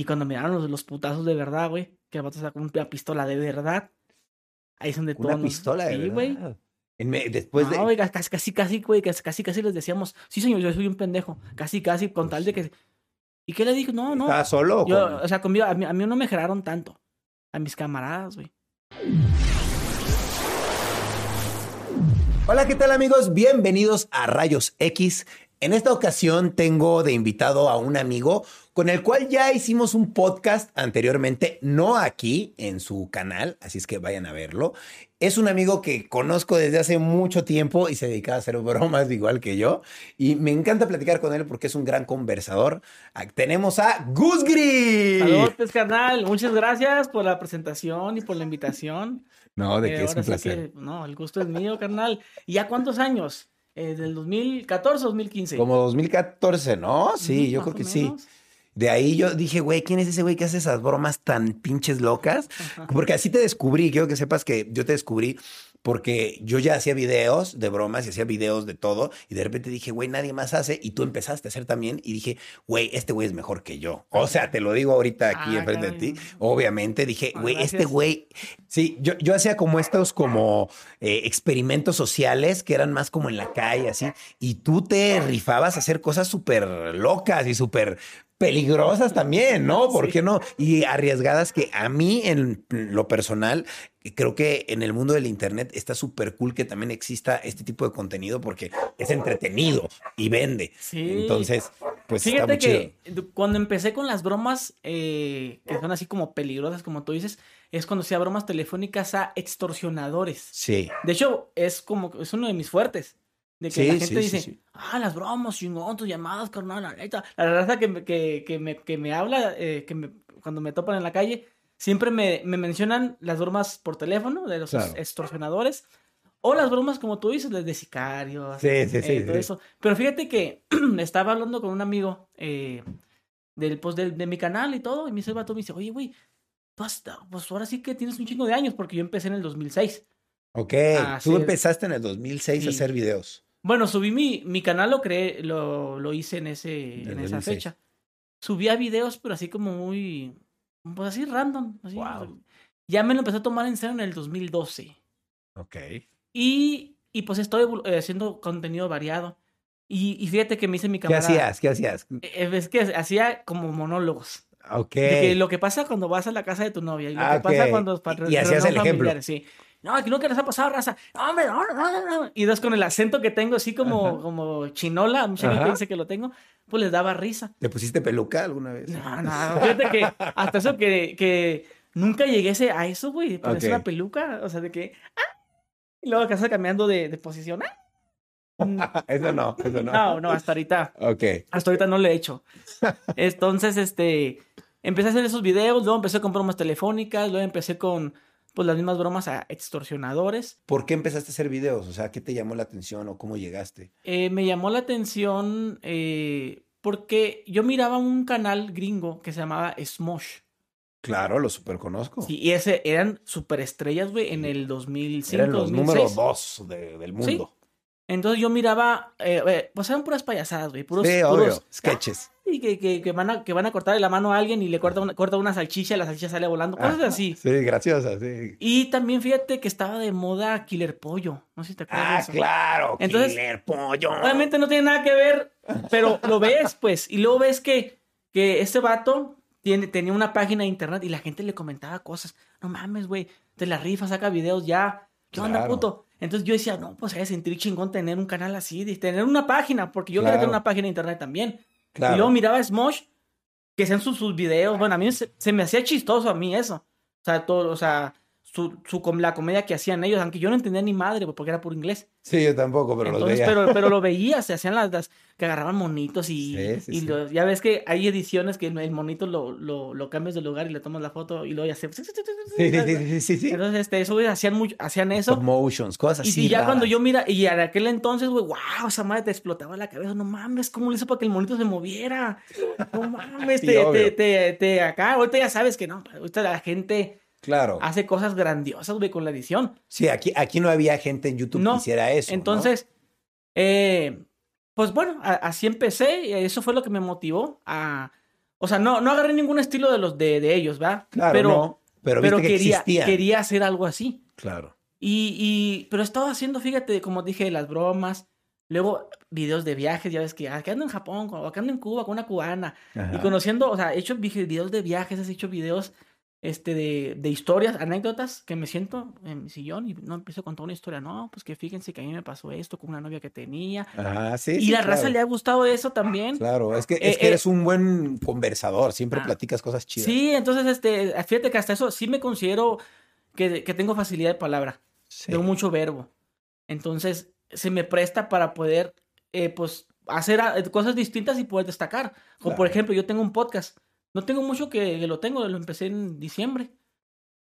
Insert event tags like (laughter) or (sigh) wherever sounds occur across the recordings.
Y cuando miraron los, los putazos de verdad, güey, que el vato sacó una pistola de verdad. Ahí es donde todo. Una pistola de Sí, güey. verdad. Me- después no, de. güey, casi, casi, casi, güey, casi, casi, casi les decíamos, sí, señor, yo soy un pendejo. Casi, casi, con tal de que. ¿Y qué le dije? No, no. ¿Estaba solo o Yo, con- o sea, conmigo, a mí, a mí no me geraron tanto. A mis camaradas, güey. Hola, ¿qué tal amigos? Bienvenidos a Rayos X. En esta ocasión tengo de invitado a un amigo con el cual ya hicimos un podcast anteriormente, no aquí en su canal, así es que vayan a verlo. Es un amigo que conozco desde hace mucho tiempo y se dedica a hacer bromas igual que yo. Y me encanta platicar con él porque es un gran conversador. Ah, Tenemos a Gus Gris. Saludos, pues, carnal. Muchas gracias por la presentación y por la invitación. (laughs) No, de Eh, que es un placer. que, no, el gusto es mío, carnal. ¿Y ya cuántos años? Eh, ¿Del 2014 o 2015? Como 2014, ¿no? Sí, yo creo que sí. De ahí yo dije, güey, ¿quién es ese güey que hace esas bromas tan pinches locas? Porque así te descubrí, quiero que sepas que yo te descubrí porque yo ya hacía videos de bromas y hacía videos de todo y de repente dije, güey, nadie más hace y tú empezaste a hacer también y dije, güey, este güey es mejor que yo. O sea, te lo digo ahorita aquí Ah, enfrente de ti. Obviamente dije, Ah, güey, este güey, sí, yo, yo hacía como estos como eh, experimentos sociales que eran más como en la calle, así, y tú te rifabas a hacer cosas súper locas y súper peligrosas también, ¿no? (laughs) ¿Por Sí. qué no? Y arriesgadas que a mí en lo personal creo que en el mundo del internet está súper cool que también exista este tipo de contenido porque es entretenido y vende. Sí. Entonces, pues está muy chido. que cuando empecé con las bromas eh, que son así como peligrosas, como tú dices, es cuando hacía bromas telefónicas a extorsionadores. Sí. De hecho, es como es uno de mis fuertes. De que Sí, la gente sí, dice, sí. ah, las bromas, chingón, tus llamadas, carnal, la neta. La raza que, me- que, que, me, que me habla, eh, que me, cuando me topan en la calle, siempre me, me mencionan las bromas por teléfono de los Claro. extorsionadores. O las bromas, como tú dices, de sicarios. Sí, sí, sí, eh, todo sí. eso. Pero fíjate que (clears throat) estaba hablando con un amigo eh, del, pues, del, de mi canal y todo, y me dice el vato, me dice, oye, güey, pues ahora sí que tienes un chingo de años, porque yo empecé en el 2006. Ok, tú empezaste en el 2006 a hacer videos. Bueno, subí mi, mi canal, lo creé, lo, lo hice en ese, en esa 2006. fecha. Subía videos, pero así como muy, pues así random. Así, Guau. Ya me lo empecé a tomar en serio en el 2012. Ok. Y, y pues estoy eh, haciendo contenido variado. Y, y fíjate que me hice mi ¿Qué camarada. hacías? ¿Qué hacías? Eh, Es que hacía como monólogos. Ok. De que lo que pasa cuando vas a la casa de tu novia y lo Ah, que pasa cuando Y- y hacías el ejemplo. Sí. No, que les ha pasado, raza. No, hombre, no, no, no. Y dos con el acento que tengo así como, Ajá. como chinola, mucha gente dice que lo tengo, pues les daba risa. ¿Te pusiste peluca alguna vez? No, no, fíjate que hasta eso que, que nunca llegué a a eso, güey, ponerse Ok. una peluca, o sea, de que, ah, y luego acá cambiando de, de posición, ah. Mm, (laughs) eso no, eso no. No, no, hasta ahorita. Ok. Hasta ahorita no lo he hecho. Entonces, este, empecé a hacer esos videos, luego empecé con bromas telefónicas, luego empecé con, pues, las mismas bromas a extorsionadores. ¿Por qué empezaste a hacer videos? O sea, ¿qué te llamó la atención o cómo llegaste? Eh, me llamó la atención eh, porque yo miraba un canal gringo que se llamaba Smosh. Claro, lo super conozco. Sí, y ese eran superestrellas, güey, en el 2005, Eran los 2006. números dos de- del mundo. Entonces yo miraba, eh, eh, pues eran puras payasadas, güey, puros, sí, puros- obvio. Sketches. Y que, que, que van a, que van a cortarle la mano a alguien y le corta una, corta una salchicha y la salchicha sale volando, cosas Ajá. así. Sí, graciosa, sí. Y también fíjate que estaba de moda Killer Pollo. No sé si te acuerdas de Ah, eso. claro. Entonces, Killer pollo. Obviamente no tiene nada que ver, pero lo ves, pues. Y luego ves que, que este vato tiene, tenía una página de internet y la gente le comentaba cosas. No mames, güey, te la rifa, saca videos ya. ¿Qué onda, Claro. puto? Entonces yo decía, no, pues hay sentir chingón tener un canal así, de tener una página, porque yo quería Claro. tener una página de internet también. Claro. Y luego miraba a Smosh, que hacían sus, sus videos. Bueno, a mí se, se me hacía chistoso a mí eso. O sea, todo, o sea, su, su la comedia que hacían ellos, aunque yo no entendía ni madre, güey, porque era por inglés. Sí, yo tampoco, pero Entonces, veía. pero, pero lo (laughs) veía, se hacían las, las- que agarraban monitos y, Sí, sí, y sí. lo- ya ves que hay ediciones que el monito lo, lo, lo cambias de lugar y le tomas la foto y luego ya se... Entonces, este, eso, güey, hacían, mucho, hacían eso. Stop motions, cosas así. y ya cuando yo mira, y en aquel entonces, güey, wow, esa madre te explotaba la cabeza, no mames, ¿cómo le hizo para que el monito se moviera? No mames, (laughs) te, te, te, te- acá, ahorita ya sabes que no, ahorita la gente Claro. hace cosas grandiosas, güey, con la edición. Sí, aquí, aquí no había gente en YouTube No, que hiciera eso. ¿no? Entonces, eh, pues bueno, a- así empecé, y eso fue lo que me motivó a, o sea, no, no agarré ningún estilo de los de, de ellos, ¿verdad? Claro, pero, no, pero, pero viste que quería, quería hacer algo así. Claro. Y, y, pero estaba haciendo, fíjate, como dije, las bromas, luego videos de viajes, ya ves que, ah, que ando en Japón, o acá ando en Cuba con una cubana, y conociendo, o sea, he hecho vi- videos de viajes, he hecho videos este, de, de historias, anécdotas, que me siento en mi sillón y no empiezo a contar una historia, no, pues que fíjense que a mí me pasó esto con una novia que tenía, sí. y sí, la claro. raza le ha gustado eso también. Claro, es que, Eh, es que eh, eres un buen conversador, siempre ah, platicas cosas chidas. Sí, entonces, este, fíjate que hasta eso sí me considero que, que tengo facilidad de palabra. Sí. tengo mucho verbo. Entonces, se me presta para poder, eh, pues, hacer ah, cosas distintas y poder destacar. Como por ejemplo, yo tengo un podcast. No tengo mucho que, que lo tengo, lo empecé en diciembre.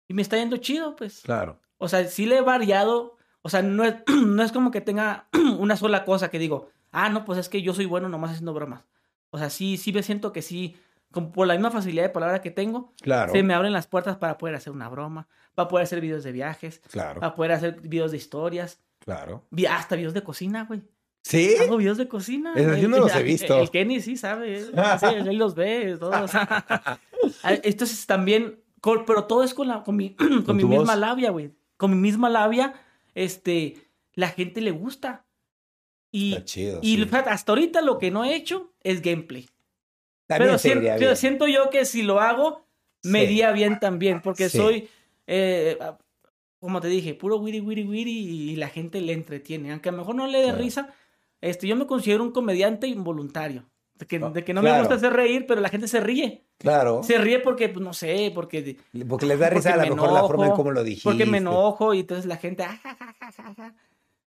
Y me está yendo chido, pues. Claro. O sea, sí le he variado. O sea, no es, (clears throat) no es como que tenga (clears throat) una sola cosa que digo, ah, no, pues es que yo soy bueno nomás haciendo bromas. O sea, sí, sí me siento que sí, como por la misma facilidad de palabra que tengo, Claro. se me abren las puertas para poder hacer una broma, para poder hacer videos de viajes, Claro. para poder hacer videos de historias, Claro. hasta videos de cocina, güey. ¿Sí? Hago videos de cocina. Yo El- no los he (laughs) visto. El, Kenny sí sabe, eh. (laughs) sí, él los ve, todos. (laughs) Entonces también, pero todo es con, la, con mi, (clears throat) con Con mi misma voz. labia, güey. Con mi misma labia, este, la gente le gusta. Y, Está chido. y sí. hasta ahorita lo que no he hecho es gameplay. También Pero, se sien- iría pero siento yo que si lo hago, me iría bien también, porque soy, eh, ah, como te dije, puro wiri, wiri, wiri, y la gente le entretiene. Aunque a lo mejor no le dé Claro. risa, este, yo me considero un comediante involuntario. De que, Ah, de que no me claro. gusta hacer reír, pero la gente se ríe. Claro. Se ríe porque, pues, no sé, porque, Porque les da risa a lo me mejor la forma en enojo, cómo lo dijiste. porque me enojo y entonces la gente... ah, ja, ja, ja, ja, ja.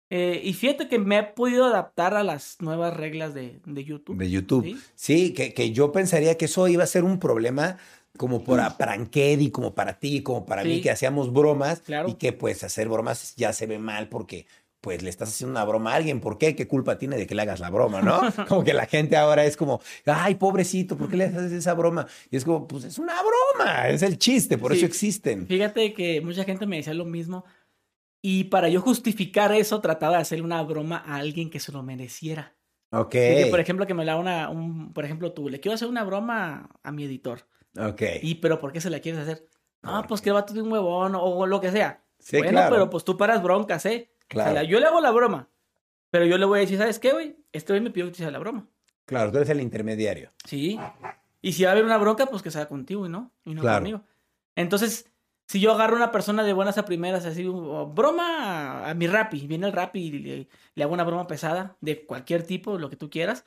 Eh, y fíjate que me he podido adaptar a las nuevas reglas de, de YouTube. De YouTube. ¿sí? Sí, que, que yo pensaría que eso iba a ser un problema como para, para Ankedi, como para ti, como para mí, Sí. que hacíamos bromas Claro. y que pues hacer bromas ya se ve mal porque pues le estás haciendo una broma a alguien. ¿Por qué? ¿Qué culpa tiene de que le hagas la broma, no? (laughs) Como que la gente ahora es como, ay, pobrecito, ¿por qué le haces esa broma? Y es como, pues es una broma, es el chiste, por Sí. eso existen. Fíjate que mucha gente me decía lo mismo. Y para yo justificar eso, trataba de hacerle una broma a alguien que se lo mereciera. Ok, De que, por ejemplo, que me la una, un, por ejemplo, tú, le quiero hacer una broma a mi editor. ok. Y, pero ¿por qué se la quieres hacer? ¿Por pues que el vato es un huevón o, o lo que sea. Sí, bueno, claro. pero pues tú paras broncas, ¿eh? O sea, Claro. la- yo le hago la broma. Pero yo le voy a decir, ¿sabes qué, güey? Este güey me pidió que te hiciera la broma. Claro, tú eres el intermediario. Sí. Y si va a haber una bronca, pues que sea contigo y no, y no Claro. conmigo. Entonces, si yo agarro a una persona de buenas a primeras, así, broma a, a mi rapi, viene el rapi y le, le hago una broma pesada de cualquier tipo, lo que tú quieras,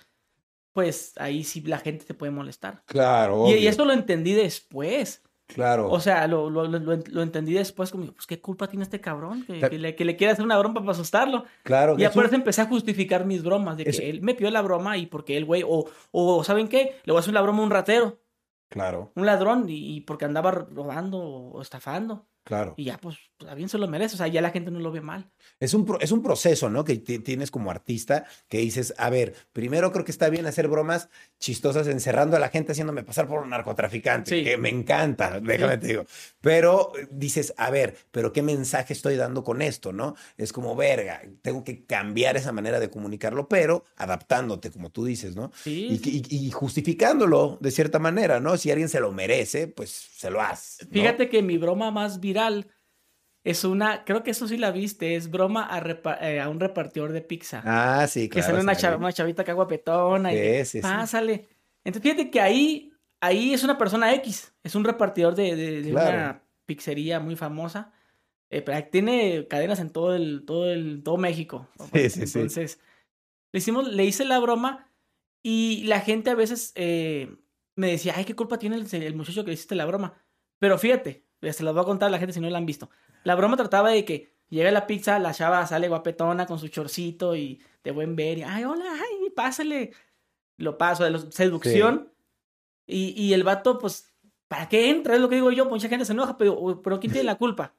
pues ahí sí la gente te puede molestar. Claro. Y, y esto lo entendí después. Claro. O sea, lo, lo, lo, lo- entendí después como, pues, ¿qué culpa tiene este cabrón? Que, le, que le quiere hacer una broma para asustarlo. claro. Y eso empecé a justificar mis bromas, de que Eso- él me pidió la broma y porque él, güey, o, o, ¿saben qué? Le voy a hacer la broma a un ratero, Claro, un ladrón, y, y porque andaba robando o estafando. Claro. Y ya, pues, a bien se lo merece. O sea, ya la gente no lo ve mal. Es un, pro- es un proceso, ¿no? Que ti- tienes como artista que dices, a ver, primero creo que está bien hacer bromas chistosas encerrando a la gente haciéndome pasar por un narcotraficante, Sí. que me encanta, déjame te digo. Pero eh, dices, a ver, pero ¿qué mensaje estoy dando con esto, no? Es como, verga, tengo que cambiar esa manera de comunicarlo, pero adaptándote, como tú dices, ¿no? Sí. Y, sí. y- y justificándolo de cierta manera, ¿no? Si alguien se lo merece, pues se lo hace. ¿no? Fíjate que mi broma más viral es una, creo que eso sí la viste, es broma a, repa- eh, a un repartidor de pizza. Ah, sí, que claro. sale una, una chavita acá guapetona y Sí, que, sí, sí. pásale. Entonces fíjate que ahí, ahí es una persona X, es un repartidor de, de- de Claro. una pizzería muy famosa. Eh, pero tiene cadenas en todo el, todo el, todo México. (laughs) Sí, sí, sí. Entonces, le hicimos, le hice la broma y la gente a veces eh, me decía, ay, qué culpa tiene el, el muchacho que le hiciste la broma. Pero fíjate, Se las voy a contar a la gente si no la han visto. La broma trataba de que llega la pizza, la chava sale guapetona con su chorcito y de buen ver. Y, ay, hola, ay, pásale. Lo paso, de la seducción. Y, y el vato, pues, ¿para qué entra? Es lo que digo yo. Mucha gente se enoja, pero, pero ¿quién tiene la culpa?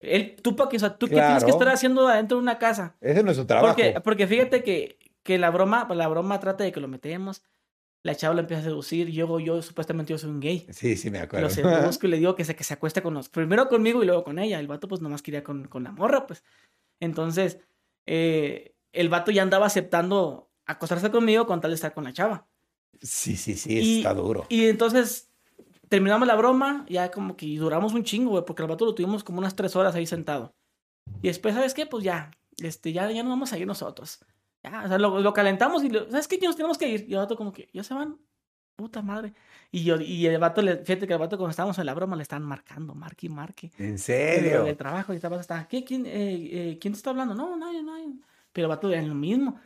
Él, tú, o sea, ¿tú qué tienes que estar haciendo adentro de una casa? Ese no es su trabajo. Porque, porque fíjate que, que la broma, la broma trata de que lo metemos la chava la empieza a seducir, yo, yo supuestamente yo soy un gay. Sí, sí, me acuerdo. Lo seduzco y le digo que se, que se acueste con los, primero conmigo y luego con ella. El vato pues nomás quería con, con la morra, pues. Entonces, eh, el vato ya andaba aceptando acostarse conmigo con tal de estar con la chava. Sí, sí, sí, está duro. Y entonces terminamos la broma, ya como que duramos un chingo, güey, porque el vato lo tuvimos como unas tres horas ahí sentado. Y después, ¿sabes qué? Pues ya, este, ya, ya nos vamos a ir nosotros. Ya, o sea, lo, calentamos y, ¿sabes qué? Ya nos tenemos que ir. Y el vato como que, ya se van. Puta madre. Y yo, y el vato, le, fíjate que el vato cuando estábamos en la broma le estaban marcando, marque y marque. ¿En serio? De trabajo y estaba hasta, ¿qué? ¿Quién, eh, eh, ¿Quién te está hablando? No, nadie, nadie. Pero el vato era lo mismo.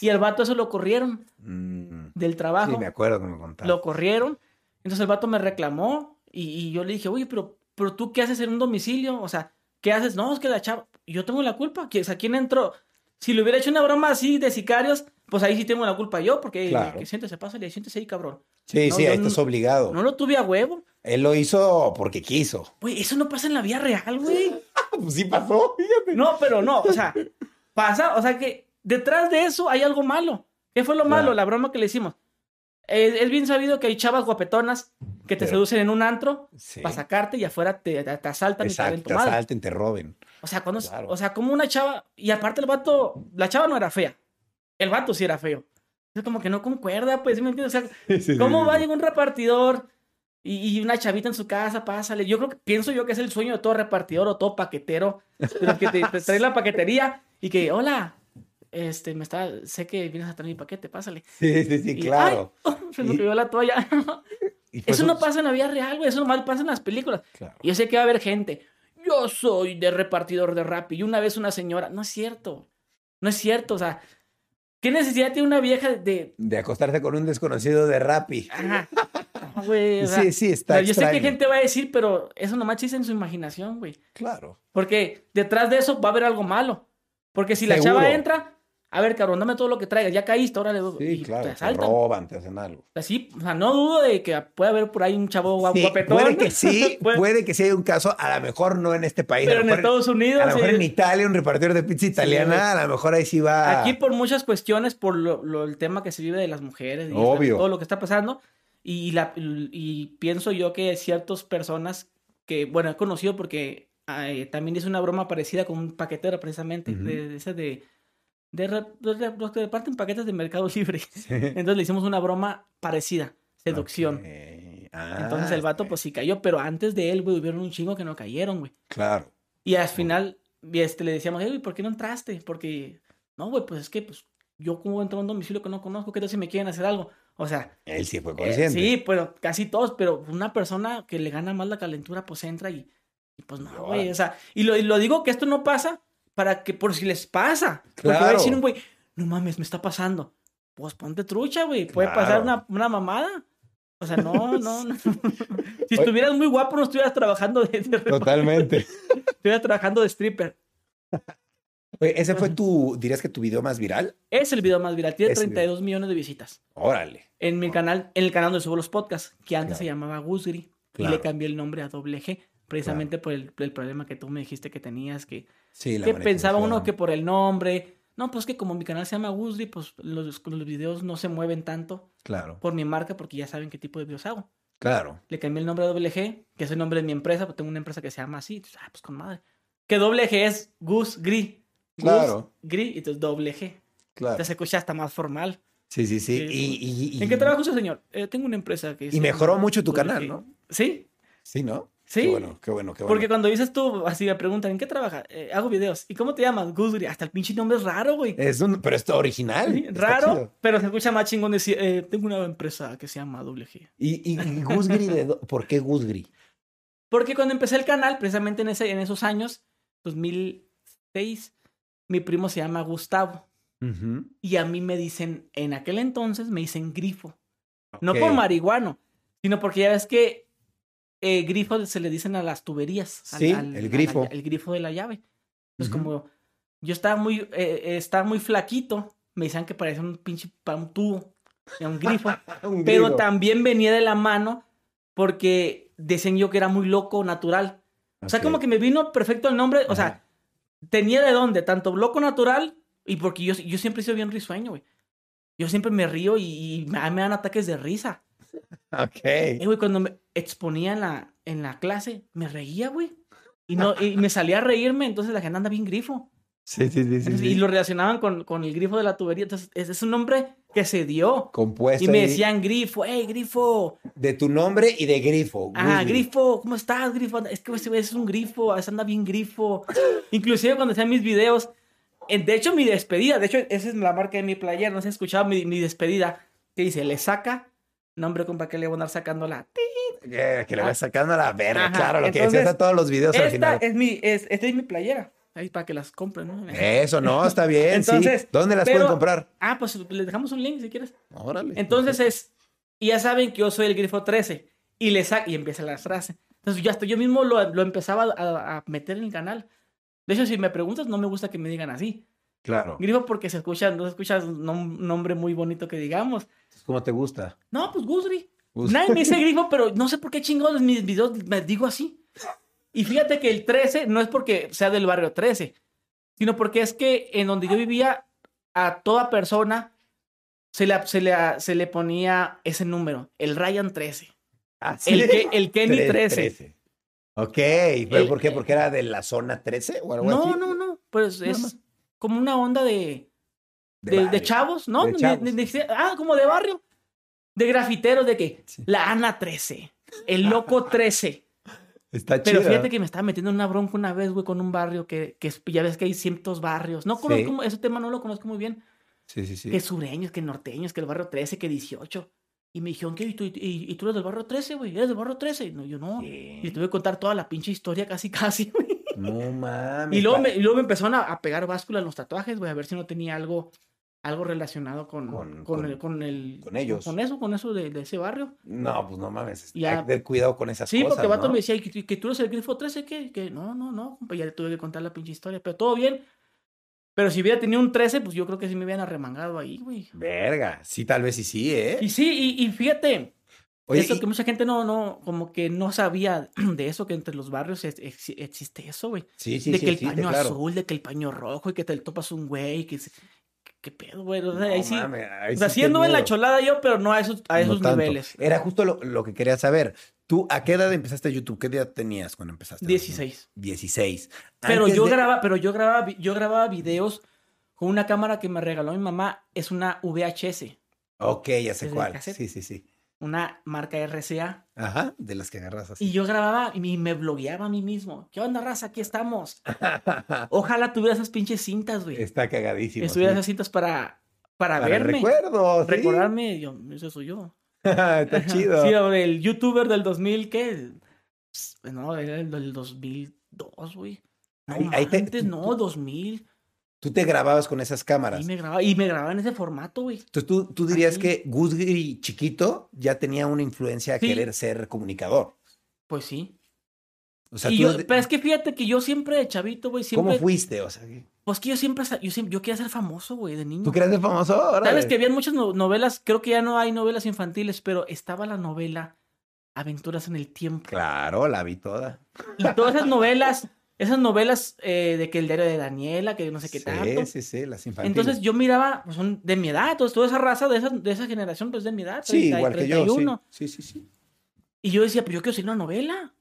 Y el vato eso lo corrieron mm. del trabajo. Sí, me acuerdo que me contaste. Lo corrieron. Entonces el vato me reclamó y, y, yo le dije, oye, pero, pero tú qué haces en un domicilio? O sea, ¿qué haces? No, es que la chava, yo tengo la culpa. O sea, ¿quién entró? Si le hubiera hecho una broma así de sicarios, pues ahí sí tengo la culpa yo, porque claro. siéntese, pásale, siéntese ahí, cabrón. Sí, sí, ahí estás obligado. No lo tuve a huevo. Él lo hizo porque quiso. Güey, eso no pasa en la vida real, güey. (laughs) pues sí pasó, fíjate. No, pero no, o sea, pasa, o sea que detrás de eso hay algo malo. ¿Qué fue lo malo? La broma que le hicimos. Es, bien sabido que hay chavas guapetonas que te seducen en un antro para sacarte y afuera te, te, asaltan y te, te asalten, te roben. O sea, cuando, o sea, como una chava, y aparte el vato, la chava no era fea, el vato sí era feo. Es como que no concuerda, pues, ¿me entiendes? O sea, (laughs) ¿cómo va a llegar un repartidor y, una chavita en su casa, pásale? Yo creo que, pienso yo que es el sueño de todo repartidor o todo paquetero, que te, te trae la paquetería y que, hola, este, me está, sé que vienes a traer mi paquete, pásale. Sí, sí, sí, claro. (laughs) se me la toalla. eso no pasa en la vida real, güey, eso nomás pasa en las películas. Y yo sé que va a haber gente, yo soy de repartidor de rap y una vez una señora, no es cierto, no es cierto, o sea, ¿qué necesidad tiene una vieja de... De acostarse con un desconocido de Rappi. Ajá. Sí, sí, está Yo sé que gente va a decir, pero eso nomás chiste en su imaginación, güey. Claro. Porque detrás de eso va a haber algo malo. Porque si la chava entra, a ver, cabrón, dame todo lo que traigas, ya caíste, ahora le Sí, claro, te, roban, te hacen algo. Así, o sea, no dudo de que pueda haber por ahí un chavo guapetón. Puede que sí, (laughs) puede... que sí haya un caso, a lo mejor no en este país. Pero en Estados Unidos. A lo mejor en Italia, un repartidor de pizza italiana, a lo mejor ahí sí va. Aquí por muchas cuestiones, por lo, el tema que se vive de las mujeres, y Obvio. todo lo que está pasando, y, la, y pienso yo que ciertas personas que, bueno, he conocido porque también hice una broma parecida con un paquetero precisamente, de ese de de, los que reparten paquetes de Mercado (laughs) Libre. Entonces le hicimos una broma parecida, seducción. Entonces el vato pues sí cayó, pero antes de él, güey, hubieron un chingo que no cayeron, güey. Claro. Y al final este, le decíamos, güey, ¿por qué no entraste? Porque, no, güey, pues es que pues yo como entro a un domicilio que no conozco, ¿qué tal si me quieren hacer algo? O sea... Él sí fue consciente. sí, pero casi todos, pero una persona que le gana más la calentura, pues entra y, pues no, güey, o sea, y lo, y lo digo que esto no pasa para que por si les pasa. Porque va a decir un güey, no mames, me está pasando. Pues ponte trucha, güey. Puede pasar una, una, mamada. O sea, no, (laughs) no, no. si estuvieras muy guapo, no estuvieras trabajando de, Totalmente. (laughs) estuvieras trabajando de stripper. Oye, ¿ese fue tu, dirías que tu video más viral? Es el video más viral. Tiene 32 millones de visitas. Órale. En mi canal, en el canal donde subo los podcasts, que antes se llamaba Gusgri. Y le cambié el nombre a Doble G precisamente por el, problema que tú me dijiste que tenías, que, sí, que pensaba uno que por el nombre, no, pues que como mi canal se llama Gusri, pues los, los videos no se mueven tanto claro. por mi marca porque ya saben qué tipo de videos hago. Claro. Le cambié el nombre a WG, que es el nombre de mi empresa, pues tengo una empresa que se llama así, ah, pues con madre. Que WG es Gus Gri. Claro. Gri, y entonces doble G. Claro. Entonces escucha hasta más formal. Sí, sí, sí. Y, ¿En qué trabaja usted, señor? Eh, tengo una empresa que... Y mejoró mucho tu canal, ¿no? Sí. Sí, ¿no? Sí. Qué bueno, qué bueno, qué bueno. Porque cuando dices tú, así me preguntan, ¿en qué trabajas? Eh, hago videos. ¿Y cómo te llamas? Gusgri. Hasta el pinche nombre es raro, güey. Es un, pero es original. raro, pero se escucha más chingón decir, eh, tengo una empresa que se llama WG. ¿Y, y Gusgri, de ¿por qué Gusgri? Porque cuando empecé el canal, precisamente en, ese, en esos años, 2006, mi primo se llama Gustavo. Y a mí me dicen, en aquel entonces me dicen grifo. No por marihuano, sino porque ya ves que eh, grifo se le dicen a las tuberías. Sí, al- el la grifo. el grifo de la llave. Ujú. como yo estaba muy, eh, eh, estaba muy flaquito, me decían que parecía un pinche un tubo, un grifo. (laughs) Un pero grifo. también venía de la mano porque decían yo que era muy loco natural. O sea, como que me vino perfecto el nombre. O sea, tenía de dónde, tanto loco natural y porque yo, yo siempre he sido bien risueño, güey. Yo siempre me río y, y me, me dan ataques de risa. (laughs) Ok. Eh, güey, cuando me exponía en la, en la clase, me reía, güey. Y, no, y me salía a reírme, entonces la gente anda bien grifo. Sí, sí, sí, sí. Entonces, sí. Y lo relacionaban con, con el grifo de la tubería. Entonces, ese es un nombre que se dio. Compuesto Y me decían grifo, hey, grifo. de tu nombre y de grifo. Ah, grifo, ¿cómo estás, grifo? Es que ese es un grifo, anda bien grifo. (gasps) Inclusive cuando hacían mis videos, de hecho mi despedida, de hecho esa es la marca de mi player, no se ha escuchado mi, mi despedida, que dice, le saca, nombre compa que le voy a andar sacando la... Eh, que le vas sacando la verga, Ajá, claro, lo que entonces, decías a todos los videos al Esta final. es mi, es, esta es mi playera, ahí para que las compren, ¿no? Eso, no, está (laughs) bien. Entonces, sí. ¿Dónde las pero- pueden comprar? Ah, pues les dejamos un link si quieres. Órale. Entonces es, y ya saben que yo soy el grifo 13. Y le y empieza la frase. Entonces ya hasta yo mismo lo, lo empezaba a, a meter en el canal. De hecho, si me preguntas, no me gusta que me digan así. Claro. Grifo porque se escucha, no se escucha un nom- nombre muy bonito que digamos. ¿Cómo te gusta? No, pues Gusri. Gus- Nadie me dice (laughs) grifo, pero no sé por qué chingados mis videos me digo así. Y fíjate que el 13 no es porque sea del barrio 13, sino porque es que en donde yo vivía, a toda persona se le, se le, se le ponía ese número, el Ryan 13. Ah, El, que, el Kenny Tre- 13. Ok, ¿pero El- por qué? ¿Porque era de la zona 13 o algo No, así? no, no. Pues es como una onda de, de, chavos, ¿no? Chavos. ah, como de barrio. De grafiteros, de que Sí. la Ana 13, el Loco (laughs) 13. Está Pero chido. fíjate que me estaba metiendo en una bronca una vez, güey, con un barrio que, que ya ves que hay cientos barrios. No conozco, ese tema no lo conozco muy bien. Sí, sí, sí. Que sureños, que norteños, que el barrio 13, que 18. Y me dijeron, ¿qué? ¿Y tú, y, y tú eres del barrio 13, güey? ¿Eres del barrio 13? No, yo no. Y le tuve que contar toda la pinche historia casi, (laughs) casi, güey. No mames. Y luego, me, y luego me empezaron a, a pegar báscula en los tatuajes, güey, a ver si no tenía algo, algo relacionado con, Con- el, con el... con ellos. Con eso, con eso de, de ese barrio. No, pues no mames. Ya. Hay que tener cuidado con esas Sí, cosas. porque el vato ¿no? me decía, ¿y que, que tú eres el grifo 13? ¿Qué? Que no, no, no. Pues ya le tuve que contar la pinche historia, pero todo bien. Pero si hubiera tenido un 13, pues yo creo que sí me hubieran arremangado ahí, güey. Verga. Sí, tal vez sí, sí, ¿eh? Y sí, y, y fíjate, Oye, eso y- que mucha gente no, no, como que no sabía (clears throat) de eso, que entre los barrios es- existe eso, güey. sí, sí, de sí, que el sí, paño claro. azul, de que el paño rojo, y que te topas un güey, que... ¿Qué, pedo, güey? O sea, No ahí sí... mames, ahí o sea, sí anduve en la cholada yo, pero no a esos, a No esos tanto. niveles. Era justo lo, lo que quería saber. ¿Tú a qué edad empezaste YouTube? ¿Qué edad tenías cuando empezaste? 16. 16. Pero Antes yo de- grababa, pero yo grababa, yo grababa videos con una cámara que me regaló mi mamá, es una VHS, Ok, ya sé ¿Desde cuál. Sí, sí, sí. Una marca RCA. Ajá, de las que agarras así. Y yo grababa y me blogueaba a mí mismo. ¿Qué onda, raza? Aquí estamos. (laughs) Ojalá tuviera esas pinches cintas, güey. Está cagadísimo. Estuviera sí. esas cintas para, para, Para verme. recuerdos. sí. Recordarme, yo, ese soy yo. (laughs) Está chido. Sí, el youtuber del 2000, ¿qué? No, era el del 2002, güey. No, Ahí- ahí te- antes, tú- no, tú- 2000. Tú te grababas con esas cámaras. Y me grababa, y me grababa en ese formato, güey. Entonces tú, tú dirías Así. que Guzgri chiquito ya tenía una influencia a Sí. querer ser comunicador. Pues sí. O sea, y tú yo, de- pero es que fíjate que yo siempre de chavito, güey, ¿cómo siempre. fuiste? O sea, que- Pues que yo siempre, yo siempre, yo quería ser famoso, güey, de niño. ¿tú querías ser famoso? Órale. Sabes que habían muchas no- novelas, creo que ya no hay novelas infantiles, pero estaba la novela Aventuras en el Tiempo. Claro, la vi toda. Y todas esas novelas, esas novelas eh, de que el diario de Daniela, que no sé qué sí, tanto. sí, sí, las infantiles. Entonces yo miraba, pues son de mi edad, entonces toda esa raza de esa, de esa generación, pues de mi edad. sí, 30, igual que yo. Sí. 31. sí, sí, sí. Y yo decía, pues yo quiero ser una novela.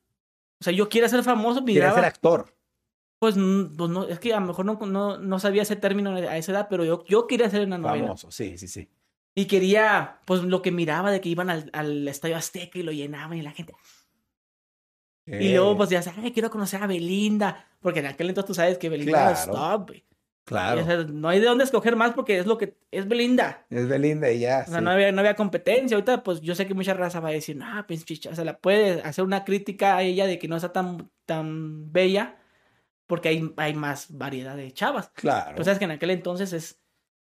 O sea, yo quiero ser famoso, miraba. ser actor. Pues, pues no, es que a lo mejor no, no, no sabía ese término a esa edad, pero yo, yo quería hacer una novela. Famoso, sí, sí, sí. Y quería, pues lo que miraba de que iban al, al Estadio Azteca y lo llenaban y la gente. Y luego, pues ya sabes, ay, quiero conocer a Belinda. Porque en aquel entonces tú sabes que Belinda era Claro. stop, güey. Claro. O sea, no hay de dónde escoger más porque es lo que es Belinda. Es Belinda y ya. O sea, sí. no, había, no había competencia. Ahorita, pues yo sé que mucha raza va a decir, ah, pues chicha. O sea, la puede hacer una crítica a ella de que no está tan, tan bella porque hay, hay más variedad de chavas. Claro. Pues sabes que en aquel entonces es.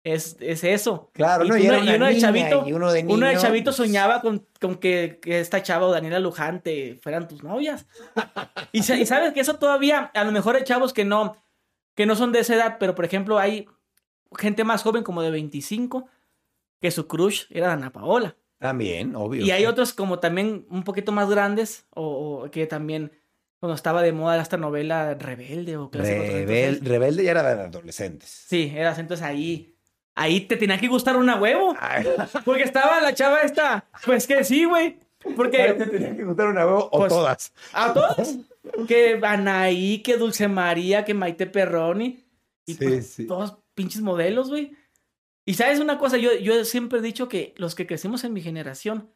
Es, es eso. Claro, y no, uno, y era y una uno de chavito, y uno de uno de niño, chavito pues, soñaba con, con que, que esta chava o Daniela Lujante fueran tus novias. (laughs) y, sa- y sabes que eso todavía, a lo mejor hay chavos que no, que no son de esa edad, pero por ejemplo hay gente más joven como de 25 que su crush era Dana Paola. También, obvio. Y hay otros como también un poquito más grandes o, o que también cuando estaba de moda esta novela Rebelde o Rebel- 406. rebelde ya era de adolescentes. Sí, eras entonces ahí. Ahí te tenía que gustar una huevo. Porque estaba la chava esta. Pues que sí, güey. te Porque tenía que gustar una huevo o Pues, todas. a todos. Que Anaí, que Dulce María, que Maite Perroni. Y Sí, pues, sí. todos pinches modelos, güey. Y sabes una cosa, yo, yo siempre he dicho que los que crecimos en mi generación,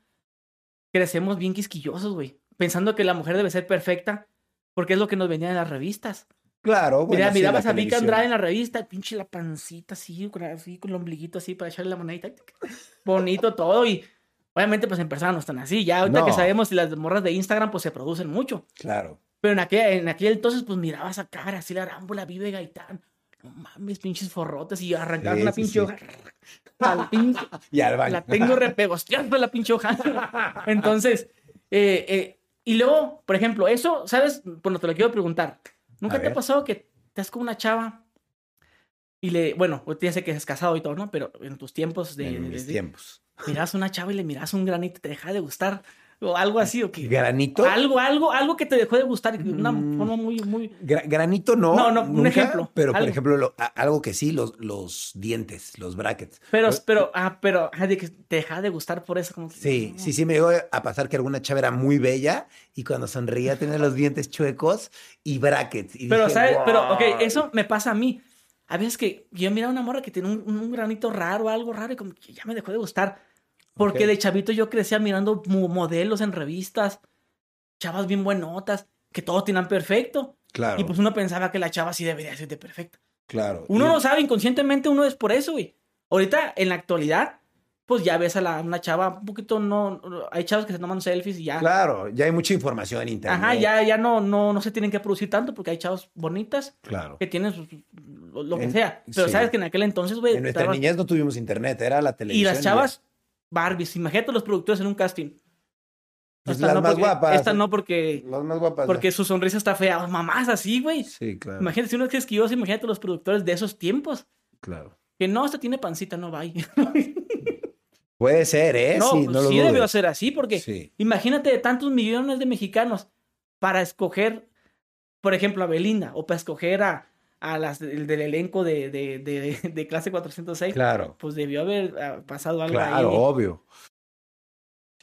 crecemos bien quisquillosos, güey. Pensando que la mujer debe ser perfecta, porque es lo que nos vendían en las revistas. Claro, bueno, Mira, mirabas la a televisión. Andrade en la revista, pinche la pancita así, con, así, con el ombliguito así para echarle la monedita. Bonito todo y obviamente pues en persona no están así. Ya ahorita No. que sabemos si las morras de Instagram pues se producen mucho. Claro. Pero en aquel, en aquel entonces pues mirabas a cara así la arámbula, vive Gaitán. No mames, pinches forrotes y arrancar Sí, sí, pinche sí. hoja. Al pinche- (laughs) Y al baño. la tengo repegosteando la pinche hoja. Entonces, eh, eh, y luego, por ejemplo, eso, ¿sabes? Bueno, te lo quiero preguntar. ¿Nunca A te ha pasado que estás con una chava y le, bueno, ya sé que es casado y todo, ¿no? Pero en tus tiempos de, en de- mis de- tiempos. miras a una chava y le miras un granito y te deja de gustar o algo así o que ¿Granito? algo, algo, algo que te dejó de gustar de una Mm. forma muy, muy. Gra- granito no. No, no, un nunca, ejemplo, Pero, por algo. ejemplo, lo- a- algo que sí, los, los dientes, los brackets. Pero, Pues- pero, ah, pero, ah, de que te deja de gustar por eso, como que. Sí, no. sí, sí, me llegó a pasar que alguna chava era muy bella y cuando sonreía tenía los dientes chuecos y brackets. y Pero, dije, ¿sabes? Pero, ok, eso me pasa a mí. A veces que yo miro a una morra que tiene un, un granito raro, algo raro, y como que ya me dejó de gustar. Porque Ok. de chavito yo crecía mirando mo- modelos en revistas, chavas bien buenotas, que todos tenían perfecto. Claro, Y pues uno pensaba que la chava sí debería ser de perfecta. claro. Uno Y- no sabe, inconscientemente uno es por eso, güey. Ahorita, en la actualidad, pues ya ves a la, una chava un poquito, no, hay chavas que se toman selfies y ya. Claro, ya hay mucha información en internet. Ajá, ya, ya no, no, no se tienen que producir tanto porque hay chavas bonitas Claro. que tienen sus- lo, lo que En- sea. Pero sí. sabes que en aquel entonces, güey, En nuestra estabas- niñez no tuvimos internet, era la y televisión. las chavas Barbies, imagínate los productores en un casting. Pues las no más porque, guapas. Esta no porque, Las más guapas. porque su sonrisa está fea. Mamás así, güey. Sí, claro. Imagínate si uno es esquivoso, imagínate los productores de esos tiempos. Claro. Que no, esta tiene pancita, no va (laughs) ahí. Puede ser, ¿eh? no, sí, pues no lo sí debió ser así, porque Sí. imagínate de tantos millones de mexicanos para escoger, por ejemplo, a Belinda o para escoger a, a las del, del elenco de, de, de, (laughs) de clase 406. Claro. Pues debió haber ah, pasado algo Claro, ahí. obvio.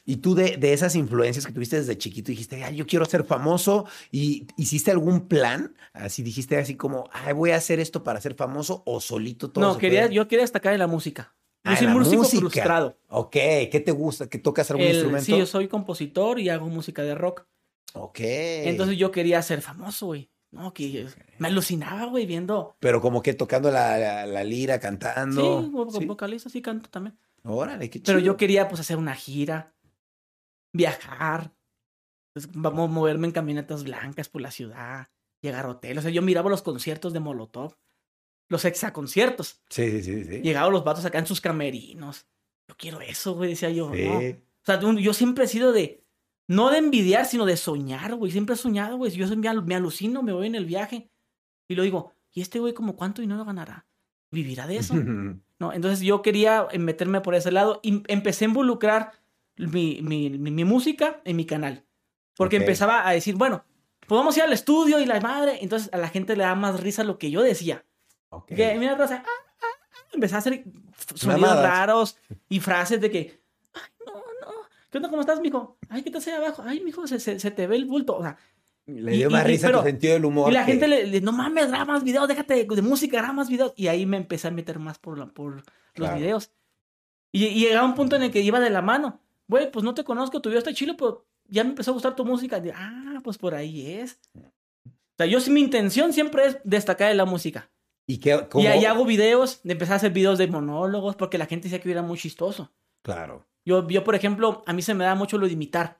Y tú de, de esas influencias que tuviste desde chiquito dijiste, "Ay, yo quiero ser famoso y hiciste algún plan, así dijiste así como, Ay, voy a hacer esto para ser famoso o solito todo. No, quería, yo quería destacar en la música. Yo Ah, soy músico música. frustrado. Ok, ¿qué te gusta? ¿Que tocas algún El- instrumento? sí, yo soy compositor y hago música de rock. Ok. Entonces yo quería ser famoso, güey. No, que me alucinaba, güey, viendo. Pero como que tocando la, la- la lira, Sí, cantando. vo- Sí. vocalista, sí canto también. Órale, qué Pero chido. yo quería, pues, hacer una gira, viajar, pues, vamos a moverme en camionetas blancas por la ciudad, llegar a hoteles. O sea, yo miraba los conciertos de Molotov, los exaconciertos. Sí, sí, sí. sí. Llegaban los vatos acá en sus camerinos. Yo quiero eso, güey, decía yo. Sí. ¿no? O sea, yo siempre he sido de, no de envidiar, sino de soñar, güey. Siempre he soñado, güey. Yo me, al- me alucino, me voy en el viaje y lo digo, ¿y este güey como cuánto dinero ganará? ¿Vivirá de eso? (laughs) ¿no? Entonces yo quería eh, meterme por ese lado y empecé a involucrar mi, mi, mi- mi música en mi canal. Porque empezaba a decir, bueno, pues vamos a ir al estudio y la madre. Entonces a la gente le da más risa lo que yo decía. Ok. Que mira, Rosa, ah, ah, ah, empecé a hacer sonidos Mamadas. raros y frases de que, ay, no, ¿qué onda? ¿Cómo estás, mijo? Ay, ¿qué te hace abajo? Ay, mijo, se, se, se te ve el bulto. O sea, Le dio y- más y- risa pero- tu sentido del humor. y la que- gente le, le, no mames, graba más videos, déjate de, de música, graba más videos. Y ahí me empecé a meter más por, la, por los videos. Y, y llegaba un punto en el que iba de la mano. Güey, pues no te conozco, tu video está chilo, pero ya me empezó a gustar tu música. Ah, pues por ahí es. O sea, yo sí, mi intención siempre es destacar en la música. ¿Y qué? cómo? Y ahí hago videos, empecé a hacer videos de monólogos porque la gente decía que era muy chistoso. Claro. Yo, yo, por ejemplo, a mí se me da mucho lo de imitar.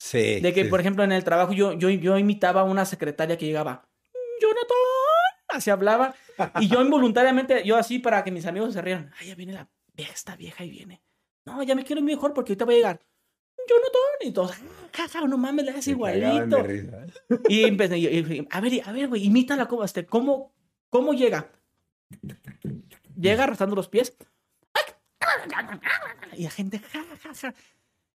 Sí. De que, sí. por ejemplo, en el trabajo yo, yo, yo imitaba a una secretaria que llegaba, Jonathan, así hablaba. Y yo involuntariamente, yo así para que mis amigos se rieran. Ay, ya viene la vieja, esta vieja y viene. No, ya me quiero mejor porque ahorita voy a llegar. Yo no tengo ni todos. Jaja, no mames, le de igualito. risa. Y empecé, y- y- a ver, a ver, güey, imítala como, este, ¿cómo, ¿cómo llega? Llega arrastrando los pies. Y la gente, ja, ja, ja.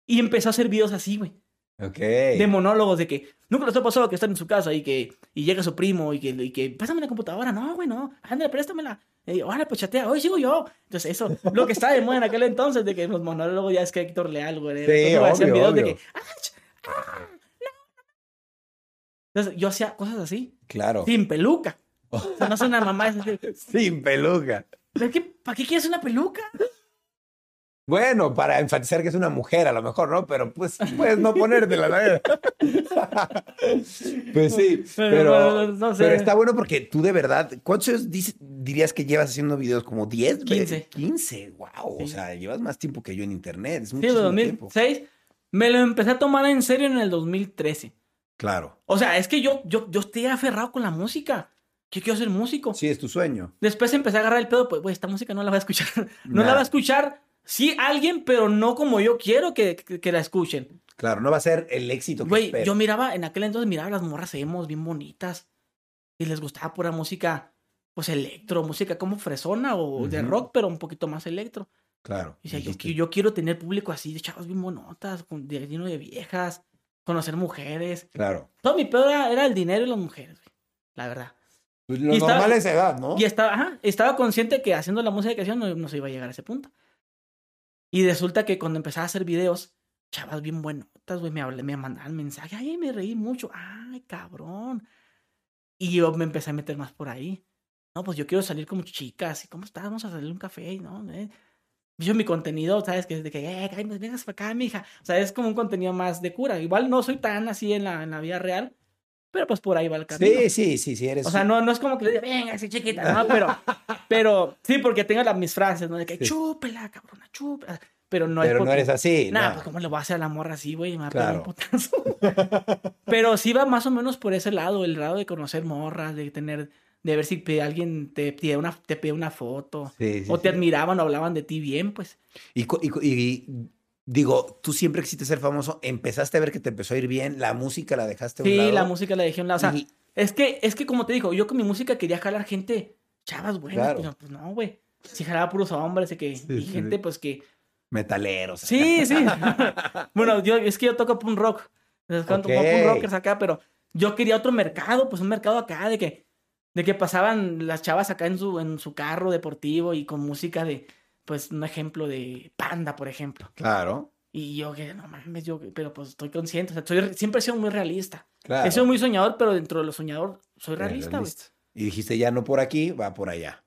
Y empezó a hacer videos así, güey. Ok. De monólogos de que nunca les ha pasado que están en su casa y que y llega su primo y que, y que pásame la computadora. No, güey, no. Ándale, préstamela. Y, Ahora, pues chatea. Hoy sigo yo. Entonces, eso, lo que estaba de moda en aquel entonces, de que los monólogos ya es que Héctor Leal, güey. Sí, Entonces, obvio, videos de que. "Ah, no". Entonces, yo hacía cosas así, Claro. sin peluca. (laughs) O sea, no soy una mamá. es así, Sin peluca. ¿Pero qué- ¿Para qué quieres una peluca? Bueno, para enfatizar que es una mujer, a lo mejor, ¿no? Pero pues puedes no ponértela, ¿no? (laughs) Pues sí, Pero, no sé. pero está bueno porque tú de verdad, ¿cuántos años dirías que llevas haciendo videos? ¿Como 10? 15. 15, wow. O sea, llevas más tiempo que yo en internet. Es Sí, muchísimo en tiempo. 2006. Me lo empecé a tomar en serio en el 2013. Claro. O sea, es que yo, yo, yo estoy aferrado con la música. Yo quiero ser músico. Sí, es tu sueño. Después empecé a agarrar el pedo, pues, güey, esta música no la va a escuchar. (laughs) No la va a escuchar, sí, alguien, pero no como yo quiero que, que, que la escuchen. Claro, no va a ser el éxito que Güey, yo miraba, en aquel entonces miraba las morras emos bien bonitas. Y les gustaba pura música, pues electro, música como fresona o de rock, pero un poquito más electro. Claro. Y decía, yo, quiero tener público así, de chavas bien monotas, con, de, lleno de viejas, conocer mujeres. Claro. Todo mi pedo era, era el dinero y las mujeres, güey. La verdad. Pues lo Y estaba- normal es edad, ¿no? Y estaba, ajá, estaba consciente que haciendo la música que hacía no, no se iba a llegar a ese punto. Y resulta que cuando empezaba a hacer videos, chavas bien buenotas, güey, me, habla- me mandaban mensajes, ay, me reí mucho, ay, cabrón. Y yo me empecé a meter más por ahí. No, pues yo quiero salir como chicas, ¿y cómo estás? Vamos a salir un café, ¿no? Eh. Yo mi contenido, ¿sabes? Que es de que, eh, ay, pues vengas para acá, mija. O sea, es como un contenido más de cura. Igual no soy tan así en la, en la vida real, pero pues por ahí va el camino. Sí, sí, sí, sí, eres. O sea, no, no es como que le diga, venga, así chiquita, no, (laughs) pero, pero sí, porque tengo las, mis frases, ¿no? De que Sí. chúpela, cabrona, chúpela. Pero no pero es no porque, eres así. Nah, no. pues cómo le voy a hacer a la morra así, güey, me va a pegar un putazo. (laughs) pero sí va más o menos por ese lado, el lado de conocer morras, de tener, de ver si alguien te pide una, te pide una foto, Sí, sí, o te admiraban o hablaban de ti bien, pues. Y digo, tú siempre quisiste ser famoso, empezaste a ver que te empezó a ir bien, la música la dejaste a un Sí, lado. la música la dejé a un lado. O sea, Y- es que, es que como te digo, yo con mi música quería jalar gente, chavas buenas, Claro. pero pues no, güey. Si jalaba puros hombres y, que, Sí, y sí, gente, sí. pues que metaleros. Sí, sí. (laughs) bueno, yo, es que yo toco punk rock. Entonces, canto Ok. punk rockers acá, pero yo quería otro mercado, pues un mercado acá de que, de que pasaban las chavas acá en su, en su carro deportivo y con música de, pues un ejemplo de Panda, por ejemplo. Claro, Y yo que, no mames, yo, pero pues estoy consciente, o sea, soy- siempre he sido muy realista. claro. He sido muy soñador, pero dentro de lo soñador soy Eres realista, güey. realista. Y dijiste, ya no por aquí, va por allá.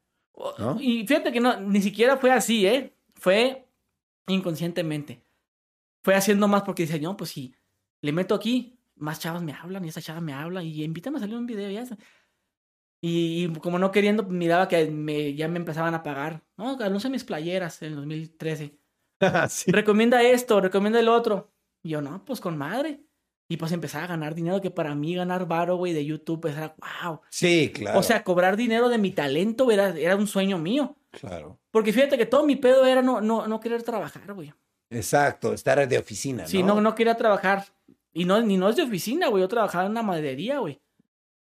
¿no? Y fíjate que no, ni siquiera fue así, ¿eh? Fue inconscientemente. Fue haciendo más porque dice, no, pues si le meto aquí, más chavas me hablan y esa chava me habla y invítame a salir un video y ya. Y, y como no queriendo, miraba que me, ya me empezaban a pagar. No, anuncia mis playeras en el 2013. (laughs) sí. Recomienda esto, recomienda el otro. Y yo, no, pues con madre. Y pues empezaba a ganar dinero, que para mí ganar varo, güey, de YouTube, pues era wow. Sí, claro. O sea, cobrar dinero de mi talento era, era un sueño mío. claro. Porque fíjate que todo mi pedo era no, no, no querer trabajar, güey. Exacto, estar de oficina, ¿no? Sí, no, no quería trabajar. Y no, ni no es de oficina, güey. Yo trabajaba en una maderería, güey.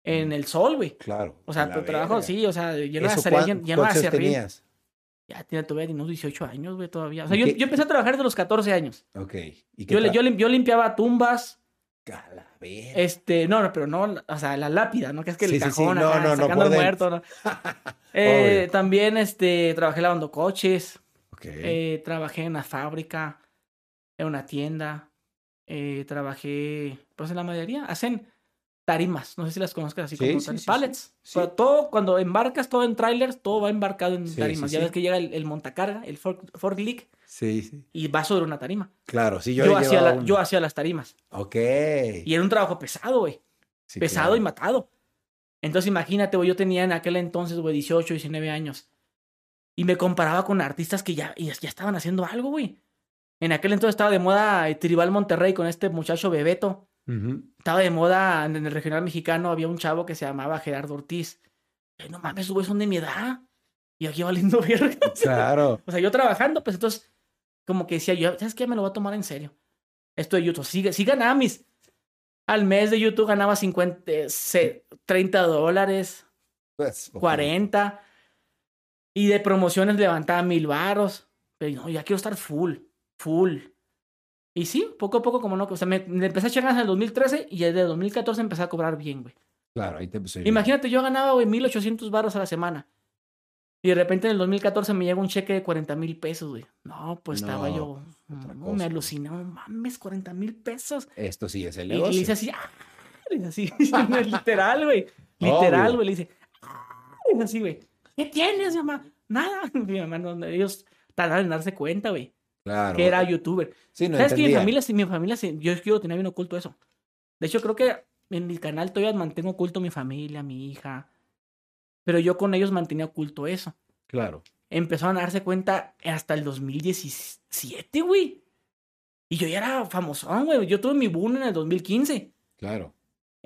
En el sol, güey. Claro. O sea, pero trabajo, sí, o sea, yo no ¿Eso ya, ya no hacer tenías? Ya tiene todavía unos 18 años, güey, todavía. O sea, ¿Y yo, yo empecé a trabajar desde los 14 años. Ok. ¿Y qué Yo, yo, yo limpiaba tumbas, A la verga. este, no, no, pero no, o sea, la lápida, ¿no? Que es que el Sí, sí, sí. cajón, No, acá, no, no, sacando al dentro. muerto, ¿no? (laughs) Eh, también, este, trabajé lavando coches. Ok. Eh, trabajé en una fábrica, en una tienda, eh, trabajé pues en la mayoría. Hacen tarimas, no sé si las conozcas así Sí, como sí, sí, pallets. Pero todo, cuando embarcas todo en trailers, todo va embarcado en tarimas. ya ves que llega el, el montacarga, el fork, forklift, Sí, sí. y va sobre una tarima. Claro, sí, yo, Yo, hacía, la- yo hacía las tarimas. Ok. Y era un trabajo pesado, güey. Pesado claro. y matado. Entonces imagínate, güey, yo tenía en aquel entonces, güey, 18, 19 años. Y me comparaba con artistas que ya, ya ya estaban haciendo algo, güey. En aquel entonces estaba de moda eh, Tribal Monterrey con este muchacho Bebeto. Estaba de moda en el regional mexicano, había un chavo que se llamaba Gerardo Ortiz. No mames, güey, son de mi edad. Y aquí valiendo (laughs) verga. Claro. O sea, yo trabajando, pues entonces, como que decía yo, ¿sabes qué? Me lo voy a tomar en serio. Esto de YouTube. Sí, sí ganaba mis. Al mes de YouTube ganaba 50, eh, se- 30 dólares, Pues, 40. Y de promociones levantaba mil varos. Pero no, ya quiero estar full, full. Y sí, poco a poco, como no, o sea, me, me empecé a echar ganas en el 2013 y desde el 2014 empecé a cobrar bien, güey. Claro, ahí te a ir. Imagínate, yo ganaba, güey, 1800 varos a la semana. Y de repente en el 2014 me llega un cheque de 40 mil pesos, güey. No, pues estaba yo. otra no, me aluciné, no mames, 40 mil pesos. Esto sí es el Y, y negocio. le hice así, ¡ah! Le hice así, (laughs) literal, güey. Literal, Obvio. güey. Le dice, ¡ah! Le hice así, güey. ¿Qué tienes, mamá? Nada. (laughs) Mi mamá, no, ellos tardaron en darse cuenta, güey, Claro. que era youtuber. Sí, no ¿Sabes que mi entendía. familia, sí, mi familia, sí, yo, yo tenía bien oculto eso. De hecho, creo que en mi canal todavía mantengo oculto mi familia, mi hija. Pero yo con ellos mantenía oculto eso. Claro. Empezaron a darse cuenta hasta el 2017, güey. Y yo ya era famosón, güey. Yo tuve mi boom en el 2015. Claro.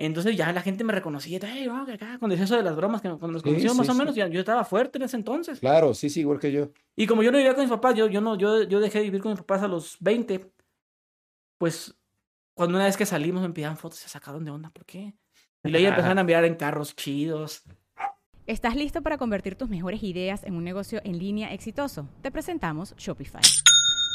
Entonces ya la gente me reconocía. Hey, acá, cuando decía eso de las bromas, que cuando nos Sí, conocíamos sí, más o sí. menos, ya- yo estaba fuerte en ese entonces. Claro, sí, sí, igual que yo. Y como yo no vivía con mis papás, yo, yo, no, yo, yo dejé de vivir con mis papás a los 20. Pues cuando una vez que salimos me pidían fotos, se sacaron de onda. ¿Por qué? Y luego (laughs) empezaron a mirar en carros chidos. ¿Estás listo para convertir tus mejores ideas en un negocio en línea exitoso? Te presentamos Shopify.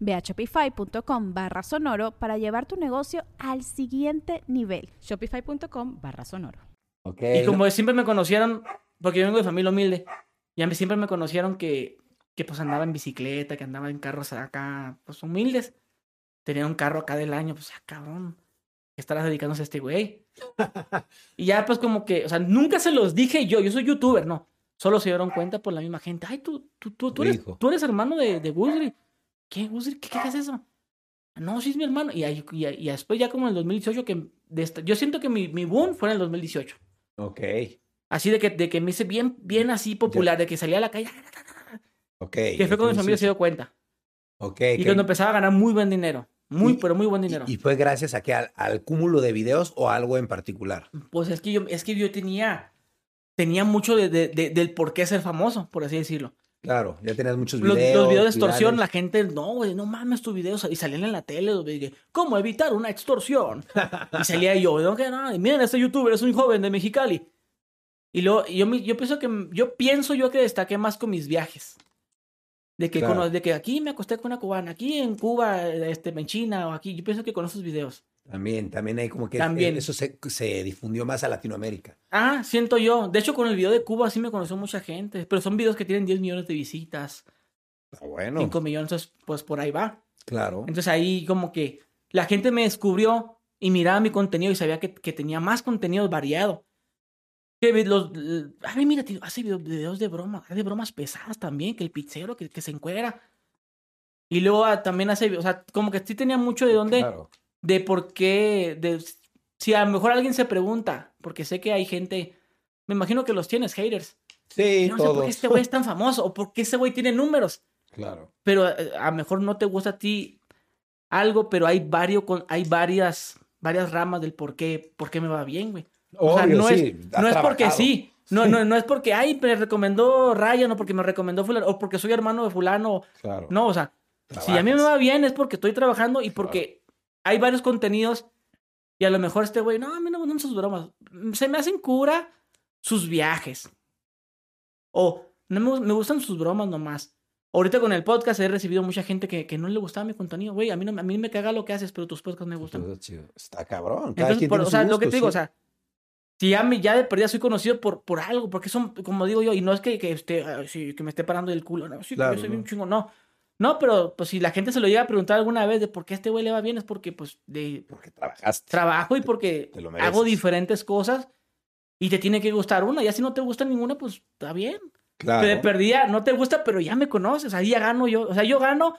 Ve a shopify.com barra sonoro para llevar tu negocio al siguiente nivel. Shopify.com barra sonoro. Ok. Y como siempre me conocieron, porque yo vengo de familia humilde, y a mí siempre me conocieron que, que pues andaba en bicicleta, que andaba en carros acá, pues humildes. Tenía un carro acá del año, pues, ah, cabrón, ¿qué estarás dedicándose a este güey? (laughs) y ya, pues, como que, o sea, nunca se los dije yo, yo soy youtuber, no. Solo se dieron cuenta por la misma gente. Ay, tú, tú, tú, tú, Tu eres, tú eres hermano de, de Guzri. ¿Qué? ¿Qué, qué es eso? No, sí es mi hermano. Y, y, y después ya como en el 2018, que esta- yo siento que mi, mi boom fue en el 2018. Ok. Así de que, de que me hice bien, bien así popular, de que salía a la calle, (laughs) Ok. que fue cuando mi familia se dio cuenta. Ok. Y que- cuando empezaba a ganar muy buen dinero. Muy, Y- pero muy buen dinero. ¿Y, y fue gracias a que al, al cúmulo de videos o algo en particular? Pues es que yo, es que yo tenía, tenía mucho de, de- de- del por qué ser famoso, por así decirlo. Claro, ya tenías muchos Los, videos. los videos de extorsión, virales. la gente, no, güey, no mames tus videos. Y salían en la tele, dije, ¿cómo evitar una extorsión? (laughs) y salía yo, no, que y miren, este youtuber es un joven de Mexicali. Y luego, yo, yo pienso que, yo pienso yo que destaqué más con mis viajes. De que, Claro. cono- de que aquí me acosté con una cubana, aquí en Cuba, este, en China, o aquí. Yo pienso que con esos videos. También, también hay como que También. eso se, se difundió más a Latinoamérica. Ah, siento yo. De hecho, con el video de Cuba sí me conoció mucha gente. Pero son videos que tienen 10 millones de visitas, Ah, bueno, 5 millones, pues por ahí va. claro. Entonces ahí como que la gente me descubrió y miraba mi contenido y sabía que, que tenía más contenido variado. Que los, ay, mira, tío, hace video- videos de broma, de bromas pesadas también, que el pizzero que, que se encuera. Y luego ah, también hace, o sea, como que sí tenía mucho de dónde, Claro. De por qué, de si a lo mejor alguien se pregunta, porque sé que hay gente, me imagino que los tienes haters. Sí, Yo no sé por qué este güey es tan (laughs) famoso o por qué ese güey tiene números Claro. pero eh, a lo mejor no te gusta a ti algo, pero hay varios, con- hay varias, varias ramas del por qué, por qué me va bien, güey. O sea, no sí, es, no es porque sí, no, no, no es porque, ay, me recomendó Ryan o porque me recomendó fulano, o porque soy hermano de fulano, Claro. no, o sea, si a mí me va bien es porque estoy trabajando y porque hay varios contenidos y a lo mejor este güey, no, a mí no me gustan sus bromas, se me hacen cura sus viajes. O no me, me gustan sus bromas nomás. Ahorita con el podcast he recibido mucha gente que, que no le gustaba mi contenido. Güey, a mí, no, a mí me caga lo que haces, pero tus podcasts me gustan. Está cabrón. Cada Entonces, quien por- o sea, lo que gusto, te digo, sí. o sea, Si ya, me, ya de perdida soy conocido por, por algo, porque son, como digo yo, y no es que, que, esté, sí, que me esté parando del culo, no, sí, Claro, yo soy no. bien chingo, no. No, pero pues si la gente se lo llega a preguntar alguna vez de por qué a este güey le va bien, es porque pues de Porque trabajaste. trabajo y porque Te hago diferentes cosas y te tiene que gustar una. Ya si no te gusta ninguna, pues está bien. Claro. De perdida, no te gusta, pero ya me conoces, ahí ya gano yo. O sea, yo gano.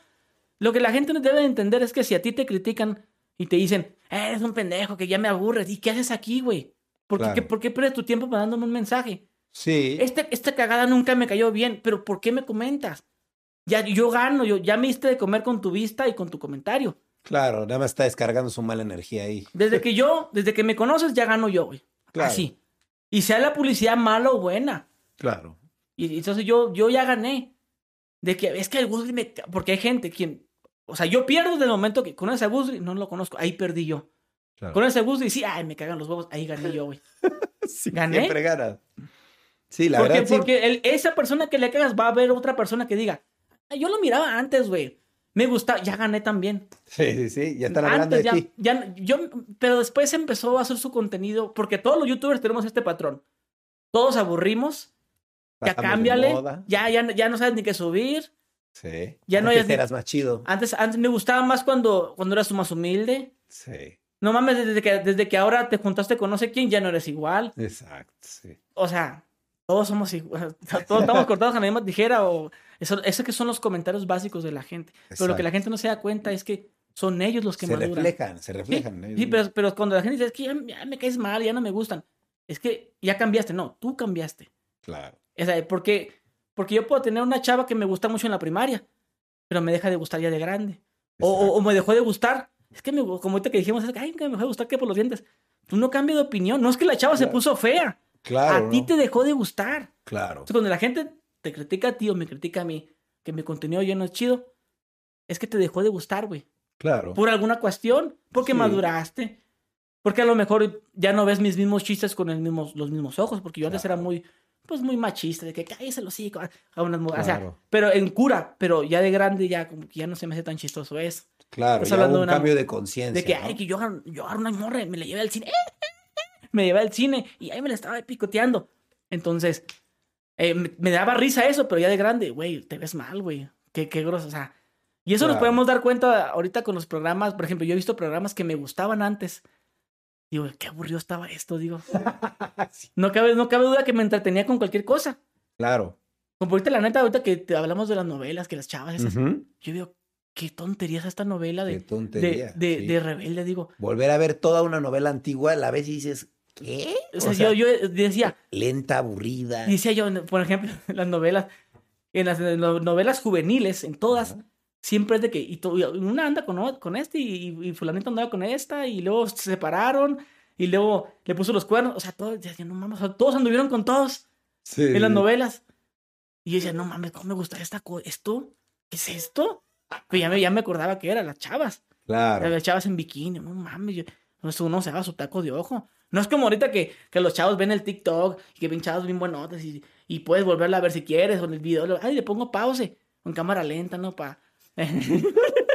Lo que la gente debe de entender es que si a ti te critican y te dicen, eres un pendejo, que ya me aburres, ¿y qué haces aquí, güey? ¿Por, qué- Claro. qué- ¿Por qué pierdes tu tiempo mandándome un mensaje? Sí. Este, esta cagada nunca me cayó bien, pero ¿por qué me comentas? Ya yo gano, yo, ya me diste de comer con tu vista y con tu comentario. Claro, nada más está descargando su mala energía ahí. Desde que yo, desde que me conoces, ya gano yo, güey. Claro. Así. Y sea la publicidad mala o buena. Claro. Y y entonces yo, yo ya gané. De que es que el Guzli me. Porque hay gente quien. O sea, yo pierdo desde el momento que conoces a Guzli, no lo conozco. Ahí perdí yo. claro. Conoces a Guzli y sí, ay, me cagan los huevos. Ahí gané yo, güey. (laughs) Sí, ¿Gané? Siempre ganas. Sí, la porque verdad sí. porque el- esa persona que le cagas va a ver otra persona que diga, "Ay, yo lo miraba antes, güey. Me gusta, ya gané también. Sí, sí, sí. Ya están hablando Antes de ya, ti. ya, yo, pero después empezó a hacer su contenido, porque todos los youtubers tenemos este patrón. Todos aburrimos, ya Pasamos cámbiale, ya, ya, ya no sabes ni qué subir. Sí. Ya no hayas- eras más chido. Antes, antes me gustaba más cuando, cuando eras más humilde. Sí. No mames, desde que, desde que ahora te juntaste con no sé quién, ya no eres igual. Exacto, sí. O sea, todos somos iguales. Todos estamos cortados con la misma tijera o... Eso, eso que son los comentarios básicos de la gente. Pero lo que la gente no se da cuenta es que son ellos los que Se maduran. reflejan, se Sí, reflejan. ellos sí, mismos. pero, pero cuando la gente dice, es que ya, ya me caes mal, ya no me gustan. Es que ya cambiaste. No, tú cambiaste. Claro. O sea, porque, porque yo puedo tener una chava que me gusta mucho en la primaria, pero me deja de gustar ya de grande. O, o- me dejó de gustar. Es que, me, como ahorita que dijimos, es que, ay, me dejó de gustar que por los dientes. Tú no cambias de opinión. No es que la chava se puso fea. Claro. a ti ¿no? te dejó de gustar. Claro. Entonces, cuando la gente te critica a ti o me critica a mí, que mi contenido ya no es chido, es que te dejó de gustar, güey. Claro. Por alguna cuestión. Porque Sí. maduraste. Porque a lo mejor ya no ves mis mismos chistes con el mismo, los mismos ojos. Porque yo antes era muy, pues muy machista. De que cállese los hijos. A unas mu- o sea, pero en cura. Pero ya de grande, ya como que ya no se me hace tan chistoso eso. Claro. Ya hablando hubo de un una- cambio de conciencia. De que, ¿no? ay, que yo yo agarro una morra y me la llevé al cine. Me llevé al cine y ahí me la estaba picoteando. Entonces, eh, me, me daba risa eso, pero ya de grande, güey, te ves mal, güey. Qué, qué grosso, o sea. Y eso nos podemos dar cuenta ahorita con los programas. Por ejemplo, yo he visto programas que me gustaban antes. Digo, qué aburrido estaba esto, digo. (laughs) Sí, No cabe, no cabe duda que me entretenía con cualquier cosa. Claro. Como ahorita, la neta, ahorita que te hablamos de las novelas, que las chavas esas, yo digo, qué tontería es esta novela Qué de, tontería. de, de, sí. de rebelde, digo. Volver a ver toda una novela antigua, la vez y dices, ¿qué? O sea, yo, yo decía, lenta, aburrida. decía yo, por ejemplo, (laughs) en las novelas, en las novelas juveniles, en todas, siempre es de que, y una anda con, con este, y, y fulanito andaba con esta, y luego se separaron, y luego le puso los cuernos, o sea, todos, decía, no mames, todos anduvieron con todos Sí. en las novelas. Y yo decía, no mames, ¿cómo me gusta esta esto? ¿Qué es esto? Pero ya me, ya me acordaba que eran las chavas. Claro. Las chavas en bikini, no mames, yo, pues uno se va su taco de ojo. No es como ahorita que, que los chavos ven el TikTok y que ven chavos bien buenotas y, puedes volverla a ver si quieres o en el video. lo- Ay, le pongo pause en cámara lenta, ¿no? Pa. (laughs)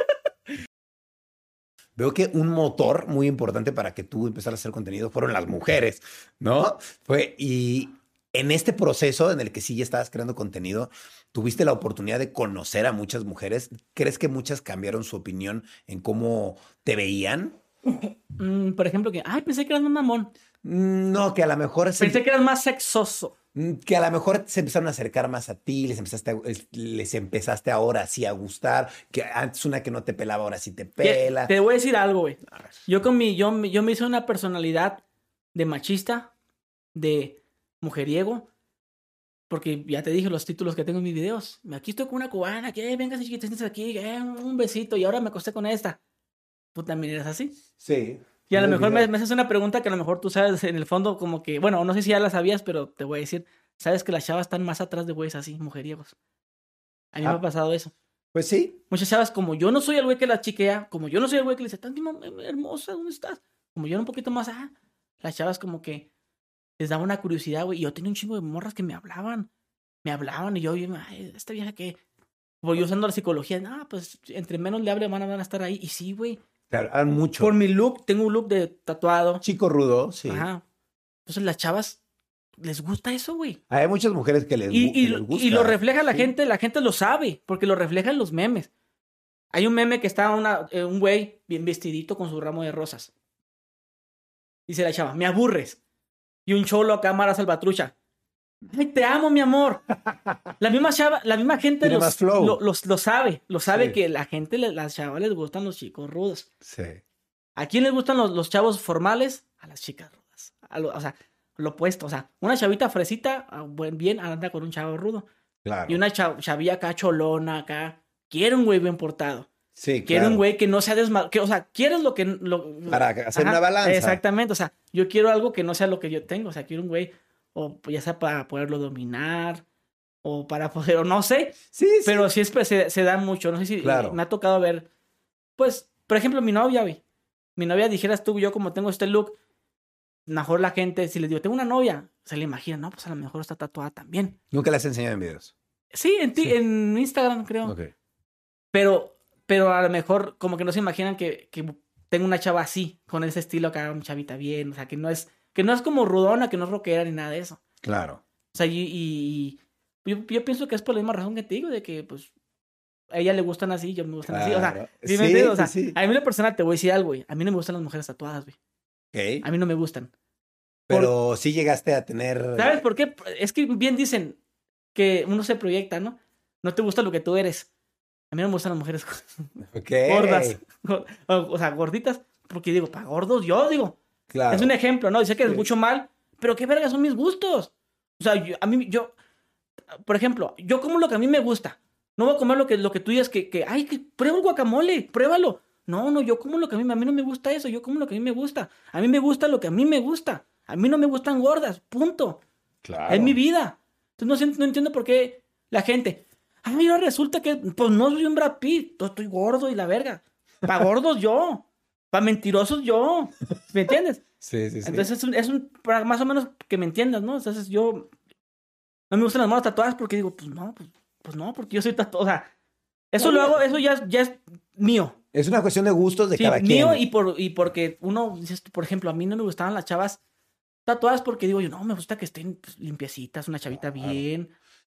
Veo que un motor muy importante para que tú empezaras a hacer contenido fueron las mujeres, ¿no? Fue, y en este proceso en el que sí ya estabas creando contenido, tuviste la oportunidad de conocer a muchas mujeres. ¿Crees que muchas cambiaron su opinión en cómo te veían? Mm, por ejemplo, que, ay, pensé que eras más mamón. Mm, No, que a lo mejor se, Pensé que eras más sexoso. mm, que a lo mejor se empezaron a acercar más a ti, les empezaste, a- les empezaste ahora sí a gustar, que antes una que no te pelaba ahora sí te pela. Te voy a decir algo, güey. Yo con mi, yo, me- yo me hice una personalidad de machista, de mujeriego, porque ya te dije los títulos que tengo en mis videos. Aquí estoy con una cubana, que venga si aquí, eh, un besito, y ahora me acosté con esta. Tú también eres así. Sí. Y a lo mejor me, haces una pregunta que a lo mejor tú sabes en el fondo como que, bueno, no sé si ya la sabías, pero te voy a decir, sabes que las chavas están más atrás de güeyes así, mujeriegos. A mí me Ah. ha pasado eso. Pues sí, Muchas chavas, como yo no soy el güey que la chiquea, como yo no soy el güey que le dice, tan bien hermosa, ¿dónde estás? Como yo era un poquito más, ah, las chavas como que les daba una curiosidad, güey. Y yo tenía un chingo de morras que me hablaban. Me hablaban y yo, yo, ay, esta vieja que. Voy usando la psicología, no, pues entre menos le hable van a, van a estar ahí. Y sí, güey. Claro, eran mucho. Por mi look, tengo un look de tatuado. Chico rudo, sí. Ajá. Entonces las chavas les gusta eso, güey. Hay muchas mujeres que les, Y, y- que les gusta. y lo refleja la Sí. gente, la gente lo sabe, porque lo reflejan los memes. Hay un meme que está una, eh, un güey bien vestidito con su ramo de rosas. Dice la chava, me aburres. Y un cholo acá, Mara Salvatrucha. Ay, te amo, mi amor. (laughs) La misma chava, la misma gente los-. Lo, los- lo sabe, lo sabe Sí. que la gente, las chavas les gustan los chicos rudos. Sí. ¿A quién les gustan los, los chavos formales? A las chicas rudas. A lo- o sea, lo opuesto. O sea, una chavita fresita, ah, bien, anda con un chavo rudo. Claro. Y una cha- chavilla acá cholona, acá. Quiere un güey bien portado. Sí, Quiere claro. un güey que no sea desma... Que, o sea, quieres lo que... Lo... Para hacer Ajá, una balanza. Exactamente. O sea, yo quiero algo que no sea lo que yo tengo. O sea, quiero un güey, o ya sea para poderlo dominar, o para (laughs) poder, o no sé. Sí, sí. Pero sí es, pues, se, se da mucho. No sé si Claro. me ha tocado ver. Pues, por ejemplo, mi novia, güey. Mi novia, dijeras tú, yo como tengo este look, mejor la gente, si le digo, tengo una novia, se le imagina, no, pues a lo mejor está tatuada también. Nunca las he enseñado en videos. Sí, en, ti, Sí. en Instagram, creo. Ok. Pero, pero a lo mejor como que no se imaginan que, que tengo una chava así, con ese estilo acá, una chavita bien, o sea, que no es, que no es como rudona, que no es rockera ni nada de eso. Claro. O sea, y, y- y yo, yo pienso que es por la misma razón que te digo, de que pues a ella le gustan así, yo me gustan así. O sea. ¿sí me Sí, entiendes? O sea, sí, sí. a mí la persona te voy a decir algo, güey. A mí no me gustan las mujeres tatuadas, güey. A mí no me gustan. Pero sí llegaste a tener. ¿Sabes por qué? Es que bien dicen que uno se proyecta, ¿no? No te gusta lo que tú eres. A mí no me gustan las mujeres (laughs) gordas. O, o sea, gorditas. Porque digo, para gordos, yo digo. Claro. Es un ejemplo, ¿no? Dice que es Sí. mucho mal, pero qué verga son mis gustos. O sea, yo- a mí, yo, por ejemplo, yo como lo que a mí me gusta. No voy a comer lo que, lo que tú digas que, que, ay, que prueba el guacamole, pruébalo. No, no, yo como lo que a mí, a mí no me gusta eso, yo como lo que a mí me gusta. A mí me gusta lo que a mí me gusta. A mí no me gustan gordas, punto. Claro. Es mi vida. Entonces no, no entiendo por qué la gente, ay, ahora resulta que, pues no soy un Brad Pitt, estoy gordo y la verga. Para gordos yo, para mentirosos yo. ¿Me entiendes? (laughs) Sí, sí, sí. Entonces es un, es un, para más o menos que me entiendas, ¿no? Entonces yo no me gustan las manos tatuadas porque digo, pues no, pues, pues no, porque yo soy tatuado. O sea, eso lo hago, eso ya, es- ya es mío. es una cuestión de gustos de Sí, cada mío quien. y, por, y porque uno, dices por ejemplo, a mí no me gustaban las chavas tatuadas porque digo yo, no, me gusta que estén pues, limpiecitas, una chavita bien.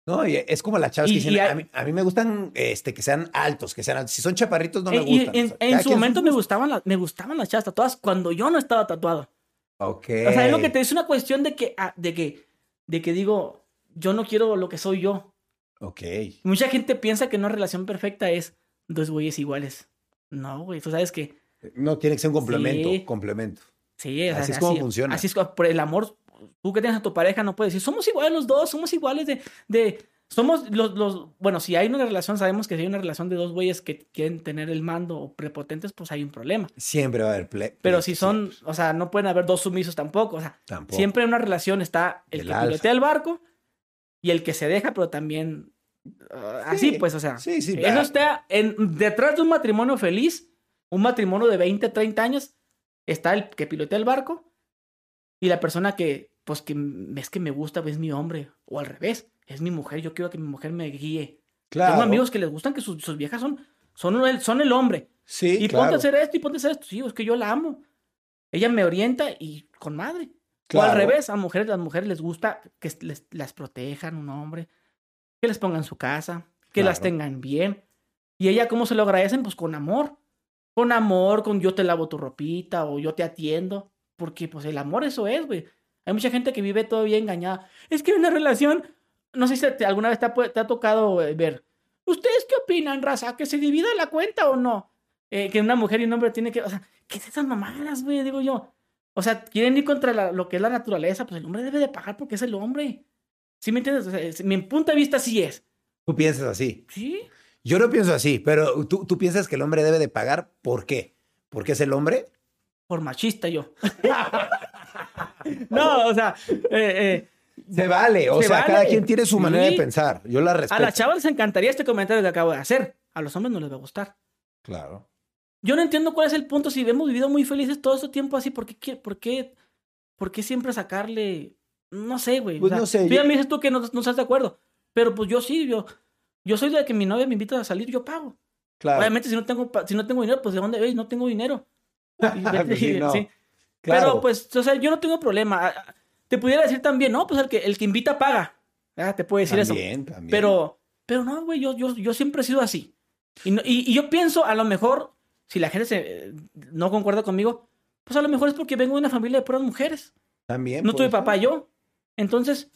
No, y es como las chavas que dicen, hay- a, mí, a mí me gustan este, que sean altos, que sean altos. Si son chaparritos, no me Eh, y gustan. en, O sea, en cada su momento me gustaban, las, me gustaban las chavas tatuadas cuando yo no estaba tatuado. Ok. O sea, es lo que te dice una cuestión de que, ah, de que, de que digo, yo no quiero lo que soy yo. Ok. Mucha gente piensa que una relación perfecta es dos güeyes iguales. No, güey, tú sabes que No, tiene que ser un complemento. Sí. Complemento. sí, o sea, Así es como funciona. Así es como- por el amor. Tú que tienes a tu pareja no puedes decir, somos iguales los dos, somos iguales de, de somos los, los, bueno, si hay una relación, sabemos que si hay una relación de dos güeyes que quieren tener el mando o prepotentes, pues hay un problema. Siempre va a haber ple- Pero si son, o sea, no pueden haber dos sumisos tampoco, o sea, Tampoco. siempre en una relación está el, El que alfa. pilotea el barco y el que se deja, pero también así, Sí, pues, o sea, sí, sí, eso está en, detrás de un matrimonio feliz, un matrimonio de 20, 30 años, está el que pilotea el barco y la persona que, pues, que es que me gusta, es mi hombre, o al revés, es mi mujer, yo quiero que mi mujer me guíe. Claro. Tengo amigos que les gustan que sus, sus viejas son, son, el, son el hombre. Sí, Y claro. ponte a hacer esto y ponte a hacer esto. Sí, es que yo la amo. Ella me orienta y con madre. O al Claro. revés, a mujeres, las mujeres les gusta que les, las protejan un hombre, que les pongan en su casa, que las Claro. tengan bien. Y ella, ¿cómo se lo agradecen? Pues con amor. Con amor, con yo te lavo tu ropita o yo te atiendo. Porque pues el amor eso es, güey. Hay mucha gente que vive todavía engañada. Es que una relación, no sé si te- alguna vez te ha, pu- te ha tocado eh, ver. ¿Ustedes qué opinan, raza? ¿Que se divida la cuenta o no? Eh, que una mujer y un hombre tiene que... O sea, ¿qué es esas mamadas, güey? Digo yo. O sea, quieren ir contra la- lo que es la naturaleza, pues el hombre debe de pagar porque es el hombre. ¿Sí me entiendes? O sea, es- mi punto de vista sí es. Tú piensas así. Sí. Yo no pienso así, pero tú, tú piensas que el hombre debe de pagar. ¿Por qué? ¿Porque es el hombre? Por machista yo. (laughs) no, o sea, eh, eh, Se vale. O Se sea, vale. cada quien tiene su manera de pensar. Yo la a respeto. las chavas les encantaría este comentario que acabo de hacer. A los hombres no les va a gustar. Claro. Yo no entiendo cuál es el punto. Si hemos vivido muy felices todo este tiempo así, ¿por qué, por qué, por qué siempre sacarle? No sé, güey. O Pues sea, no sé, Tú ya yo- me dices tú que no, no estás de acuerdo. Pero pues yo sí, yo, yo soy de que mi novia me invita a salir, yo pago. Claro. Obviamente, si no tengo, si no tengo dinero, pues de dónde, Ey, no tengo dinero. Y vete- Pues (laughs) sí, no. sí. Claro. Pero pues, o sea, yo no tengo problema. A- a- te pudiera decir también, no, pues el que, el que invita paga. ¿verdad? Te puede decir También, eso. también. Pero, pero no, güey, yo, yo, yo siempre he sido así. Y, no- y, y yo pienso, a lo mejor, si la gente se, eh, no concuerda conmigo, pues a lo mejor es porque vengo de una familia de puras mujeres. También. No tuve papá yo. Entonces,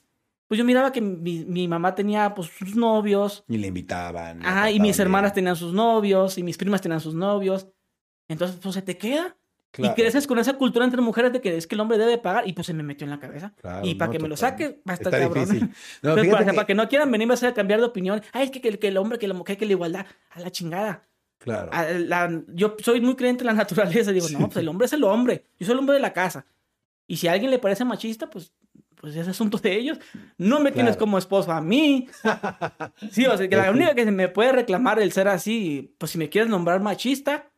pues yo miraba que mi, mi mamá tenía pues sus novios. Y le invitaban. Ajá, y mis hermanas tenían sus novios, y mis primas tenían sus novios. Entonces, pues se te queda. Claro, Y creces con esa cultura entre mujeres de que es que el hombre debe pagar. Y pues se me metió en la cabeza. claro, y para no, que me lo saque, va a estar cabrón. (laughs) No, Entonces, para, que- para que no quieran venirme a hacer cambiar de opinión. Ay, es que, que, que el hombre, que la mujer, que la igualdad. A la chingada. Claro. A la- yo soy muy creyente en la (laughs) naturaleza. Digo, no, pues el hombre es el hombre. Yo soy el hombre de la casa. Y si a alguien le parece machista, pues, pues es asunto de ellos. No me tienes Claro. como esposo a mí. (laughs) Sí, o sea, que la única que se me puede reclamar el ser así, pues si me quieres nombrar machista,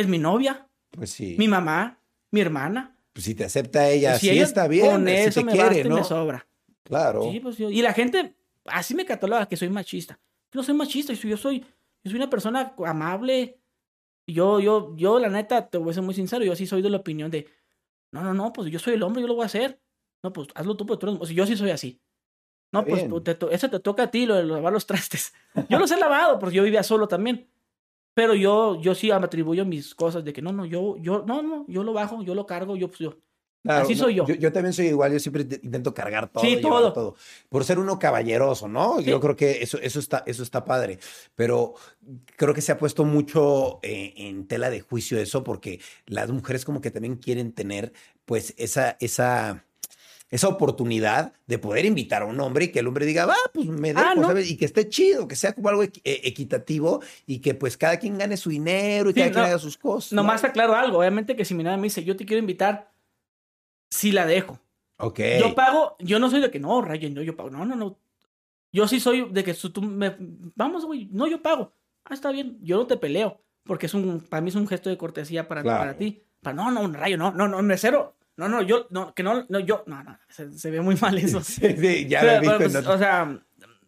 es mi novia, Pues sí. mi mamá, mi hermana. Pues si te acepta ella, Si sí ella está bien. Con si eso te me quiere, basta y ¿no? me sobra. Claro. Sí, pues yo- y la gente así me cataloga que soy machista. Yo no soy machista, yo soy, yo soy, una persona amable. Yo, yo, yo, la neta, te voy a ser muy sincero, yo sí soy de la opinión de, no, no, no, pues yo soy el hombre, yo lo voy a hacer. No, pues hazlo tú, pues tú eres- o sea, yo sí soy así. No, Está pues te eso te toca a ti, lo de lavar los trastes. (laughs) Yo los he lavado, porque yo vivía solo también. Pero yo, yo sí me atribuyo mis cosas de que no, no, yo, yo, no, no, yo lo bajo, yo lo cargo, yo, pues yo. Claro, así no, soy yo. yo. también soy igual, yo siempre te- intento cargar todo. Sí, llevar todo. Por ser uno caballeroso, ¿no? Sí. Yo creo que eso, eso, está, eso está padre. Pero creo que se ha puesto mucho eh, en tela de juicio eso, porque las mujeres como que también quieren tener, pues, esa, esa, esa oportunidad de poder invitar a un hombre y que el hombre diga, va, pues me dejo, Ah, ¿no? ¿sabes? Y que esté chido, que sea como algo eh, equitativo y que pues cada quien gane su dinero y Sí, cada quien haga sus cosas. ¿no? Nomás aclaro algo, obviamente que si mi nada me dice, yo te quiero invitar, sí la dejo. Ok. Yo pago, yo no soy de que no, Ryan, no, yo pago. No, no, no. Yo sí soy de que tú me. Vamos, güey, no, yo pago. Ah, está bien, yo no te peleo. Porque es un, para mí es un gesto de cortesía para, Claro. para ti. Para, no, no, Rayo, no, no, no, mesero. No, no, yo, no, que no, no, yo, no, no, se, se ve muy mal (laughs) eso. Sí, sí, ya Pero, lo he visto pero, en pues, otros- O sea,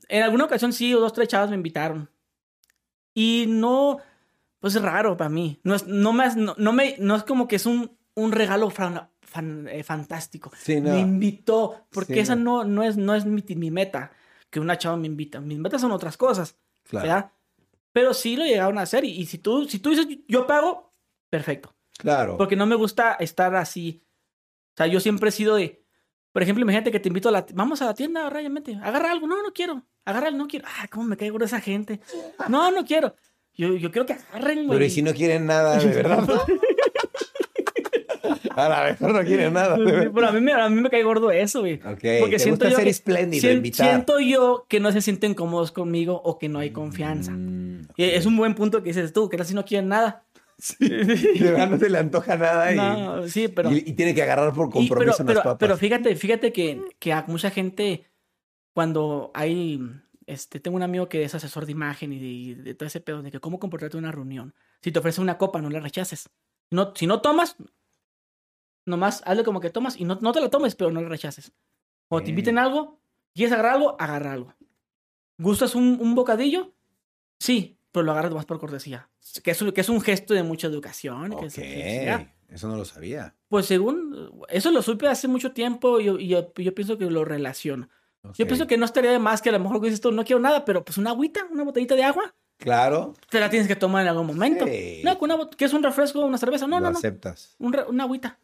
en alguna ocasión sí, o dos, tres chavas me invitaron. Y no, pues es raro para mí. No es, no me, no, no me, no es como que es un, un regalo fan- fan- eh, fantástico. Sí, no. Me invitó, porque Sí, esa no. no, no es, no es mi, mi meta, que una chava me invita. Mis metas son otras cosas, Claro, ¿verdad? Pero sí lo llegaron a hacer. Y, y si, tú, si tú dices, yo pago, perfecto. claro. Porque no me gusta estar así. O sea, yo siempre he sido de. Por ejemplo, imagínate que te invito a la. Vamos a la tienda, ráyamente. Agarra algo. No, no quiero. Agarra algo, no quiero. Ah, cómo me cae gorda esa gente. No, no quiero. Yo, yo quiero que agarren, güey. Pero ¿y si no quieren nada de verdad? (laughs) a la mejor no quieren nada. Pero a mí, me, a mí me cae gordo eso, güey. Ok, Porque siento gusta yo ser que- espléndido, invitar. Siento yo que no se sienten cómodos conmigo o que no hay confianza. Mm, Y Es un buen punto que dices tú, que casi no quieren nada. Sí, de verdad no se le antoja nada y, No, sí, pero. y- y tiene que agarrar por Y- compromiso pero, papas. pero fíjate, fíjate que, que a mucha gente, cuando hay, este, tengo un amigo que es asesor de imagen y de, de todo ese pedo, de que cómo comportarte en una reunión. Si te ofrece una copa, no la rechaces. No, si no tomas, nomás hazle como que tomas y no, no te la tomes, pero no la rechaces. Cuando te inviten algo, quieres agarrar algo, agarra algo. ¿Gustas un, un bocadillo? Sí, pero lo agarras más por cortesía. Que es, un- que es un gesto de mucha educación. que es- Ok, que- ya. eso no lo sabía. Pues según, eso lo supe hace mucho tiempo y yo, y yo, yo pienso que lo relaciono. Yo pienso que no estaría de más que a lo mejor que dices tú, no quiero nada, pero pues una agüita, una botellita de agua, Claro, te la tienes que tomar en algún momento. Sí. No, una ¿qué es un refresco, una cerveza? No, lo no, no, aceptas. un una agüita.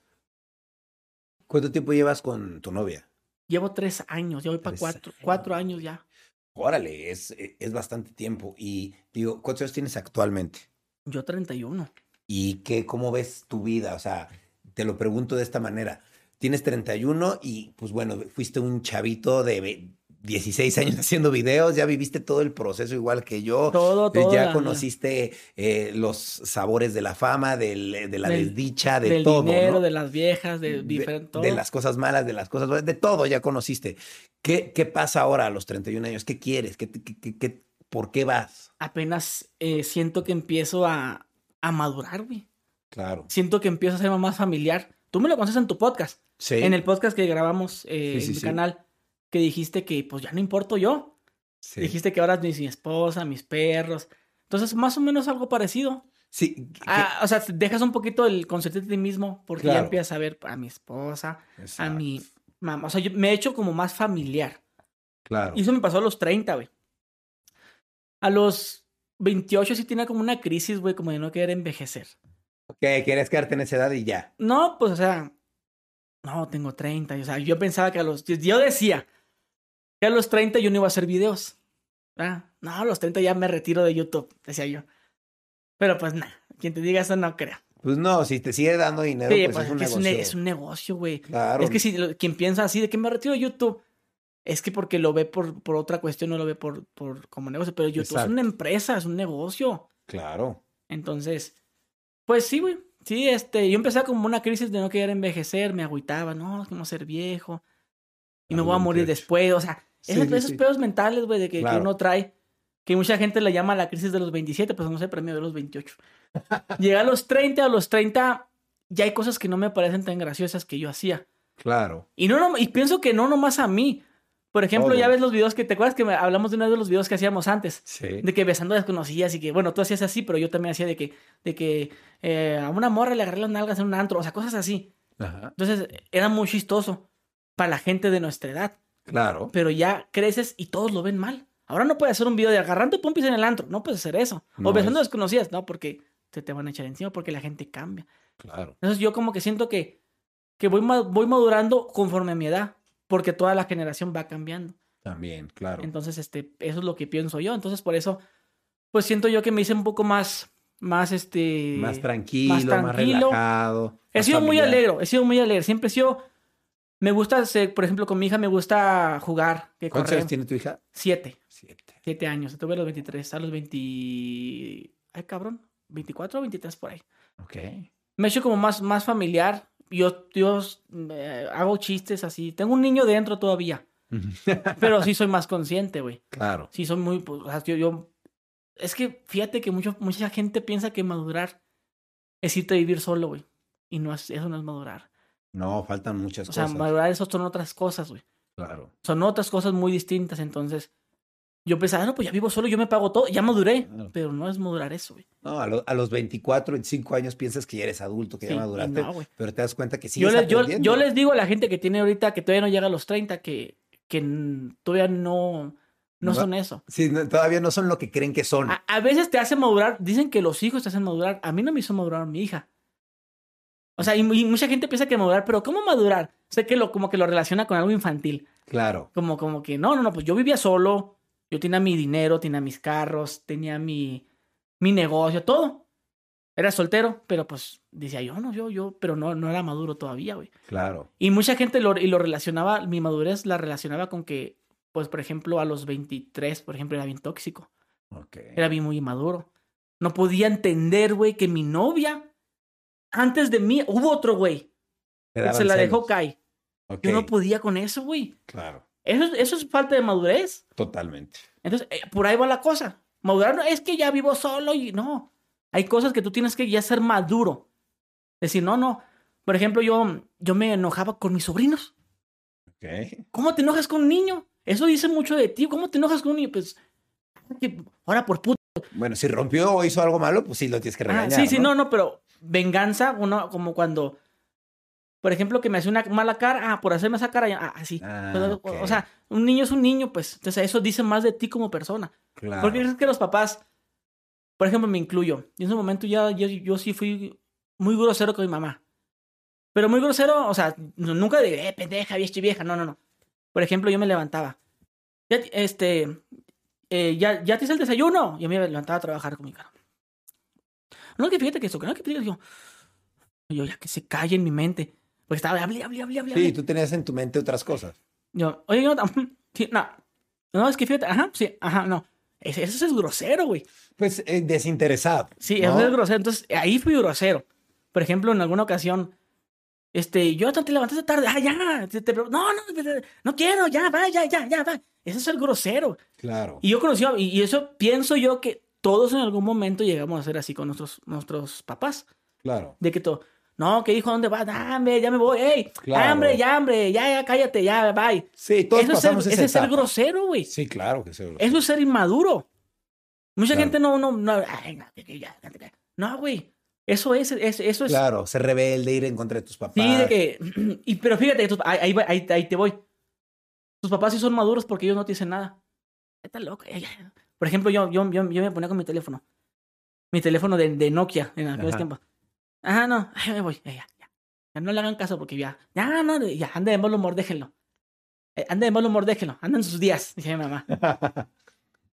¿Cuánto tiempo llevas con tu novia? Llevo tres años, ya voy para cuatro, años. cuatro años ya. Órale, es, es bastante tiempo. Y digo, ¿cuántos años tienes actualmente? Yo 31. ¿Y qué, cómo ves tu vida? O sea, te lo pregunto de esta manera. Tienes 31 y pues bueno, fuiste un chavito de ve- 16 años (laughs) haciendo videos, ya viviste todo el proceso igual que yo. Todo, todo. ya conociste eh, los sabores de la fama, del- de la Del- desdicha, de del todo. dinero, ¿no? de las viejas, de, diferente todo. de las cosas malas, de las cosas buenas, de todo ya conociste. ¿Qué, qué pasa ahora a los 31 años? ¿Qué quieres? ¿Qué, qué- qué- qué- por qué vas? Apenas eh, siento que empiezo a, a madurar, güey. Claro. Siento que empiezo a ser más familiar. Tú me lo conoces en tu podcast. Sí. En el podcast que grabamos eh, Sí, sí, en mi sí. canal, que dijiste que pues ya no importo yo. sí. Dijiste que ahora es mi esposa, mis perros. Entonces, más o menos algo parecido. Sí, que- Ah, o sea, dejas un poquito el concepto de ti mismo porque ya empiezas a ver a mi esposa, a mi Mamá, o sea, yo me he hecho como más familiar. Claro. Y eso me pasó a los 30, güey. A los 28 sí tenía como una crisis, güey, como de no querer envejecer. Que quieres quedarte en esa edad y ya. No, pues, o sea, no, tengo 30. O sea, yo pensaba que a los, yo decía que a los 30 yo no iba a hacer videos. Ah, no, a los 30 ya me retiro de YouTube, decía yo. Pero pues nada, quien te diga eso no crea. Pues no, si te sigue dando dinero, Sí, pues, pues, es un que es, un, negocio. ne- es un negocio, güey. Claro. Es que si lo- quien piensa así de que me retiro de YouTube, es que porque lo ve por, por otra cuestión, no lo ve por, por como negocio. Pero YouTube es una empresa, es un negocio. Claro. Entonces, pues sí, güey. Sí, este, yo empecé como una crisis de no querer envejecer, me agüitaba, no, es como ser viejo. Y me voy a morir 28. después. O sea, Sí, esos, sí, esos sí. pedos mentales, güey, de que, que uno trae, que mucha gente le llama la crisis de los 27, pues no sé, premio de los 28. (laughs) Llegué a los 30, a los 30 ya hay cosas que no me parecen tan graciosas que yo hacía. Claro. Y, no, nom- y pienso que no nomás a mí. Por ejemplo, ya ves los videos que te acuerdas que hablamos de uno de los videos que hacíamos antes. Sí. De que besando desconocidas y que, bueno, tú hacías así, pero yo también hacía de que, de que eh, a una morra le agarré las nalgas en un antro, o sea, cosas así. Ajá. Entonces, era muy chistoso para la gente de nuestra edad. Claro. Pero ya creces y todos lo ven mal. Ahora no puedes hacer un video de agarrando pompis en el antro, no puedes hacer eso. No, o besando es- desconocidas, no, porque se te van a echar encima, porque la gente cambia. Claro. Entonces yo como que siento que, que voy, voy madurando conforme a mi edad, porque toda la generación va cambiando. También, claro. Entonces, este, eso es lo que pienso yo. Entonces, por eso, pues siento yo que me hice un poco más, más, este... más tranquilo, más, tranquilo. relajado. He más sido muy alegre, he sido muy alegre. Siempre he sido... Me gusta, hacer- por ejemplo, con mi hija me gusta jugar, que ¿Cuántos años tiene tu hija? Siete, Siete. siete años. Tuve a los 23, a los 20... Ay, cabrón, 24 o 23 por ahí. Ok. Me he hecho como más, más familiar. Yo, yo eh, hago chistes así. Tengo un niño dentro todavía, (laughs) pero sí soy más consciente, güey. claro. Sí, soy muy. pues, yo, yo- Es que fíjate que mucho, mucha gente piensa que madurar es irte a vivir solo, güey. Y no es, eso no es madurar. No, faltan muchas O sea, cosas. madurar, eso son otras cosas, güey. Claro. Son otras cosas muy distintas. Entonces, yo pensaba, no, pues ya vivo solo, yo me pago todo, ya maduré. Claro. Pero no es madurar eso, güey. No, a, lo- a los 24, 25 años piensas que ya eres adulto, que Sí, ya maduraste, no, pero te das cuenta que sí. yo, les, yo, yo les digo a la gente que tiene ahorita, que todavía no llega a los 30, que, que todavía no, no No. son eso. Sí, no, todavía no son lo que creen que son. A, a veces te hace madurar, dicen que los hijos te hacen madurar. A mí no me hizo madurar mi hija. O sea, y, y mucha gente piensa que madurar, pero ¿cómo madurar? Sé que lo, como que lo relaciona con algo infantil. Claro. Como, como que, no, no, no, pues yo vivía solo, yo tenía mi dinero, tenía mis carros, tenía mi, mi negocio, todo. Era soltero, pero pues decía yo, no, yo, yo, pero no, no era maduro todavía, güey. Claro. Y mucha gente lo, y lo relacionaba, mi madurez la relacionaba con que, pues, por ejemplo, a los 23, por ejemplo, era bien tóxico. Ok. Era bien muy inmaduro. No podía entender, güey, que mi novia, antes de mí, hubo otro güey. Se la dejó caer. Ok, Yo no podía con eso, güey. Claro. Eso, es- eso es falta de madurez. Totalmente. Entonces, eh, por ahí va la cosa. Madurar no es que ya vivo solo y no. Hay cosas que tú tienes que ya ser maduro. Decir, no, no. Por ejemplo, yo, yo me enojaba con mis sobrinos. Ok. ¿Cómo te enojas con un niño? Eso dice mucho de ti. ¿Cómo te enojas con un niño? Pues, ahora por puto. Bueno, si rompió o hizo algo malo, pues sí lo tienes que Ah, regañar. sí, sí, no, no, pero venganza, uno como cuando, por ejemplo, que me hace una mala cara, ah, por hacerme esa cara, ah, así. Ah, ok. O sea, un niño es un niño, pues. Entonces, eso dice más de ti como persona. Claro. Porque es que los papás, por ejemplo, me incluyo. Y en ese momento ya yo, yo sí fui muy grosero con mi mamá. Pero muy grosero, o sea, nunca de, eh, pendeja, vieja, vieja, no, no, no. Por ejemplo, yo me levantaba. Ya, este, eh, ya, ya te hice el desayuno. Yo me levantaba a trabajar con mi cara. No, que fíjate que eso, que no, que fíjate, yo, yo ya que se calle en mi mente. Porque estaba, hable, hable, hable, hable. Sí, tú tenías en tu mente otras cosas. Yo, oye, yo, (laughs) sí, no. No, es que fíjate, ajá, sí, ajá, no. Ese- Eso es grosero, güey. Pues eh, desinteresado. Sí, ¿no? eso es grosero. Entonces, ahí fui grosero. Por ejemplo, en alguna ocasión, este, yo te levantaste tarde, ah, ya, te- te- no, no, no quiero, ya, va, ya, ya, ya, va. Eso es el grosero. Claro. Y yo conocí, y, y eso pienso yo que todos en algún momento llegamos a ser así con nuestros, nuestros papás. Claro. De que todo, no, que hijo, ¿dónde vas? Ah, hombre, ya me voy, ey, Claro. hambre, ya, hombre, ya, ya, cállate, ya, bye. Sí, todos Eso es ser, pasamos esa ese es ser grosero, güey. Sí, claro que sí. Eso es ser inmaduro. Mucha Claro. gente no, no, no, ay, no, ya, no, güey. Eso es, es- eso es. Claro, ser rebelde, ir en contra de tus papás. Sí, de que. (clears throat) Y, pero fíjate, tus- ahí, ahí, ahí- te voy. Tus papás sí son maduros porque ellos no te dicen nada. Está loco. ya, ya. Por ejemplo, yo, yo, yo, yo me ponía con mi teléfono. Mi teléfono de, de Nokia en aquellos tiempos. Ajá, no, ay, me voy. Ya, ya, ya. Ya no le hagan caso porque ya. Ya, no, ya, ande de mal humor, déjenlo. Eh, ande de mal humor, déjenlo. Anda en sus días, (laughs) dije mi mamá.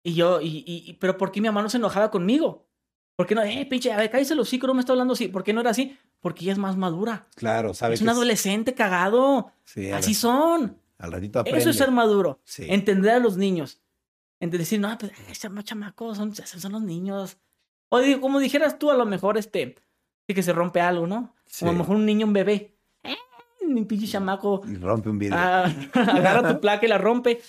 Y yo, y, y, pero ¿por qué mi mamá no se enojaba conmigo? ¿Por qué no? Eh, pinche, a ver, cállese el hocico, no me está hablando así. ¿Por qué no era así? Porque ella es más madura. claro, sabes Es un adolescente cagado. Sí, Así son. al ratito aprende. Eso es ser maduro. Sí. Entender a los niños. Entender, decir, no, pues, chamacos, son, son los niños. O como dijeras tú, a lo mejor, este, que se rompe algo, ¿no? Sí. O a lo mejor un niño, un bebé. Eh, mi pinche chamaco. Y rompe un vidrio. ah, (laughs) agarra tu (laughs) placa y la rompe.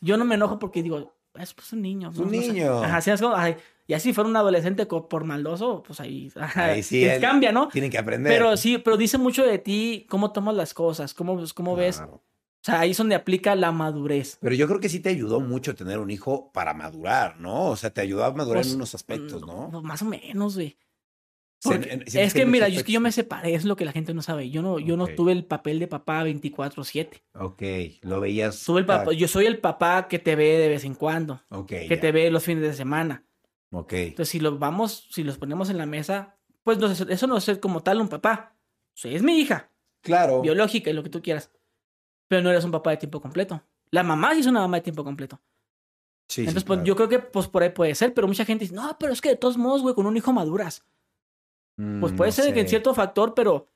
Yo no me enojo porque digo, es pues un niño. Un ¿no? No sé. niño. Ajá, así es como, ay, y así fuera un adolescente por maldoso, pues ahí, (laughs) Ahí sí, él- cambia, ¿no? Tienen que aprender. Pero sí, pero dice mucho de ti cómo tomas las cosas, cómo, pues, cómo ves. Claro. O sea, ahí es donde aplica la madurez. Pero yo creo que sí te ayudó mucho tener un hijo para madurar, ¿no? O sea, te ayudó a madurar Pues, en unos aspectos, ¿no? Pues, más o menos, güey. Sí, Porque en- sientes es que, mira, yo, es que yo me separé, es lo que la gente no sabe. Yo no, yo no tuve el papel de papá 24-7. Ok, lo veías. El papá, yo soy el papá que te ve de vez en cuando, Ok, que ya. te ve los fines de semana. Ok, Entonces, si los vamos, si los ponemos en la mesa, pues no, eso no es ser como tal un papá. O sea, es mi hija, claro. biológica y lo que tú quieras. Pero no eres un papá de tiempo completo. La mamá sí es una mamá de tiempo completo. Sí, sí, Entonces, pues claro. yo creo que pues por ahí puede ser, pero mucha gente dice, no, pero es que de todos modos, güey, con un hijo maduras. Pues Mm, puede no ser que en cierto factor, pero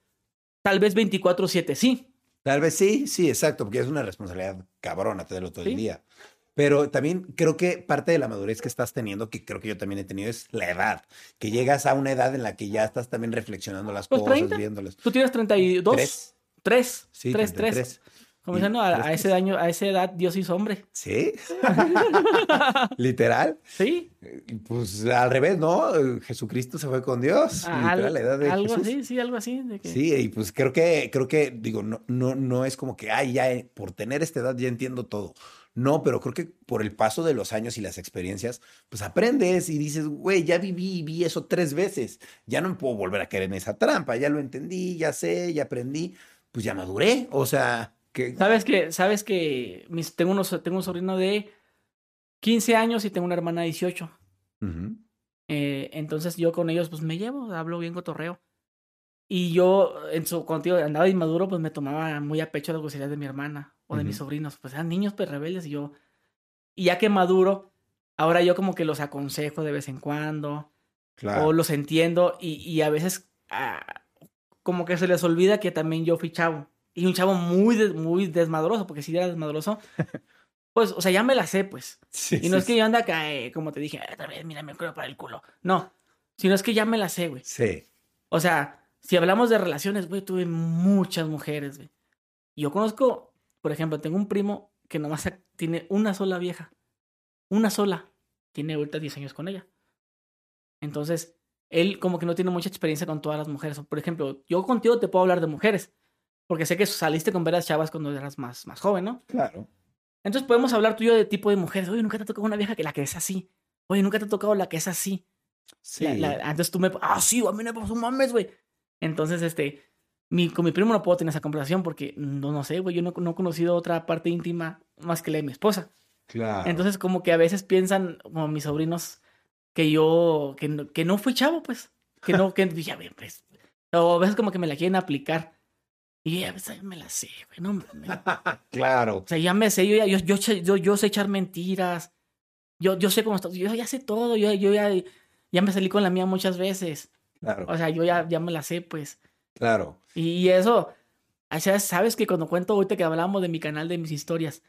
tal vez 24-7 sí. Tal vez sí, sí, exacto, porque es una responsabilidad cabrona tenerlo todo el día. Pero también creo que parte de la madurez que estás teniendo, que creo que yo también he tenido, es la edad. Que llegas a una edad en la que ya estás también reflexionando las Pues, cosas, 30. viéndolas. Tú tienes 32. ¿Tres? 3. Sí, 3, 3. 33. Como dicen, no, a, ese tres. año, a esa edad Dios hizo hombre. ¿Sí? (laughs) ¿Literal? Sí. Pues al revés, ¿no? Jesucristo se fue con Dios. Al- literal, la edad de algo Jesús. así, sí, algo así. de que- Sí, y pues creo que, creo que, digo, no, no, no es como que, ay, ya eh, por tener esta edad ya entiendo todo. No, pero creo que por el paso de los años y las experiencias, pues aprendes y dices, güey, ya viví y vi eso tres veces. Ya no me puedo volver a caer en esa trampa. Ya lo entendí, ya sé, ya aprendí. Pues ya maduré. O sea, Sabes que, sabes que mis, tengo, unos, tengo un sobrino de 15 años y tengo una hermana de 18. Ujú. Eh, entonces yo con ellos pues me llevo, hablo bien cotorreo. Y yo, en su, cuando andaba inmaduro, pues me tomaba muy a pecho las groserías de mi hermana o de mis sobrinos. Pues eran niños pues rebeldes y yo... Y ya que maduro, ahora yo como que los aconsejo de vez en cuando Claro. o los entiendo y, y a veces ah, como que se les olvida que también yo fui chavo. Y un chavo muy, des- muy desmadroso, porque si era desmadroso, (laughs) pues, o sea, ya me la sé, pues. Sí, Y no sí, es que yo ande acá, eh, como te dije, otra vez, mira, me creo para el culo. No, sino es que ya me la sé, güey. Sí. O sea, si hablamos de relaciones, güey, tuve muchas mujeres, güey. Y yo conozco, por ejemplo, tengo un primo que nomás tiene una sola vieja. Una sola. Tiene ahorita 10 años con ella. Entonces, él como que no tiene mucha experiencia con todas las mujeres. Por ejemplo, yo contigo te puedo hablar de mujeres. Porque sé que saliste con veras chavas cuando eras más, más joven, ¿no? Claro. Entonces podemos hablar tú y yo de tipo de mujeres. Oye, nunca te ha tocado una vieja que la que es así. Oye, nunca te ha tocado la que es así. Sí. La- la- antes tú me... Ah, sí, a mí me pasó mames, güey. Entonces, este... Mi, con mi primo no puedo tener esa conversación porque no, no sé, güey. Yo no, no he conocido otra parte íntima más que la de mi esposa. Claro. Entonces, como que a veces piensan, como mis sobrinos, que yo... Que no, que no fui chavo, pues. Que no... Que dije, pues... O a veces como que me la quieren aplicar. Y a veces me la sé, güey. No, mames. (laughs) claro. O sea, ya me sé, yo, ya, yo, yo, sé- yo, yo sé echar mentiras. Yo, yo sé cómo está. Yo ya sé todo. Yo, yo ya, ya me salí con la mía muchas veces. Claro. O sea, yo ya, ya me la sé, pues. Claro. Y, y eso, o sea, sabes que cuando cuento ahorita que hablamos de mi canal, de mis historias,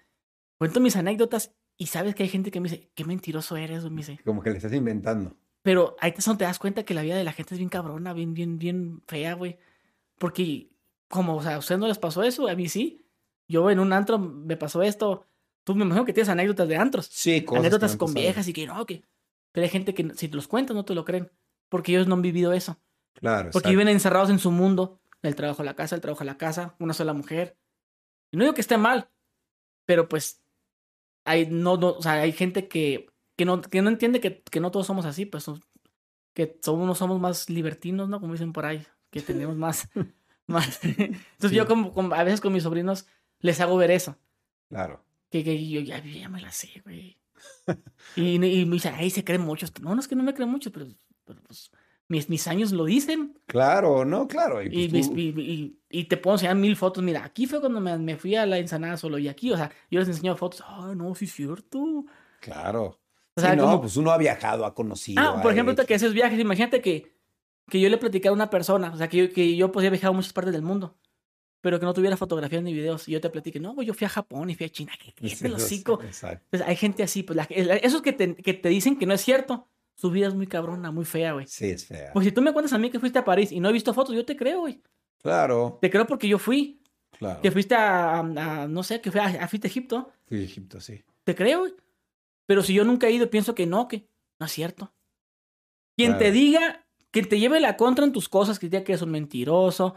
cuento mis anécdotas y sabes que hay gente que me dice, qué mentiroso eres, güey", me dice. Como que le estás inventando. Pero ahí te, son, te das cuenta que la vida de la gente es bien cabrona, bien, bien, bien fea, güey. Porque, como, o sea, a ustedes no les pasó eso, a mí sí. Yo en un antro me pasó esto. Tú me imagino que tienes anécdotas de antros. Sí, cosas anécdotas con pasado. viejas y que no, que. Pero hay gente que si te los cuentas no te lo creen. Porque ellos no han vivido eso. Claro. Porque exacto. viven encerrados en su mundo. Del trabajo a la casa, el trabajo a la casa, una sola mujer. Y no digo que esté mal. Pero pues. Hay, no, no, o sea, hay gente que, que, no, que no entiende que, que no todos somos así. Pues que somos, somos más libertinos, ¿no? Como dicen por ahí, que tenemos (laughs) más... más. (laughs) Entonces yo como, como- a veces con mis sobrinos les hago ver eso. Claro. Que, que yo ya, me la sé, güey. Y, y me dicen, ay, se creen muchos. No, no es que no me creen mucho, pero, pero, pues mis, mis años lo dicen. Claro, no, claro. Y, Y, pues, tú- y, y- y te puedo enseñar mil fotos. Mira, aquí fue cuando me, me fui a la ensanada solo. Y aquí, o sea, yo les enseño fotos. Ah, no, sí es cierto. Claro. O sea, Sí, no, como- pues uno ha viajado, ha conocido. Ah, por ejemplo, hecho- que haces viajes, imagínate que, que yo le platicara a una persona, o sea, que yo, que yo pues, he viajado a muchas partes del mundo, pero que no tuviera fotografías ni videos, y yo te platique, no, güey, yo fui a Japón y fui a China, que Sí, es el hocico. Hay gente así, pues, la- esos que te, que te dicen que no es cierto, su vida es muy cabrona, muy fea, güey. Sí, es fea. Pues si tú me cuentas a mí que fuiste a París y no he visto fotos, yo te creo, güey. Claro, Te creo porque yo fui, claro. que fuiste a, a- no sé, que fui a, a- fuiste a Egipto, Sí, Egipto, sí. te creo, güey. Pero si yo nunca he ido, pienso que no, que no es cierto. Quien te diga, que te lleve la contra en tus cosas, que te diga que es un mentiroso,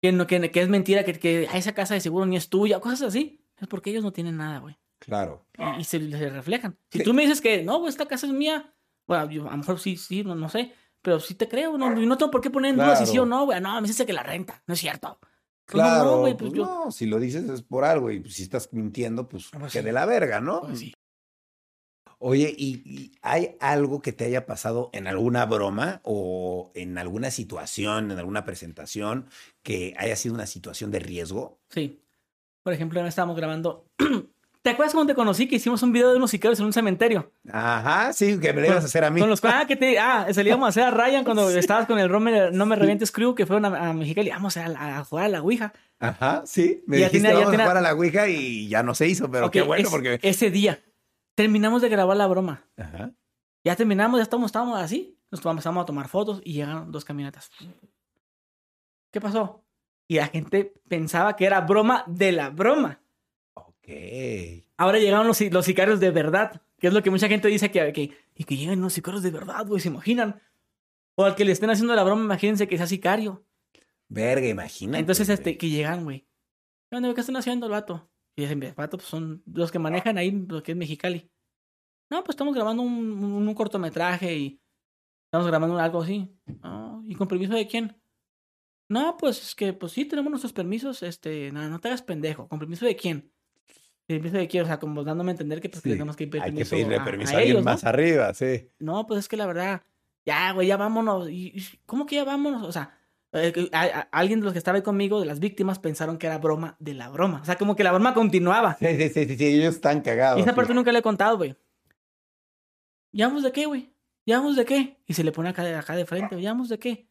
que, no, que, que es mentira, que, que "Ah, esa casa de seguro ni es tuya, cosas así, es porque ellos no tienen nada, güey. Claro. Y, y se, se reflejan. Si Sí. tú me dices que, no, güey, esta casa es mía, bueno, yo, a lo mejor sí, sí, no, no sé, pero sí te creo, no, no tengo por qué poner en duda si sí o no, güey. No, me dice que la renta, no es cierto. Pues no, Claro, no, pues pues yo- no, si lo dices es por algo y si estás mintiendo, pues Pues que sí. de la verga, ¿no? Pues sí. Oye, ¿y, y hay algo que te haya pasado en alguna broma o en alguna situación, en alguna presentación, que haya sido una situación de riesgo? Sí. Por ejemplo, estábamos grabando. (clears throat) ¿Te acuerdas cuando te conocí que hicimos un video de unos sicarios en un cementerio? Ajá, sí, que me lo ibas a hacer a mí. Con los ah, que te ah, salíamos a hacer a Ryan cuando (laughs) estabas con el Rome- No Me Revientes Crew, que fueron a, a Mexicali. Vamos a, a jugar a la Ouija. Ajá, sí. Me Ya dijiste, ya vamos a jugar a la Ouija y ya no se hizo, pero qué bueno es- porque... Ese día terminamos de grabar la broma. Ajá. Ya terminamos, ya estamos, estábamos así. Nos empezamos a tomar fotos y llegaron dos camionetas. ¿Qué pasó? Y la gente pensaba que era broma de la broma. Ok. Ahora llegaron los, los sicarios de verdad, que es lo que mucha gente dice que, que y que lleguen los sicarios de verdad, güey, se imaginan. O al que le estén haciendo la broma, imagínense que sea sicario. Verga, imagínate. Entonces, güey. este, que llegan, güey. ¿Qué onda, güey? ¿Qué están haciendo el vato? Y dicen, el vato, pues son los que manejan ahí, lo que es Mexicali. No, pues estamos grabando un, un- un cortometraje y estamos grabando algo así. "Ah, ¿Y con permiso de quién? No, pues es que, pues sí, tenemos nuestros permisos, este, no, no te hagas pendejo. ¿Con permiso de quién? ¿Permiso de quién? O sea, como dándome a entender que pues, que tenemos que pedir Hay que permiso pedirle a- permiso a a, alguien ellos, ¿no? más arriba, sí. No, pues es que la verdad, ya, güey, ya vámonos. Y, ¿Cómo que ya vámonos? O sea, eh, que a- a- alguien de los que estaba ahí conmigo, de las víctimas, pensaron que era broma de la broma. O sea, como que la broma continuaba. Sí, sí, sí, sí, sí, ellos están cagados. Y esa parte nunca le he contado, güey. ¿Llevamos de qué, güey? ¿Llevamos de qué? Y se le pone acá de, acá de frente, ¿llevamos de qué?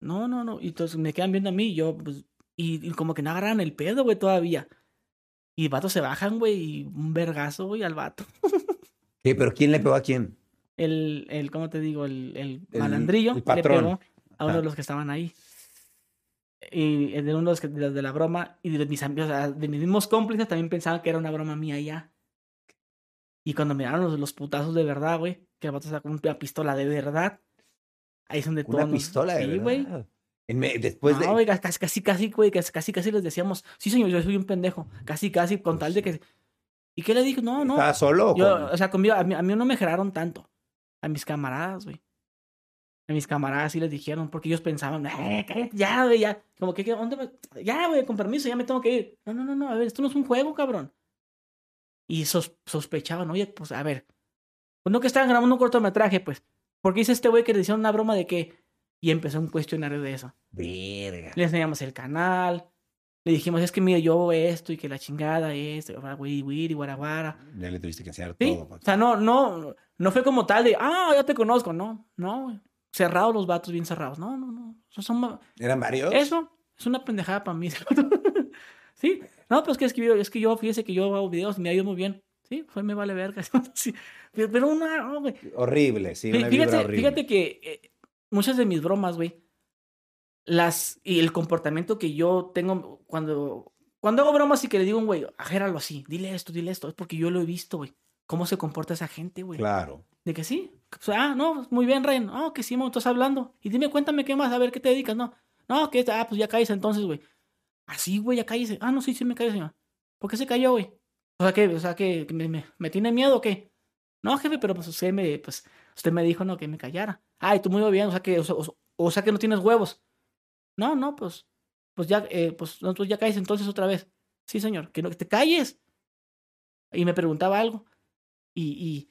No, no, no. Y entonces me quedan viendo a mí y yo, pues, y, y como que no agarran el pedo, güey, todavía. Y vatos se bajan, güey, y un vergazo, güey, al vato. (laughs) Sí, pero ¿quién le pegó a quién? El, el ¿cómo te digo? El, el El- malandrillo el le patrón. pegó a uno Ah. de los que estaban ahí. Y de uno de los, que- de los de la broma y de mis amigos, sea, de mis mismos cómplices también pensaban que era una broma mía ya. Y cuando miraron los, los putazos de verdad, güey, que el vato sacó una pistola de verdad, ahí es donde todos Una nos- pistola de Sí, güey. después de... No, güey, casi, casi, casi, güey, casi, casi, casi les decíamos, sí, señor, yo soy un pendejo. Casi, casi, con tal de que... ¿Y qué le dijo? No, no. ¿Estaba solo o Yo, o sea, conmigo, a mí, a mí no me geraron tanto. A mis camaradas, güey. A mis camaradas sí les dijeron, porque ellos pensaban, eh, cállate, ya, güey, ya. Como que. ¿dónde me- Ya, güey, con permiso, ya me tengo que ir. No, no, no, no, a ver, esto no es un juego, cabrón. Y sos- sospechaban, oye, pues, a ver. Pues no que estaban grabando un cortometraje, pues. ¿Por qué dice este güey que le hicieron una broma de qué? Y empezó un cuestionario de eso. Verga. Le enseñamos el canal. Le dijimos, es que mira, yo hago esto y que la chingada es, wiri wiri, guaraguara. Ya le tuviste que enseñar Sí, todo. o sea, no, no, no fue como tal de, ah, ya te conozco, no, no, güey. Cerrados los vatos, bien cerrados. No, no, no. Eso, son ¿Eran varios? eso es una pendejada para mí. (laughs) sí, no, pues que es que, yo- es que yo, fíjese que yo hago videos y me ha ido muy bien. Sí, pues me vale verga. (laughs) Sí, pero, una. Horrible, sí, una Fíjate, horrible. fíjate que eh, muchas de mis bromas, güey, las y el comportamiento que yo tengo cuando cuando hago bromas y que le digo a un güey, ajéralo así, dile esto, dile esto, es porque yo lo he visto, güey. ¿Cómo se comporta esa gente, güey? Claro. De que sí. Sea, ah, no, muy bien, Ren. Ah, que sí, mo, estás hablando. Y dime, cuéntame qué más, a ver qué te dedicas, no. No, que ah, pues ya caes entonces, güey. Así, güey, ya caes. Ah, no, sí, sí me cae, señor. ¿Por qué se cayó, güey? O sea, que, o sea, que, me, me, me tiene miedo o qué? No, jefe, pero pues usted me, pues, Usted me dijo, no, que me callara. Ay, tú muy bien, o sea que, o, o- o sea que no tienes huevos. No, no, pues, pues ya, eh, pues, no, tú ya caes entonces otra vez. Sí, señor, que no, que te calles. Y me preguntaba algo. Y, y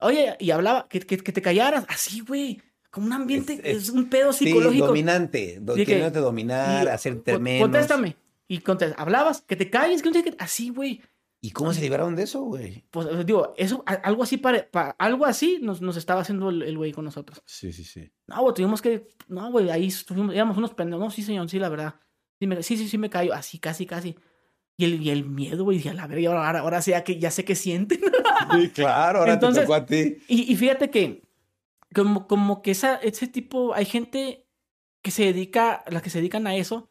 oye, y hablaba, que, que, que te callaras. Así, güey. Como un ambiente, Es- es, es- un pedo Sí, psicológico. dominante. Do Sí, que- queriéndote dominar, Y, hacerte "Co- menos. Contéstame. Y contesta, hablabas, que te calles, que no sé qué. Así, güey. ¿Y cómo se liberaron de eso, güey? Pues digo, eso, algo así, pare- pa- algo así nos, nos estaba haciendo el el güey con nosotros. Sí, sí, sí. No, güey, tuvimos que. No, güey, ahí estuvimos, éramos unos pendejos. No, sí, señor, sí, la verdad. Sí, me- sí, sí, sí, me callo. Así, casi, casi. Y el, y el miedo, güey, dije, a la verga, ahora, ahora, ahora sí, ya, que, ya sé qué sienten. (laughs) Sí, claro, ahora Entonces- te tocó a ti. y, y fíjate que, como, como que esa, ese tipo, hay gente que se dedica, las que se dedican a eso,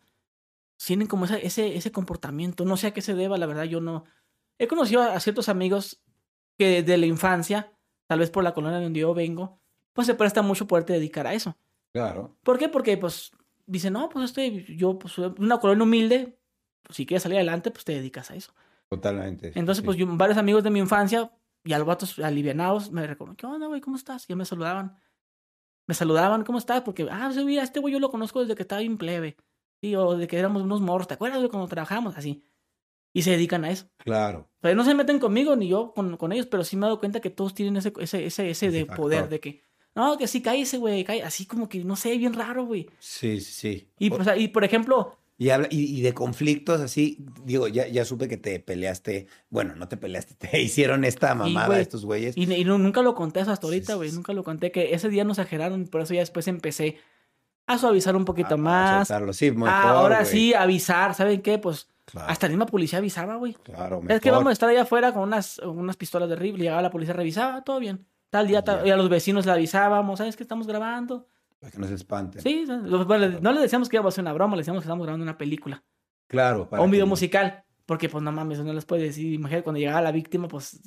tienen como esa- ese, ese comportamiento. No sé a qué se deba, la verdad, yo no. He conocido a, a ciertos amigos que de la infancia, tal vez por la colonia de donde yo vengo, pues se presta mucho poderte dedicar a eso. Claro. ¿Por qué? Porque, pues, dicen, no, pues este, yo, pues, una colonia humilde, pues, si quieres salir adelante, pues te dedicas a eso. Totalmente. Entonces, sí. pues, yo, varios amigos de mi infancia, y a los vatos alivianados, me reconocen, ¿qué onda, güey? ¿Cómo estás? Y ya me saludaban. Me saludaban, ¿cómo estás? Porque, ah, pues, mira, este güey yo lo conozco desde que estaba bien plebe. Sí, o de que éramos unos morros, ¿te acuerdas de cuando trabajamos? Así. Y se dedican a eso. Claro. O sea, no se meten conmigo ni yo con, con ellos, pero sí me he dado cuenta que todos tienen ese, ese, ese, ese Ese de factor. poder, de que, no, que sí, cállese, güey, cállese. Así como que, no sé, bien raro, güey. Sí, sí, sí. Y, O- pues, y por ejemplo, Y, habla, y, y de conflictos así, digo, ya, ya supe que te peleaste, bueno, no te peleaste, (laughs) te hicieron esta mamada güey. estos güeyes. y, y no- nunca lo conté hasta ahorita, güey, sí. nunca lo conté, que ese día nos exageraron por eso ya después empecé a suavizar un poquito Ah, para más. soltarlo. Sí, mejor, ahora sí, avisar, ¿saben qué? Pues Claro, hasta la misma policía avisaba, güey. claro, Es que mejor. vamos a estar allá afuera con unas, unas pistolas de rifle, llegaba la policía, revisaba, todo bien. Tal día, tal- y a los vecinos le avisábamos, ¿sabes que estamos grabando? Para que no se espanten. Sí, lo- bueno, no le decíamos que íbamos a hacer una broma, le decíamos que estamos grabando una película. Claro. para o un video no- musical. Porque, pues, no mames, no les puedes decir. Imagínate, cuando llegaba la víctima, pues,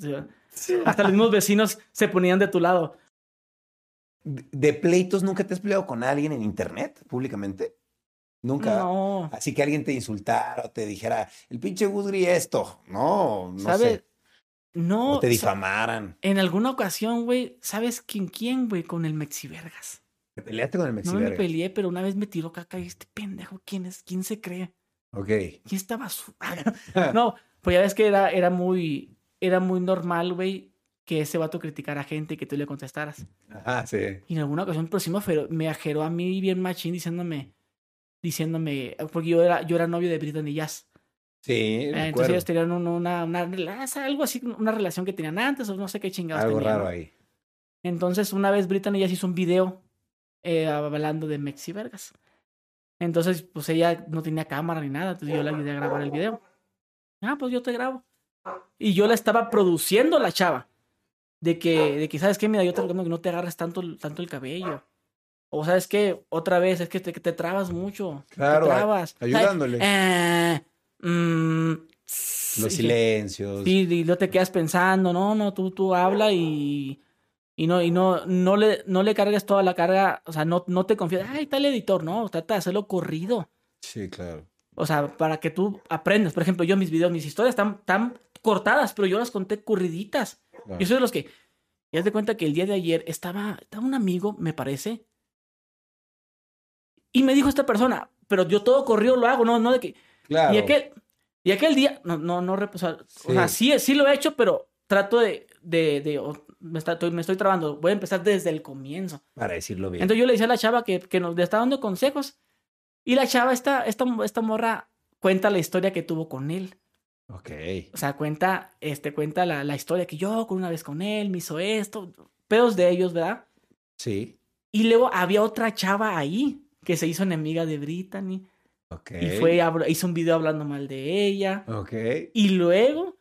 hasta los mismos vecinos se ponían de tu lado. ¿De pleitos nunca te has peleado con alguien en internet, públicamente? Nunca. No, Así que alguien te insultara o te dijera, el pinche Gusgri esto. No, no ¿sabes? sé. No. O te difamaran. En alguna ocasión, güey, ¿sabes quién, quién, güey? Con el Mexivergas. ¿Te peleaste con el No me Mexiverga? peleé, pero una vez me tiró caca y este pendejo, ¿quién es? ¿Quién se cree? Ok. ¿Quién está basura? (laughs) no, pues ya ves que era, era muy, era muy normal, güey, que ese vato criticara a gente y que tú le contestaras. Ajá, sí. Y en alguna ocasión, pero sí me, aferó- me ajeró a mí bien machín diciéndome, diciéndome, porque yo era, yo era novio de Britney Jazz. Sí, Eh, entonces ellos tenían un- una, una, rela- algo así, una relación que tenían antes o no sé qué chingados Algo tenían, raro ahí. Entonces una vez Britney Jazz hizo un video eh, hablando de Mexi Vergas. Entonces, pues ella no tenía cámara ni nada, entonces yo le ayudé a grabar el video. Ah, pues yo te grabo. Y yo la estaba produciendo la chava. De que, de que ¿sabes qué? Mira, yo te recomiendo que no te agarres tanto, tanto el cabello. O ¿sabes qué? Otra vez, es que te, que te trabas mucho. Claro, te trabas. ayudándole. Eh, mm, Los y- silencios. Sí, y no te quedas pensando, no, no, tú, tú habla y, y no, y no, no le, no le cargues toda la carga, o sea, no, no te confías, ay, está el editor, no, trata de hacerlo corrido. Sí, claro. O sea, para que tú aprendas. Por ejemplo, yo mis videos, mis historias están tan cortadas, pero yo las conté corriditas. claro. Yo soy de los que, ya te cuenta que el día de ayer estaba, estaba un amigo, me parece, y me dijo esta persona, pero yo todo corrido lo hago, no, no de que, Claro. y aquel, y aquel día, no, no, no, o sea, o sea, sí, sí lo he hecho, pero trato de, de, de- o- me, está- estoy, me estoy trabando, voy a empezar desde el comienzo. Para decirlo bien. Entonces yo le decía a la chava que, que nos estaba dando consejos, y la chava, esta, esta, esta morra, cuenta la historia que tuvo con él. ok. O sea, cuenta, este, cuenta la, la historia que yo con una vez con él, me hizo esto, pedos de ellos, ¿verdad? Sí. Y luego había otra chava ahí que se hizo enemiga de Brittany Ok. y fue, hizo un video hablando mal de ella. Ok. Y luego,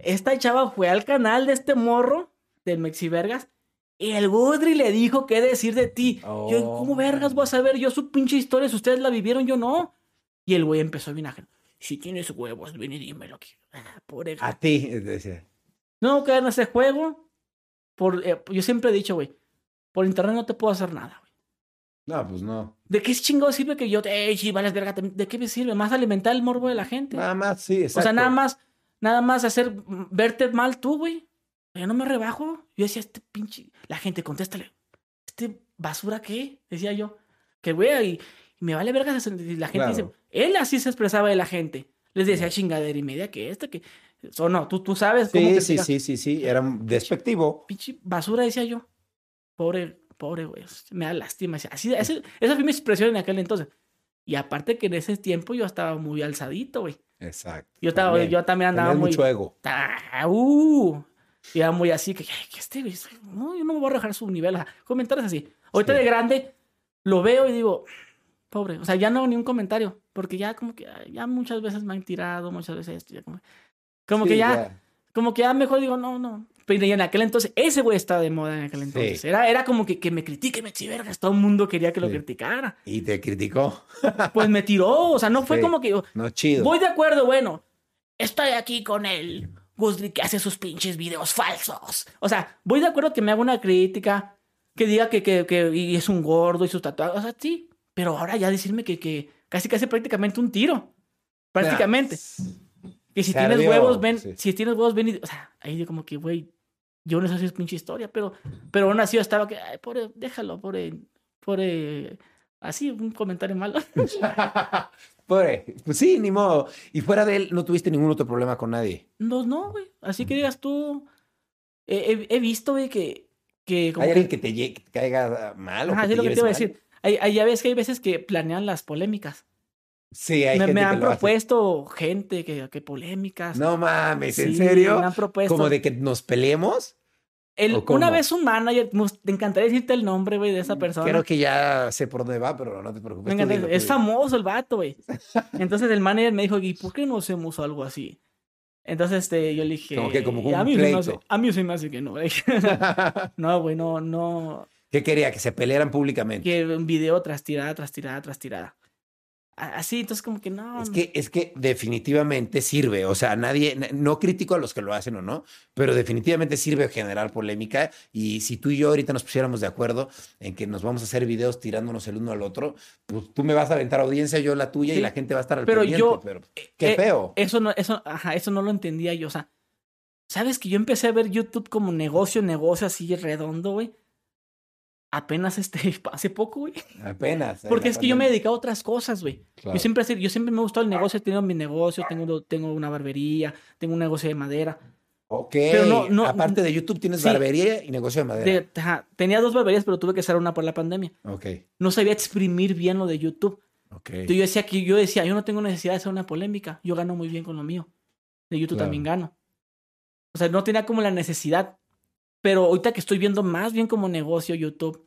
esta chava fue al canal de este morro, del Mexivergas, y el Woodry le dijo qué decir de ti. Oh. Yo, ¿cómo vergas voy a saber? Yo su pinche historia, si ustedes la vivieron, yo no. Y el güey empezó a vinagre. Si tienes huevos, ven y dímelo. que- Ah, pobre A ti, decía. No caer en ese juego. Por, eh, yo siempre he dicho, güey, por internet no te puedo hacer nada, güey. No, pues no. ¿De qué chingado sirve que yo te, ey, sí, vales verga? ¿De qué me sirve? Más alimentar el morbo de la gente. Nada más, sí, o exacto. sea, nada más, nada más hacer, mm, verte mal tú, güey. Yo no me rebajo. Yo decía, este pinche, la gente, contéstale, ¿este basura qué? Decía yo, que güey, y, y me vale verga. La gente Claro. dice, él así se expresaba de la gente. Les decía chingadera y media que esta, que. O no, tú, tú sabes cómo Sí, te sí, explica. sí, sí, sí. Era despectivo. Pinche basura, decía yo. Pobre, pobre, güey. Me da lástima. Así, ese- esa fue mi expresión en aquel entonces. Y aparte que en ese tiempo yo estaba muy alzadito, güey. Exacto. Yo, estaba, También. yo también andaba muy. mucho ego. Uh, y era muy así que, "Ay, que este, no, yo no me voy a rebajar su nivel. Ajá, Comentarios así. Ahorita Sí. de grande lo veo y digo, pobre, o sea, ya no hago ni un comentario, porque ya como que ya muchas veces me han tirado, muchas veces esto, ya como, como Sí, que ya, como que ya mejor digo, no, no. Pero en aquel entonces, ese güey estaba de moda en aquel entonces. Sí. Era, era como que, que me critique, me vergas, todo el mundo quería que lo Sí. criticara. Y te criticó. Pues me tiró, o sea, no fue como que, No, chido. Voy de acuerdo, bueno. Estoy aquí con el Gusli que hace sus pinches videos falsos. O sea, voy de acuerdo que me haga una crítica, que diga que, que, que y es un gordo y sus tatuajes. O sea, sí. Pero ahora ya decirme que, que casi casi prácticamente un tiro. Prácticamente. Que si tienes huevos, ven. sí. Si tienes huevos, ven y. O sea, ahí yo como que, güey, yo no sé si es pinche historia, pero, pero aún así yo estaba que, ay, pobre, déjalo, pobre, pobre. Así, un comentario malo. (laughs) Pobre. Pues sí, ni modo. Y fuera de él, no tuviste ningún otro problema con nadie. No, no, güey. Así que digas tú. He, he- he visto, güey, que. que como ¿Hay alguien que te, lle- que te caiga mal o Ajá, que sí, te lo que te iba a decir. Hay, hay- ya ves que hay veces que planean las polémicas. Sí, hay me, gente me que han hace. propuesto gente que, que polémicas. No mames, ¿en Sí, serio? Me han propuesto. ¿Como de que nos peleemos? Una vez un manager, te encantaría decirte el nombre, güey, de esa persona. Creo que ya sé por dónde va, pero no te preocupes. Me encanta- es famoso el vato, güey. (laughs) Entonces el manager me dijo, ¿y por qué no hacemos algo así? Entonces este, yo le dije, Como que como un a mí, se me hace, pleito. a mí se me hace que no. dije. (laughs) (laughs) no, güey, no, no. ¿Qué quería? Que se pelearan públicamente. Que un video tras tirada, tras tirada, tras tirada. Así, entonces como que no. Es que, es que definitivamente sirve. O sea, nadie, no critico a los que lo hacen o no, pero definitivamente sirve generar polémica. Y si tú y yo ahorita nos pusiéramos de acuerdo en que nos vamos a hacer videos tirándonos el uno al otro, pues tú me vas a aventar audiencia, yo la tuya y la gente va a estar al Pero pendiente, yo- pero qué eh, feo. Eso no, eso, ajá, eso no lo entendía yo. O sea, ¿sabes que yo empecé a ver YouTube como negocio, negocio así redondo, güey? Apenas este, (laughs) hace poco, güey. Apenas. eh, Porque es que yo me pandemia. dedico a otras cosas, güey. Claro. Yo siempre, he yo siempre me ha gustado el negocio, he tenido mi negocio, tengo, tengo una barbería, tengo un negocio de madera. Ok. pero no- no- Aparte de YouTube, tienes Sí. barbería y negocio de madera. De- ajá, tenía dos barberías, pero tuve que cerrar una por la pandemia. Ok. No sabía exprimir bien lo de YouTube. Ok. Entonces yo decía que yo decía, yo no tengo necesidad de hacer una polémica, yo gano muy bien con lo mío. De YouTube Claro. también gano. O sea, no tenía como la necesidad. Pero ahorita que estoy viendo más bien como negocio YouTube,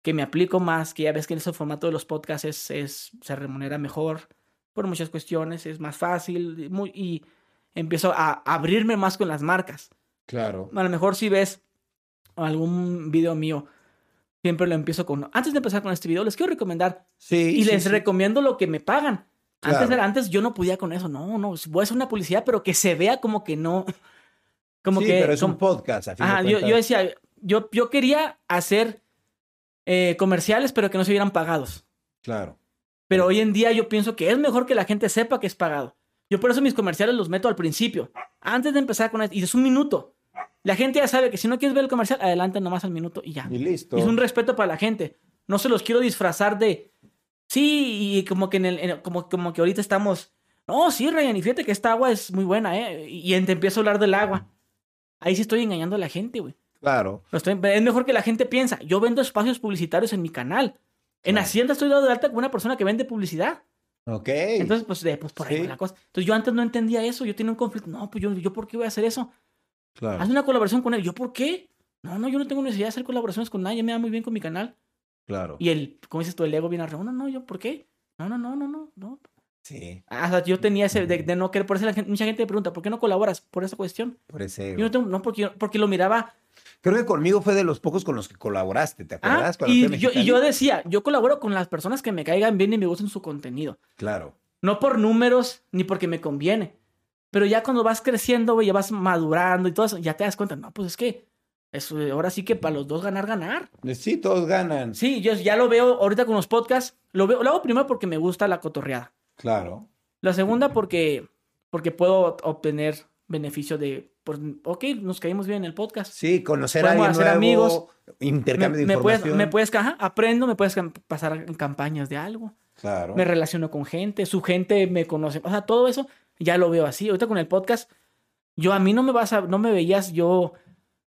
que me aplico más, que ya ves que en ese formato de los podcasts es, es- se remunera mejor por muchas cuestiones, es más fácil y muy, y empiezo a abrirme más con las marcas. Claro. A lo mejor si ves algún video mío, siempre lo empiezo con, antes de empezar con este video, les quiero recomendar Sí. y sí, les sí. recomiendo lo que me pagan. Antes, Claro. antes yo no podía con eso. No, no. Voy a hacer una publicidad, pero que se vea como que no. Como sí, que. pero es como- un podcast. A fin de Ajá, yo, yo decía, yo, yo quería hacer eh, comerciales, pero que no se vieran pagados. Claro. Pero hoy en día yo pienso que es mejor que la gente sepa que es pagado. Yo por eso mis comerciales los meto al principio. Antes de empezar con esto. Y es un minuto. La gente ya sabe que si no quieres ver el comercial, adelante nomás al minuto y ya. Y listo. Y es un respeto para la gente. No se los quiero disfrazar de. Sí, y como que en el, en- como, como que ahorita estamos. No, sí, Ryan, y fíjate que esta agua es muy buena, ¿eh? Y y te empiezo a hablar del agua. Ahí sí estoy engañando a la gente, güey. Claro. Estoy- es mejor que la gente piensa. Yo vendo espacios publicitarios en mi canal. En. Hacienda estoy dado de alta con una persona que vende publicidad. Ok. Entonces, pues, de- pues por ahí Sí. va la cosa. Entonces, yo antes no entendía eso. Yo tenía un conflicto. No, pues yo, yo ¿por qué voy a hacer eso? claro. Haz una colaboración con él. ¿Yo por qué? No, no, yo no tengo necesidad de hacer colaboraciones con nadie. Me da muy bien con mi canal. Claro. Y el, ¿cómo dices tú? El ego viene arriba. No, no, yo, ¿por qué? No, no, no, no, no, no. Sí. Ah, o sea, yo tenía ese de, de no querer, por eso la gente- mucha gente me pregunta, ¿por qué no colaboras? Por esa cuestión. Por ese. Yo no tengo, no, porque, yo- porque lo miraba. Creo que conmigo fue de los pocos con los que colaboraste, ¿te Ah, acuerdas? Y, yo, y yo decía, yo colaboro con las personas que me caigan bien y me gusten su contenido. Claro. No por números ni porque me conviene. Pero ya cuando vas creciendo, güey, ya vas madurando y todo eso, ya te das cuenta, no, pues es que eso, ahora sí que para los dos ganar, ganar. Eh, Sí, todos ganan. Sí, yo ya lo veo ahorita con los podcasts. Lo, veo, lo hago primero porque me gusta la cotorreada. Claro. La segunda porque, porque puedo obtener beneficio de pues, ok, nos caímos bien en el podcast. Sí, conocer a Podemos alguien hacer nuevo, amigos. intercambio me, de me puedes, información. me puedes, ajá, aprendo, me puedes pasar en campañas de algo. Claro. Me relaciono con gente, su gente me conoce. O sea, todo eso ya lo veo así. Ahorita con el podcast, yo a mí no me vas a, no me veías yo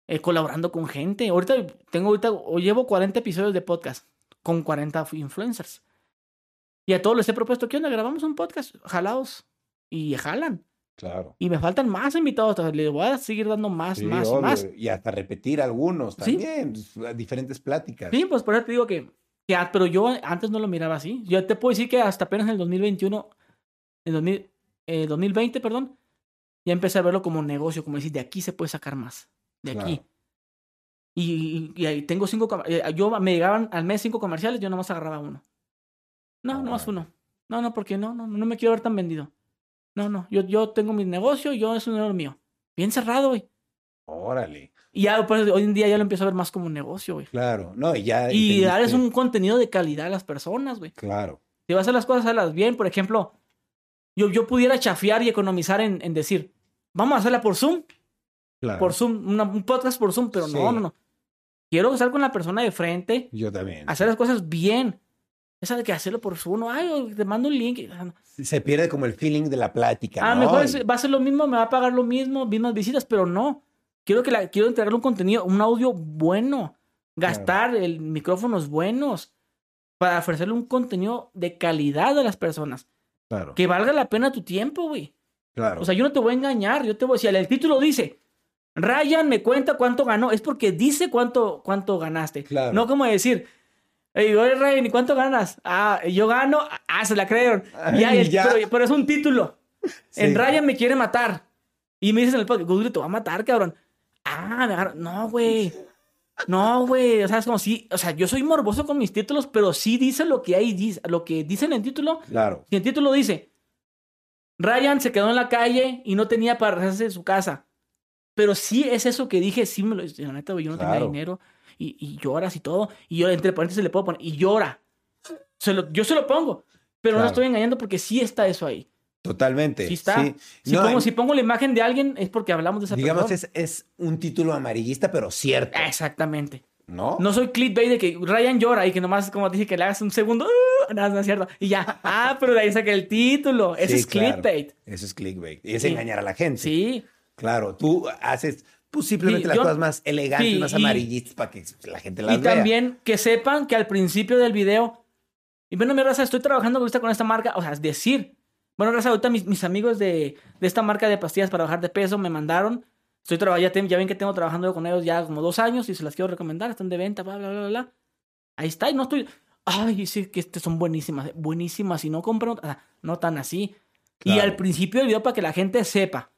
eh, colaborando con gente. Ahorita tengo ahorita, o llevo 40 episodios de podcast con 40 influencers. Y a todos les he propuesto, ¿qué onda? Grabamos un podcast, jalaos. Y jalan. Claro. Y me faltan más invitados. Les voy a seguir dando más, Sí, más, obvio, más. Y hasta repetir algunos también. pues, Diferentes pláticas. Sí, pues por eso te digo que, que a- pero yo antes no lo miraba así. Yo te puedo decir que hasta apenas en el 2021, en 2000, eh, 2020, perdón, ya empecé a verlo como negocio, como decir, de aquí se puede sacar más, de aquí. Y, y, y ahí tengo cinco, eh, yo me llegaban al mes cinco comerciales, yo nomás agarraba uno. No, Ah. nomás uno. No, no, porque no, no, no me quiero ver tan vendido. No, no, yo, yo tengo mi negocio, yo es un dinero mío. Bien cerrado, güey. Órale. Y ya, pues, hoy en día ya lo empiezo a ver más como un negocio, güey. Claro. No, y ya. Y darles un contenido de calidad a las personas, güey. Claro. Si vas a hacer las cosas, hazlas bien. Por ejemplo, yo, yo pudiera chafiar y economizar en, en decir, vamos a hacerla por Zoom, Claro. por Zoom, una- un podcast por Zoom, pero Sí. no, no, no. Quiero estar con la persona de frente, Yo también. hacer las cosas bien. Esa de que hacerlo por Zoom, ay, te mando un link. Se pierde como el feeling de la plática. A lo ¿no? mejor es- va a ser lo mismo, me va a pagar lo mismo, mismas visitas, pero no. Quiero que la, quiero entregarle un contenido, un audio bueno, gastar el micrófonos buenos para ofrecerle un contenido de calidad a las personas. Claro. Que valga la pena tu tiempo, güey. Claro. O sea, yo no te voy a engañar, yo te voy a decir, el título dice, Ryan me cuenta cuánto ganó, es porque dice cuánto, cuánto ganaste. Claro. No como decir, hey, oye Ryan, ¿y cuánto ganas? Ah, yo gano, ah, se la creyeron. Ya, ya. Pero, pero es un título. Sí. En Ryan me quiere matar. Y me dices en el podcast, Google te va a matar, cabrón. Ah, me agarro. No, güey. No, güey. O sea, es como si, o sea, yo soy morboso con mis títulos, pero sí dice lo que hay, dice, lo que dice en el título, Claro. si el título dice, Ryan se quedó en la calle y no tenía para regresarse de su casa. Pero sí es eso que dije, sí me lo la neta, güey, yo no Claro. tenía dinero y, y lloras y todo. Y yo entre paréntesis le puedo poner, y llora. Se lo- yo se lo pongo, pero no Claro. estoy engañando porque sí está eso ahí. Totalmente. Sí está. Sí. Si, No, pongo, en- si pongo la imagen de alguien es porque hablamos de esa digamos, persona. es, es un título amarillista, pero cierto. Exactamente. ¿No? No soy clickbait de que Ryan llora y que nomás, como dije, que le hagas un segundo. "Uh", nada, no es cierto. Y ya. Ah, pero de ahí saqué el título. Ese Sí, es claro. clickbait. Eso es clickbait. Y es Sí. engañar a la gente. Sí. Claro. Tú haces pues, simplemente Sí, las yo- cosas más elegantes, sí, más y- amarillistas para que la gente las Y vea. también que sepan que al principio del video, y bueno, mi raza, estoy trabajando con esta marca, o sea, es decir, bueno, raza, ahorita mis, mis amigos de, de esta marca de pastillas para bajar de peso me mandaron, estoy trabajando, ya, ya ven que tengo trabajando con ellos ya como dos años y se las quiero recomendar, están de venta, bla, bla, bla, bla. Ahí está, y no estoy, ay, sí, que este son buenísimas, buenísimas, y no compran, o sea, no tan así. Y al principio del video para que la gente sepa.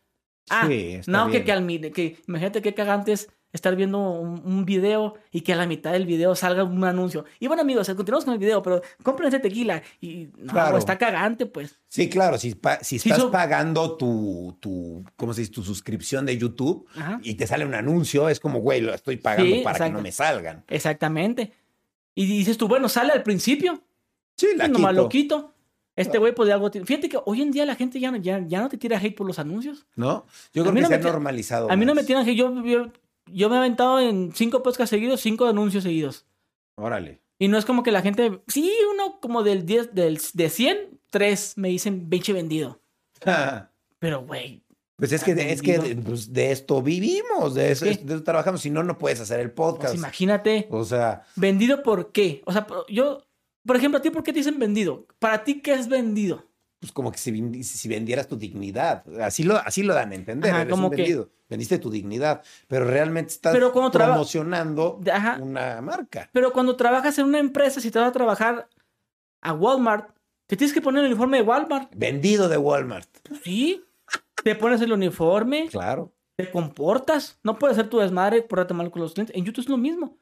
Ah, Sí, está no, que, bien. que, al que imagínate qué cagante es estar viendo un, un video y que a la mitad del video salga un anuncio. Y bueno, amigos, continuamos con el video, pero compren este tequila. Y no, Claro. está cagante, pues. Sí, claro, si, pa- si Sí, estás so- pagando tu, tu, ¿cómo se dice? Tu suscripción de YouTube Ajá. y te sale un anuncio, es como, güey, lo estoy pagando Sí, para que no me salgan. Exactamente. Y dices tú, bueno, sale al principio. Sí, la nomás quito, lo quito. Este güey podría algo. Fíjate que hoy en día la gente ya, no- ya, ya no te tira hate por los anuncios. ¿no? Yo A creo mí que no se ha normalizado A mí no me tiran hate. Yo, yo, yo me he aventado en cinco podcasts seguidos, cinco anuncios seguidos. Órale. Y no es como que la gente. Sí, uno como del 10, del, de 100, tres me dicen pinche vendido. (laughs) Pero, güey. Pues es que, es que pues, de esto vivimos, de eso, de eso trabajamos, si no, no puedes hacer el Pues podcast. imagínate. O sea, ¿Vendido por qué? O sea, yo. Por ejemplo, ¿a ti por qué te dicen vendido? ¿Para ti qué es vendido? pues como que si, vendi- si vendieras tu dignidad, así lo, así lo dan a entender, Ajá, eres como un que- vendido, vendiste tu dignidad, pero realmente estás Pero cuando traba- promocionando Ajá. una marca. Pero cuando trabajas en una empresa, si te vas a trabajar a Walmart, te tienes que poner el uniforme de Walmart. Vendido de Walmart. Sí. Te pones el uniforme, Claro. te comportas. No puedes ser tu desmadre por mal con los clientes. En YouTube es lo mismo.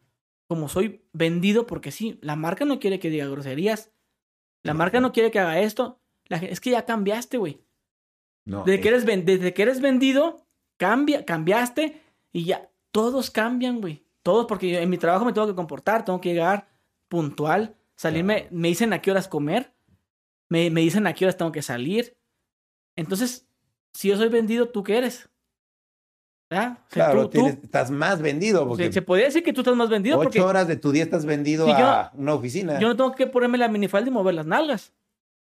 Como soy vendido, porque sí, la marca no quiere que diga groserías. La marca no quiere que haga esto. La es que ya cambiaste, güey. No, Desde, que eres desde que eres vendido, cambia, cambiaste y ya. Todos cambian, güey. Todos, porque yo en mi trabajo me tengo que comportar, tengo que llegar puntual, salirme. Me dicen a qué horas comer, me, me dicen a qué horas tengo que salir. Entonces, si yo soy vendido, ¿tú qué eres? Sea, Claro, tú- estás más vendido porque se, se podría decir que tú estás más vendido ocho porque horas de tu día estás vendido Si yo- a una oficina. yo no tengo que ponerme la minifalda y mover las nalgas.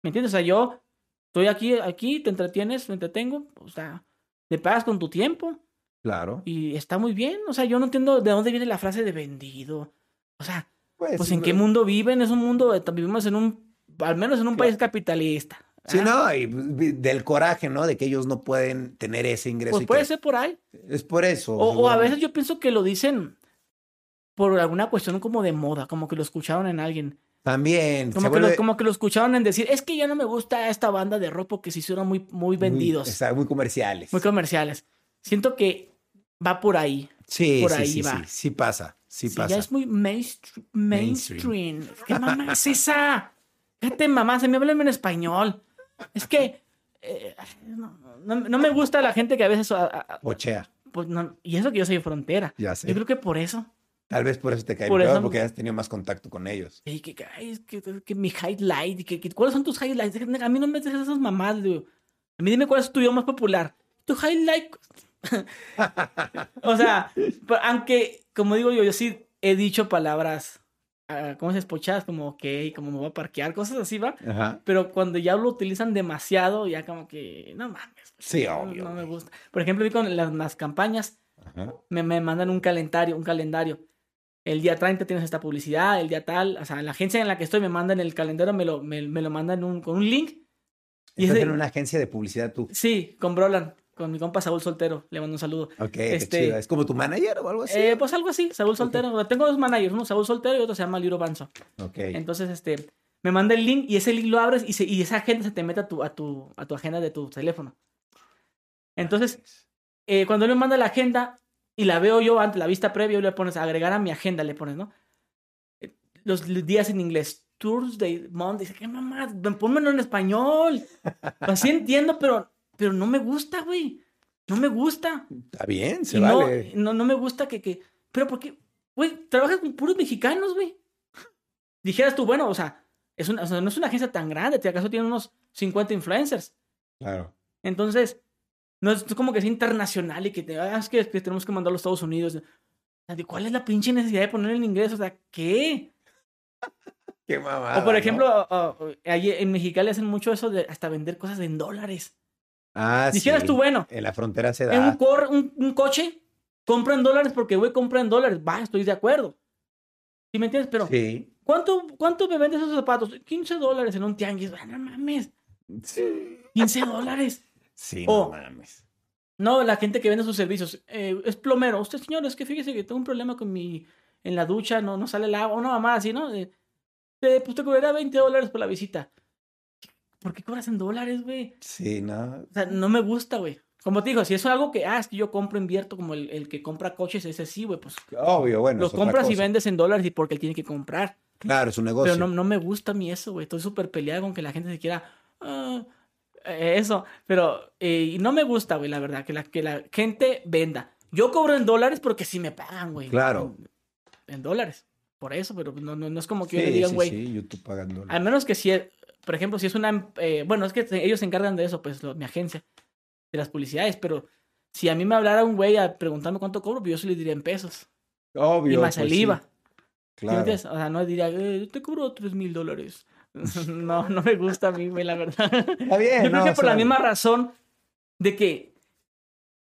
¿Me entiendes? O sea, yo estoy aquí, aquí, te entretienes, me entretengo, o sea, te pagas con tu tiempo Claro. y está muy bien. O sea, yo no entiendo de dónde viene la frase de vendido. O sea, Pues, pues en no- qué mundo viven, es un mundo, eh, vivimos en un, al menos en un Claro. país capitalista. Sí, no, y vi- del coraje, ¿no? De que ellos no pueden tener ese ingreso. Pues y puede que- ser por ahí. Es por eso. O, o a veces yo pienso que lo dicen por alguna cuestión como de moda, como que lo escucharon en alguien. También. Como, que, lo, como que lo escucharon en decir, es que ya no me gusta esta banda de rock porque se hicieron muy, muy vendidos, Muy, está muy comerciales. muy comerciales. Siento que va por ahí. sí, por sí, ahí sí, va. sí, sí pasa. Sí, Sí, pasa. ya es muy mainstream. Mainstream. mainstream. ¿Qué mamá es esa? Fíjate, mamá, se me habla en español. Es que eh, no, no- no me gusta la gente que a veces... a- a- Pochea, pues, no- y eso que yo soy frontera. ya sé. Yo creo que por eso. Tal vez por eso te cae Por peor, eso- porque has tenido más contacto con ellos. Y que, que, ay, es que, que mi highlight, que, que- ¿cuáles son tus highlights? A mí no me dejes esas mamadas, digo. A mí dime cuál es tu video más popular. Tu highlight. (laughs) o sea, pero aunque, como digo yo, yo sí he dicho palabras, ah, ¿cómo se espochadas? Como ok, como me voy a parquear, cosas así, ¿va? Ajá. Pero cuando ya lo utilizan demasiado, ya como que, no mames. Sí, no, obvio, No me gusta. Por ejemplo, con las, las campañas, Ajá. me, me mandan un calendario, un calendario. El día 30 tienes esta publicidad, el día tal, o sea, la agencia en la que estoy me mandan el calendario, me lo, me, me lo mandan un- con un link. Y Estás ese- en una agencia de publicidad tú. Sí, con Brolan, con mi compa Saúl Soltero, le mando un saludo. Ok, qué Este- chido. ¿Es como tu manager o algo así? Eh, pues algo así, Saúl Soltero. Tengo dos managers, uno Saúl Soltero y otro se llama Liro Banzo. ok. Entonces, este, me manda el link y ese link lo abres y, se- y esa agenda se te mete a tu, a tu, a tu agenda de tu teléfono. Entonces, eh, cuando él me manda la agenda y la veo yo ante la vista previa, y le pones agregar a mi agenda, le pones, ¿no? Eh, Los días en inglés. Thursday, Monday. Dice, ¿qué mamá? Pónmelo en español. (laughs) Así entiendo, pero, pero no me gusta, güey. No me gusta. Está bien, se Y no, vale. no, no me gusta que, que. Pero porque, güey, trabajas con puros mexicanos, güey. (laughs) Dijeras tú, bueno, o sea, es una, o sea, no es una agencia tan grande, ¿te acaso tiene unos 50 influencers? Claro. Entonces, no es como que es internacional y que te ah, es que, que tenemos que mandarlo a los Estados Unidos. O sea, ¿de ¿Cuál es la pinche necesidad de poner en inglés? O sea, ¿qué? (laughs) Qué mamada. o por ¿no? ejemplo, ahí en Mexicali hacen mucho eso de hasta vender cosas en dólares. Ah, Dijeras sí. tú, bueno, En la frontera se da. en un, cor- un, un coche, compra en dólares porque, güey, compra en dólares. Va, estoy de acuerdo. ¿Sí me entiendes? Pero, Sí. ¿cuánto, ¿cuánto me vendes esos zapatos? 15 dólares en un tianguis. Ah, No mames, Sí. 15 dólares. Sí, no mames. No, la gente que vende sus servicios. eh, es plomero. Usted, señor, es que fíjese que tengo un problema con mi... En la ducha no, no sale el agua. Una mamá así, ¿no? De, de, pues te cobrará 20 dólares por la visita. ¿Por qué cobras en dólares, güey? Sí, no. O sea, no me gusta, güey. Como te digo, si es algo que, ah, es que yo compro, invierto, como el, el que compra coches, ese sí, güey, pues Obvio, bueno. lo compras y vendes en dólares y porque él tiene que comprar. Claro, es un negocio. Pero no, no me gusta a mí eso, güey. Estoy súper peleado con que la gente se quiera. ah, eh, eso. Pero eh, y no me gusta, güey, la verdad, que la, que la gente venda. Yo cobro en dólares porque sí me pagan, güey. Claro. En, en dólares. Por eso, pero no, no, no es como que Sí, yo le digan, sí, güey. sí, YouTube pagando. Al menos que si, es- por ejemplo, si es una. eh, bueno, es que ellos se encargan de eso, pues lo- mi agencia, de las publicidades. Pero si a mí me hablara un güey a preguntarme cuánto cobro, pues yo sí le diría en pesos. Obvio. y más pues el sí, IVA. ¿Sí me Claro. O sea, no diría, eh, te cobro tres mil dólares. (laughs) no, no me gusta a mí, güey, la verdad. Está bien. Yo creo no, que por la sea, misma razón de que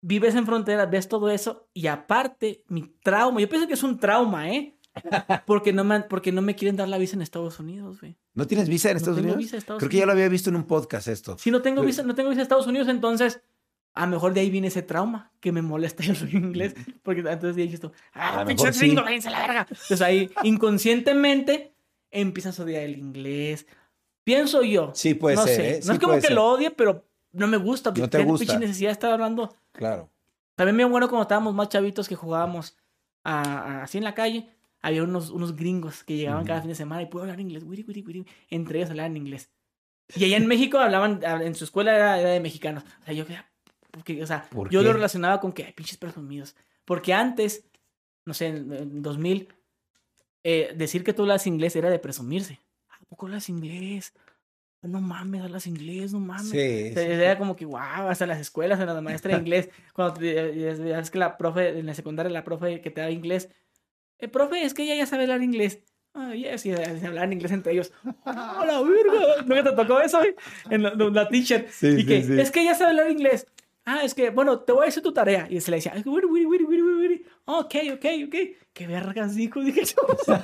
vives en frontera, ves todo eso, y aparte, mi trauma, yo pienso que es un trauma, ¿eh? (laughs) Porque no me, porque no me quieren dar la visa en Estados Unidos, güey. ¿No tienes visa en No Estados tengo Unidos? visa Estados Creo que ya lo había visto en un podcast esto. Si no tengo visa, no tengo visa de Estados Unidos, entonces a lo mejor de ahí viene ese trauma que me molesta yo soy (laughs) inglés. Porque entonces tú, A ah, pinche gringo, váyanse la verga. Entonces ahí inconscientemente empiezas a odiar el inglés. Pienso yo. Sí, puede no ser, sé. ¿eh? No es como que ser. lo odie, pero no me gusta. No te ¿Qué gusta. pinche necesidad de estar hablando? Claro. También bien bueno cuando estábamos más chavitos que jugábamos a- a- así en la calle. Había unos, unos gringos que llegaban cada fin de semana y puedo hablar inglés. wiri, wiri, wiri. Entre ellos hablaban inglés. Y allá en México hablaban, en su escuela era, era de mexicanos. O sea, yo, porque, o sea, ¿Por yo qué? lo relacionaba con que, ay, pinches presumidos. Porque antes, no sé, en, en 2000, eh, decir que tú hablas inglés era de presumirse. ¿A poco hablas inglés? no mames, hablas inglés, no mames. Sí, O sea, sí. Era como que, wow, hasta en las escuelas, en la maestra de (laughs) inglés, cuando te- ya- que la profe, en la secundaria, la profe que te da inglés, el profe, es que ella ya sabe hablar inglés. Ah, yes, y se hablaban inglés entre ellos. ¡Oh, la verga! ¿No te tocó eso? En la, la teacher. Sí, y sí, que, sí. es que ella sabe hablar inglés. Ah, es que, bueno, te voy a decir tu tarea. Y se le decía, "Wiri, wiri, wiri, wiri, wiri, wiri". ok, ok, ok. ¿Qué vergas dijo? Dije yo. (laughs)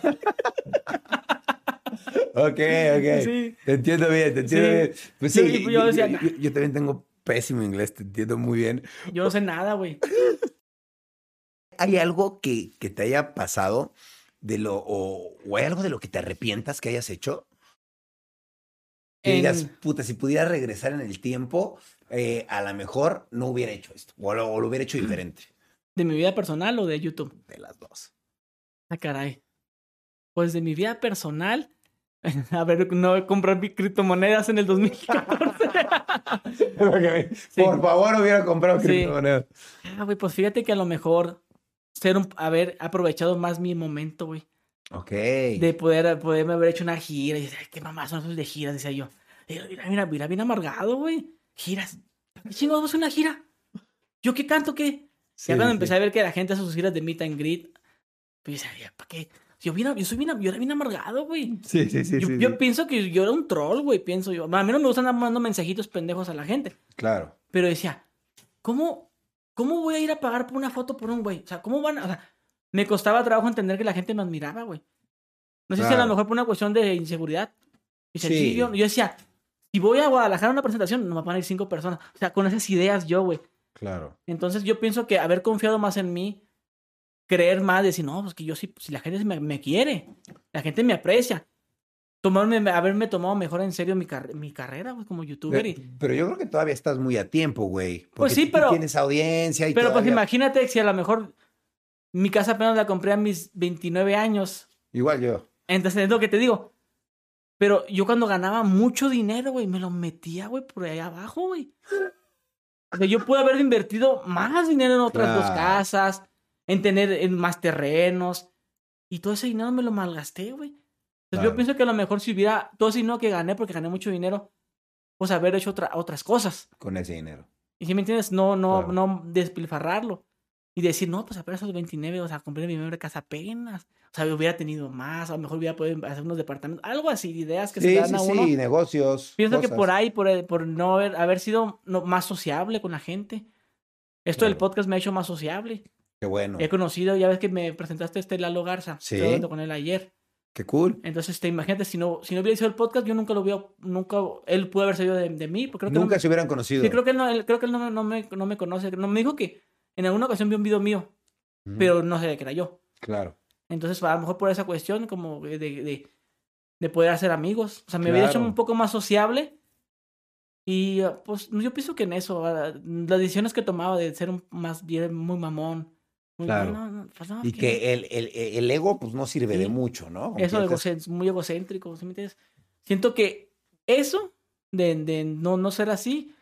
Ok, ok. Sí. Te entiendo bien, te entiendo bien. Pues sí, Sí, yo, yo decía, yo- yo también tengo pésimo inglés, te entiendo muy bien. Yo no sé nada, güey. ¿Hay algo que, que te haya pasado de lo, o, o hay algo de lo que te arrepientas que hayas hecho? Que En- digas, puta, si pudiera regresar en el tiempo, eh, a lo mejor no hubiera hecho esto, o lo, o lo hubiera hecho diferente. ¿De mi vida personal o de YouTube? De las dos. Ah, caray. Pues de mi vida personal. (laughs) A ver, no comprar mi criptomonedas en el 2014. (laughs) Sí. Por favor, hubiera comprado Sí. criptomonedas. Ah, güey, pues fíjate que a lo mejor ser un, haber aprovechado más mi momento, güey. Ok. De poder, poderme haber hecho una gira. Y decía, "Ay, qué mamás son esos de giras, decía yo. Mira, mira, mira, bien amargado, güey. Giras. ¿Qué chingados vas a una gira? ¿Yo qué canto qué? Sí, ya cuando sí. empecé a ver que la gente hace sus giras de meet and greet, pues yo decía, ¿para qué? Yo, bien, yo soy bien, yo era bien amargado, güey. Sí, sí, sí. yo, sí, yo sí. pienso que yo era un troll, güey, pienso yo. A mí no me gustan andar mandando mensajitos pendejos a la gente. Claro. Pero decía, ¿cómo, ¿cómo voy a ir a pagar por una foto por un güey? O sea, ¿cómo van? a- O sea, me costaba trabajo entender que la gente me admiraba, güey. No sé si a lo mejor por una cuestión de inseguridad. Y Sí. sencillo. Yo decía, si voy a Guadalajara a una presentación, no me van a ir cinco personas. O sea, con esas ideas yo, güey. Claro. Entonces yo pienso que haber confiado más en mí, creer más, decir, no, pues que yo sí, si la gente me, me quiere, la gente me aprecia. Tomarme, haberme tomado mejor en serio mi, car- mi carrera, güey, como youtuber. Pero, y- pero yo creo que todavía estás muy a tiempo, güey. Pues sí, pero- Tienes audiencia y Pero pues todavía- imagínate si a lo mejor mi casa apenas la compré a mis 29 años. Igual yo. Entonces es lo que te digo. Pero yo cuando ganaba mucho dinero, güey, me lo metía, güey, por ahí abajo, güey. O sea, yo pude haber invertido más dinero en otras dos Claro. casas, en tener en más terrenos. Y todo ese dinero me lo malgasté, güey. Entonces Claro. yo pienso que a lo mejor si hubiera todo ese dinero que gané, porque gané mucho dinero, pues haber hecho otra- otras cosas. Con ese dinero. Y si me entiendes, no, no, Claro. no despilfarrarlo. Y decir, no, pues apenas a los 29, o sea, compré mi primera casa apenas. O sea, hubiera tenido más, a lo mejor hubiera podido hacer unos departamentos. Algo así, ideas que se Sí, le dan sí, a uno. sí, negocios. Pienso que por ahí, por, por no haber, haber sido no- más sociable con la gente. Esto del podcast me ha hecho más sociable. Qué bueno. He conocido, ya ves que me presentaste a este Lalo Garza. Sí. Estuve hablando con él ayer. Qué cool. Entonces, te imagínate, si no, si no hubiera sido el podcast, yo nunca lo hubiera, nunca, él pudo haber salido de, de mí. Porque creo que no Nunca se hubieran conocido. Sí, creo que, él no, él- creo que él no, me- no me, no me conoce. No, me dijo que en alguna ocasión vio un video mío, pero no sabía que era yo. Claro. Entonces, a lo mejor por esa cuestión, como de, de, de poder hacer amigos. O sea, me hubiera hecho Claro. un poco más sociable. Y pues yo pienso que en eso, ah, las decisiones que tomaba de ser un, más bien muy mamón. Claro. no, no, pues no, Y que- que el, el, el ego, pues no sirve de mucho, ¿no? Como Eso estás- egocé- muy egocéntrico, ¿sí me entiendes? Siento que eso, de, de no, no ser así,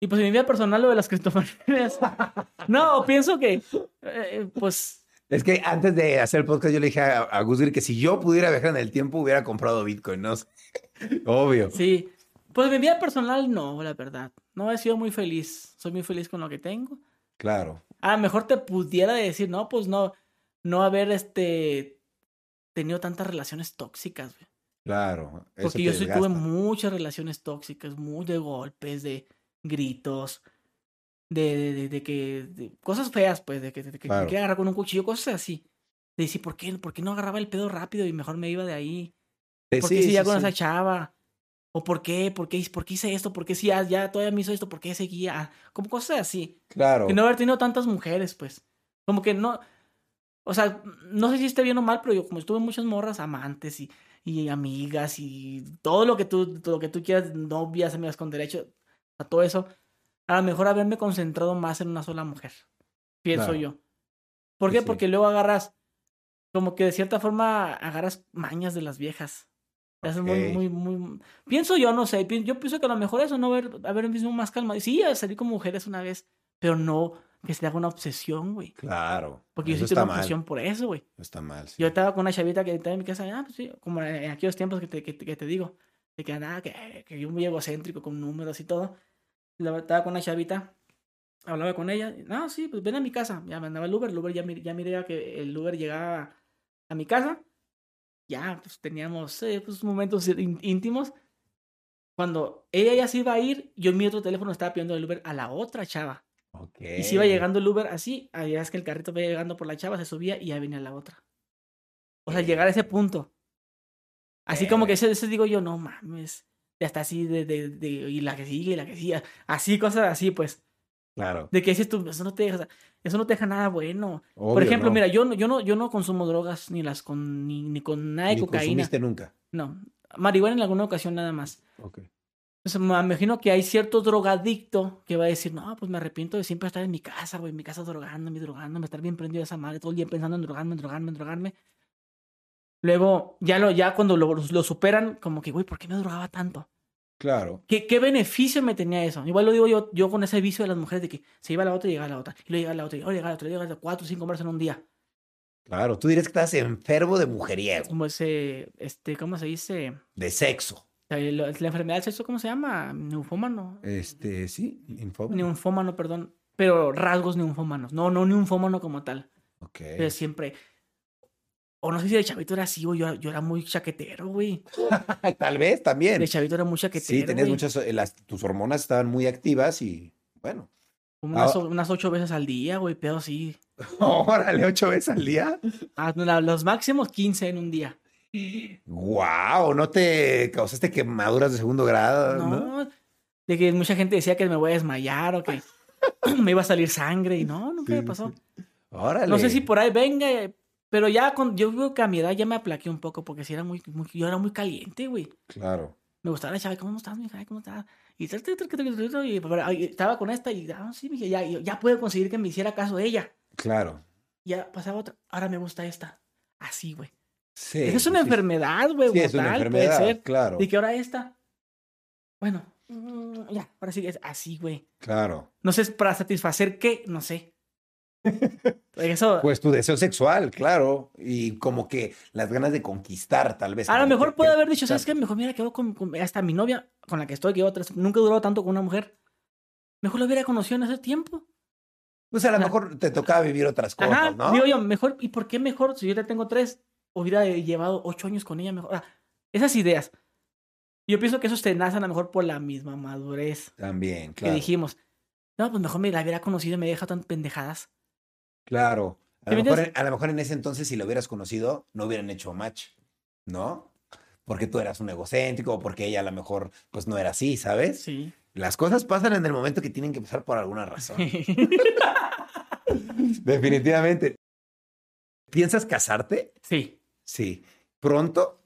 y pues en mi vida personal lo de las (laughs) criptomonedas, no, pienso que, eh, pues, Es que antes de hacer el podcast, yo le dije a, a que si yo pudiera viajar en el tiempo, hubiera comprado Bitcoin, ¿no? (laughs) Obvio. sí, pues en mi vida personal no, la verdad, no he sido muy feliz, soy muy feliz con lo que tengo. Claro. A lo mejor te pudiera decir, no, pues no, no haber, este, tenido tantas relaciones tóxicas, güey. Claro. eso Porque te yo sí tuve muchas relaciones tóxicas, muy de golpes, de gritos, de, de, de- de que. cosas feas, pues, de que, de que Claro. agarrar con un cuchillo, cosas así. De decir, ¿por qué, ¿por qué no agarraba el pedo rápido y mejor me iba de ahí? Eh, ¿Por sí, qué si ya sí, con sí. esa chava? ¿O por qué? ¿Por qué, por qué hice esto? ¿Por qué si ya, ya todavía me hizo esto? ¿Por qué seguía? Como cosas así. Claro. Que no haber tenido tantas mujeres, pues. Como que no. O sea, no sé si esté bien o mal, pero yo como estuve muchas morras amantes y, y amigas y todo lo que tú, todo lo que tú quieras, novias, amigas con derecho, a todo eso, a lo mejor haberme concentrado más en una sola mujer. Pienso Claro. yo. ¿Por Sí, qué? sí. Porque luego agarras, como que de cierta forma agarras mañas de las viejas. Te haces muy, Ok. muy, muy. Pienso yo, no sé. Yo pienso que a lo mejor eso, no haber, haber mismo más calma. Sí, salir con mujeres una vez, pero no que se haga una obsesión, güey. Claro. Porque eso yo sí está una mal. obsesión por eso, güey. Está mal. sí. Yo estaba con una chavita que estaba en mi casa, ah, pues sí, como en aquellos tiempos que te, que, que te digo. de que nada, que, que yo muy egocéntrico con números y todo. Estaba con una chavita, hablaba con ella. No, sí, pues ven a mi casa. Ya me andaba el Uber, el Uber ya, ya miré que el Uber llegaba a mi casa. Ya, pues teníamos eh, pues, momentos ín- íntimos. Cuando ella ya se iba a ir, yo en mi otro teléfono estaba pidiendo el Uber a la otra chava. Ok. Y se iba llegando el Uber así, ahí es que el carrito iba llegando por la chava, se subía y ya venía la otra. O sea, llegar a ese punto. Así como que ese, ese digo yo, no mames. Ya está así de, de, de, y la que sigue, y la que sigue. Así, cosas así, pues. Claro. De que dices tú, eso no te deja, eso no te deja nada bueno. por ejemplo, no. mira, yo no, yo no, yo no consumo drogas ni las con, ni, ni con nada de Ni cocaína. consumiste nunca. No. Marihuana en alguna ocasión nada más. Ok. Entonces, me imagino que hay cierto drogadicto que va a decir, no, pues me arrepiento de siempre estar en mi casa, güey, en mi casa drogándome, drogándome, estar bien prendido de esa madre, todo el día pensando en drogarme, en drogarme, en drogarme. Luego, ya, lo, ya cuando lo, lo superan, como que, güey, ¿por qué me drogaba tanto? Claro. ¿Qué, ¿Qué beneficio me tenía eso? Igual lo digo yo, yo con ese vicio de las mujeres de que se iba a la otra y llegaba a la otra, y luego llegaba a la otra, y luego llegaba a la otra, y llegaba a la otra, cuatro o cinco veces en un día. Claro. Tú dirías que estás enfermo de mujeriego, Como ese, este, ¿cómo se dice? de sexo. La, la enfermedad del sexo, ¿cómo se llama? Neufómano. Este, sí, infómano. Ninfómano, perdón. Pero rasgos ninfómanos. No, no ninfómano como tal. Ok. Pero siempre. O no sé si de chavito era así, güey. Yo, yo era muy chaquetero, güey. (laughs) Tal vez también. De chavito era muy chaquetero. Sí, tenías güey. muchas, eh, las, tus hormonas estaban muy activas y bueno. Como unas, Ah. unas ocho veces al día, güey. Pedo así. (laughs) Órale, ocho veces al día. Ah, no, los máximos 15 en un día. Wow, ¿no te causaste quemaduras de segundo grado? No. ¿no? De que mucha gente decía que me voy a desmayar o que (clears throat) me iba a salir sangre. Y no, nunca me Sí, pasó. Órale. No sé si por ahí venga. Pero ya con, yo creo que a mi edad ya me aplaqué un poco porque si era muy, muy yo era muy caliente, güey. Claro. me gustaba la chava, ¿cómo estás, mija? ¿Cómo estás? Y, tal, tal, tal, tal, tal, tal, y, estaba con esta y, ah, sí, mija, ya, ya puedo conseguir que me hiciera caso ella. Claro. Ya pasaba otra, ahora me gusta esta. Así, güey. Sí. Esa es una sí. enfermedad, güey, Sí, es una tal, enfermedad, puede ser. claro. Y que ahora esta. Bueno, ya, ahora sí es así, güey. Claro. No sé, es para satisfacer qué, no sé. Eso, Pues tu deseo sexual, claro. Y como que las ganas de conquistar, tal vez. a lo mejor que- puede que- haber dicho, ¿sabes qué? Mejor mira, quedó con, con- hasta mi novia, con la que estoy, que otra, nunca he durado tanto con una mujer. Mejor lo hubiera conocido en ese tiempo. Pues a lo Ajá. mejor te tocaba vivir otras cosas, Ajá, ¿no? digo yo, mejor, ¿y por qué mejor? Si yo ya tengo tres, hubiera llevado ocho años con ella mejor. Ah, esas ideas. Yo pienso que esos te nacen a lo mejor por la misma madurez También, que claro. dijimos. No, pues mejor me la hubiera conocido y me deja tan pendejadas. Claro. A ¿Sí lo, me mejor, entiendes? a lo mejor en ese entonces, si lo hubieras conocido, no hubieran hecho match, ¿no? Porque tú eras un egocéntrico o porque ella a lo mejor pues no era así, ¿sabes? Sí. Las cosas pasan en el momento que tienen que pasar por alguna razón. (laughs) (laughs) Definitivamente. ¿Piensas casarte? sí. Sí. ¿Pronto?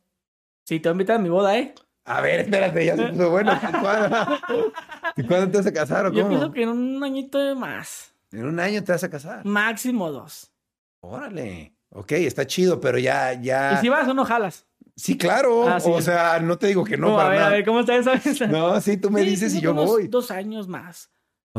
Sí, te voy a invitar a mi boda, ¿eh? A ver, espérate, ya se puso bueno. ¿Cuándo, (laughs) ¿Y cuándo te vas a casar o Yo cómo? pienso que en un añito más. En un año te vas a casar. Máximo dos. Órale. Ok, está chido, pero ya, ya. ¿Y si vas o no jalas? Sí, claro. Ah, sí. O sea, no te digo que no, No, para a ver, nada. a ver, ¿cómo está esa? No, sí, tú me Sí, dices y yo unos voy. Dos años más.